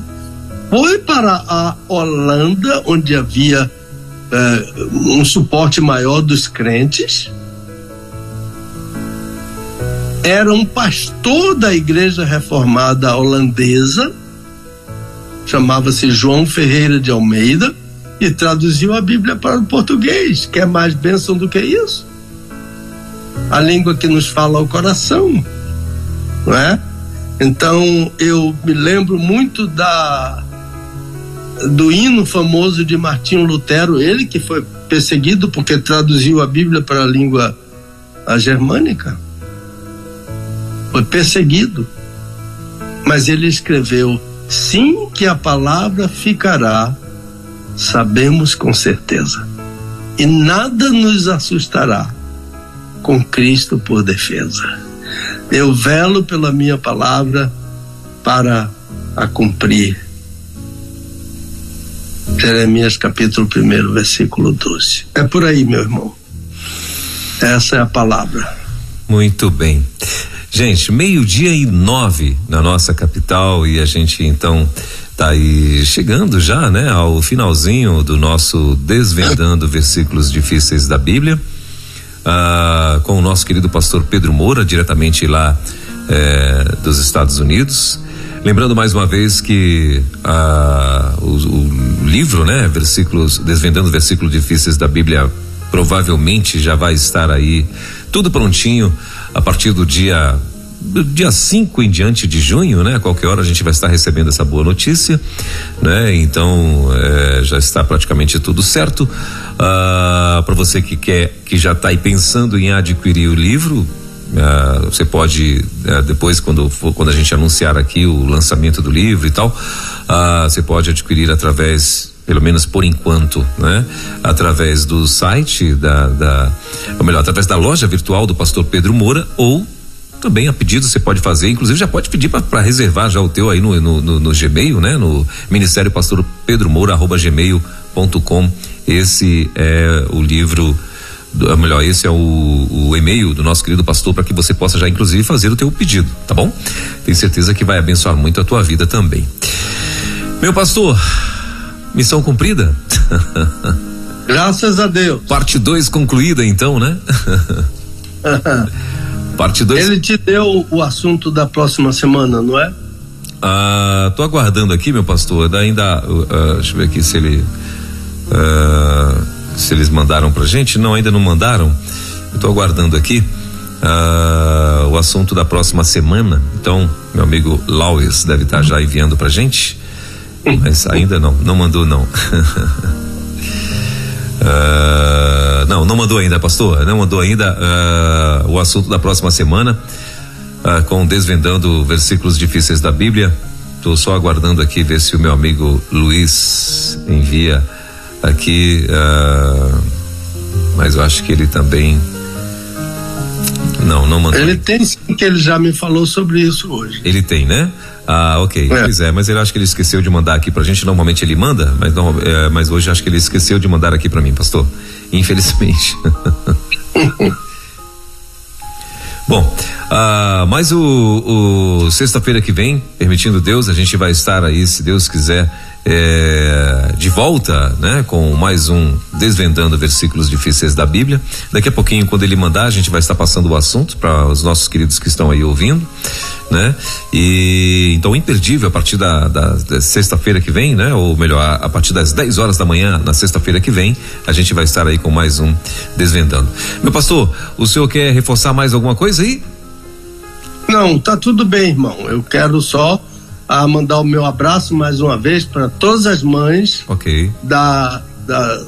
Speaker 2: foi para a Holanda, onde havia eh, um suporte maior dos crentes, era um pastor da igreja reformada holandesa, chamava-se João Ferreira de Almeida, e traduziu a Bíblia para o português. Quer mais bênção do que isso? A língua que nos fala ao coração, não é? Então eu me lembro muito da do hino famoso de Martinho Lutero, ele que foi perseguido porque traduziu a Bíblia para a língua a germânica foi perseguido. Mas ele escreveu: sim, que a palavra ficará, sabemos com certeza, e nada nos assustará com Cristo por defesa. Eu velo pela minha palavra para a cumprir. Jeremias capítulo 1, versículo 12. É por aí, meu irmão. Essa é a palavra.
Speaker 1: Muito bem. Gente, meio-dia e nove na nossa capital e a gente então tá aí chegando já, né, ao finalzinho do nosso desvendando versículos difíceis da Bíblia, ah, com o nosso querido pastor Pedro Moura, diretamente lá eh, dos Estados Unidos. Lembrando mais uma vez que ah, o, o livro, né, versículos desvendando versículos difíceis da Bíblia, provavelmente já vai estar aí tudo prontinho a partir do dia do dia 5 em diante de junho, né? Qualquer hora a gente vai estar recebendo essa boa notícia, né? Então é, já está praticamente tudo certo. Ah, Para você que quer, que já está aí pensando em adquirir o livro, ah, você pode ah, depois quando quando a gente anunciar aqui o lançamento do livro e tal, ah, você pode adquirir através pelo menos por enquanto, né? Através do site da, da ou melhor, através da loja virtual do Pastor Pedro Moura ou também a pedido você pode fazer, inclusive já pode pedir para reservar já o teu aí no, no, no, no, Gmail, né? No Ministério Pastor Pedro Moura arroba gmail.com. Esse é o livro do, melhor, esse é o, o e-mail do nosso querido pastor para que você possa já inclusive fazer o teu pedido, tá bom? Tenho certeza que vai abençoar muito a tua vida também. Meu pastor, missão cumprida?
Speaker 2: Graças a Deus.
Speaker 1: Parte 2 concluída então, né? <laughs> Parte 2.
Speaker 2: Ele te deu o assunto da próxima semana, não é?
Speaker 1: Ah, tô aguardando aqui, meu pastor. Ainda, uh, deixa eu ver aqui se ele, uh, se eles mandaram pra gente. Não, ainda não mandaram. Eu tô aguardando aqui uh, o assunto da próxima semana. Então, meu amigo Laues deve estar tá já enviando pra gente, mas ainda não, não mandou não. Uh, <laughs> não, não mandou ainda, pastor. Não mandou ainda uh, o assunto da próxima semana, uh, com desvendando versículos difíceis da Bíblia. Estou só aguardando aqui ver se o meu amigo Luiz envia aqui, mas eu acho que ele também. Não, não mandou.
Speaker 2: Ele tem sim, que ele já me falou sobre isso hoje.
Speaker 1: Ele tem, né? Ah, ok. É. Pois é, mas ele acho que ele esqueceu de mandar aqui pra gente. Normalmente ele manda, mas, não, é, mas hoje acho que ele esqueceu de mandar aqui para mim, pastor. Infelizmente. <laughs> Bom, ah, mas o, o sexta-feira que vem, permitindo Deus, a gente vai estar aí, se Deus quiser, é, de volta, né, com mais um desvendando versículos difíceis da Bíblia. Daqui a pouquinho, quando ele mandar, a gente vai estar passando o assunto para os nossos queridos que estão aí ouvindo, né? E então imperdível a partir da, da, da sexta-feira que vem, né? Ou melhor, a, a partir das 10 horas da manhã na sexta-feira que vem, a gente vai estar aí com mais um desvendando. Meu pastor, o senhor quer reforçar mais alguma coisa aí?
Speaker 2: Não, tá tudo bem, irmão. Eu quero só a mandar o meu abraço mais uma vez para todas as mães
Speaker 1: okay.
Speaker 2: da, da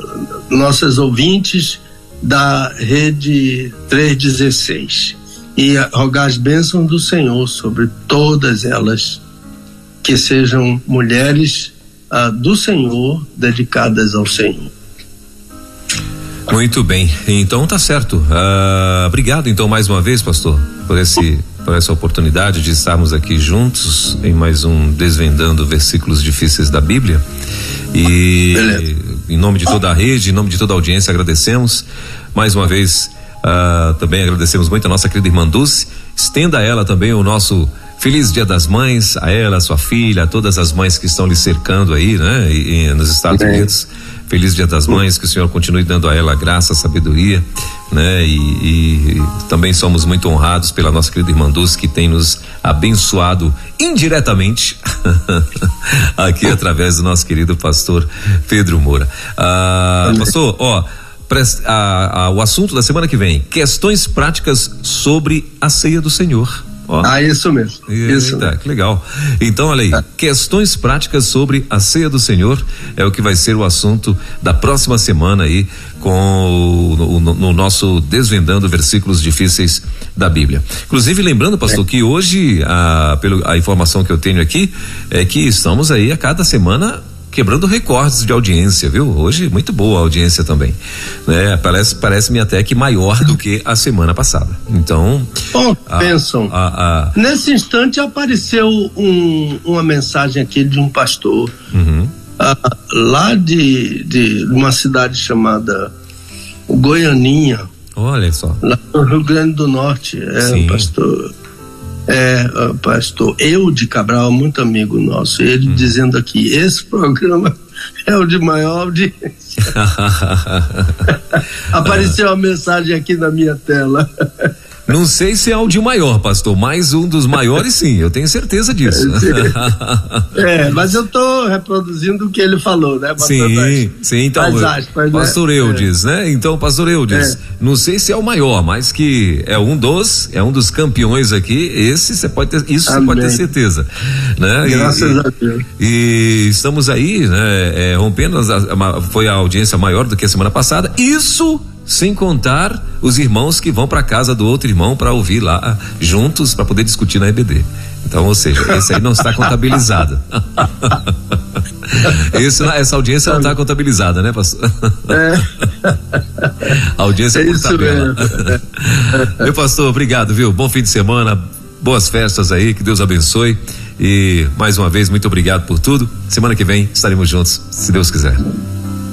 Speaker 2: nossas ouvintes da rede 316 e rogar as bênçãos do Senhor sobre todas elas que sejam mulheres ah, do Senhor dedicadas ao Senhor.
Speaker 1: Muito bem, então tá certo. Ah, obrigado então mais uma vez, pastor, por esse por essa oportunidade de estarmos aqui juntos em mais um Desvendando Versículos Difíceis da Bíblia. E Beleza. em nome de toda a rede, em nome de toda a audiência, agradecemos mais uma vez. Uh, também agradecemos muito a nossa querida irmã Dulce. Estenda a ela também o nosso Feliz Dia das Mães, a ela, a sua filha, a todas as mães que estão lhe cercando aí, né? E, e nos Estados é. Unidos. Feliz Dia das Mães, que o Senhor continue dando a ela graça, sabedoria, né? E, e, também somos muito honrados pela nossa querida irmã Dulce, que tem nos abençoado indiretamente <laughs> aqui através do nosso querido pastor Pedro Moura. Ah, pastor, ó, a, a, o assunto da semana que vem, questões práticas sobre a ceia do Senhor.
Speaker 2: Ó. Ah, isso mesmo. Isso
Speaker 1: Eita, que legal. Então, olha aí, tá. questões práticas sobre a ceia do Senhor é o que vai ser o assunto da próxima semana aí com o, no, no, nosso desvendando versículos difíceis da Bíblia. Inclusive, lembrando, pastor, é. que hoje a, pelo, a informação que eu tenho aqui é que estamos aí a cada semana quebrando recordes de audiência, viu? Hoje muito boa a audiência também, né? Parece parece-me até que maior do que a semana passada. Então,
Speaker 2: oh, a, pensam. A, a, Nesse instante apareceu um, uma mensagem aqui de um pastor uhum. uh, lá de, de uma cidade chamada Goianinha.
Speaker 1: Olha só.
Speaker 2: Lá no Rio Grande do Norte, é Sim. um pastor é, pastor de Cabral, muito amigo nosso, ele hum. dizendo aqui: esse programa <laughs> é o de maior audiência. <laughs> Apareceu a mensagem aqui na minha tela. <laughs>
Speaker 1: Não sei se é o de maior, pastor, mas um dos maiores sim, eu tenho certeza disso. <laughs>
Speaker 2: é, mas eu estou reproduzindo o que ele falou, né?
Speaker 1: sim, sim, então, aspas, né? pastor né? Eudes, é. né? Então, pastor Eudes, é. não sei se é o maior, mas que é um dos, é um dos campeões aqui, esse você pode ter, isso você pode ter certeza, né?
Speaker 2: Graças e, a Deus.
Speaker 1: E estamos aí, né? É, rompendo, a, a, foi a audiência maior do que a semana passada, isso sem contar os irmãos que vão para casa do outro irmão para ouvir lá juntos para poder discutir na EBD. Então, ou seja, esse aí não está <laughs> contabilizado. Esse, essa audiência não está contabilizada, né, pastor? É. A <laughs> audiência é por tabela. <laughs> Meu pastor, obrigado, viu? Bom fim de semana, boas festas aí, que Deus abençoe. E mais uma vez, muito obrigado por tudo. Semana que vem estaremos juntos, se Deus quiser.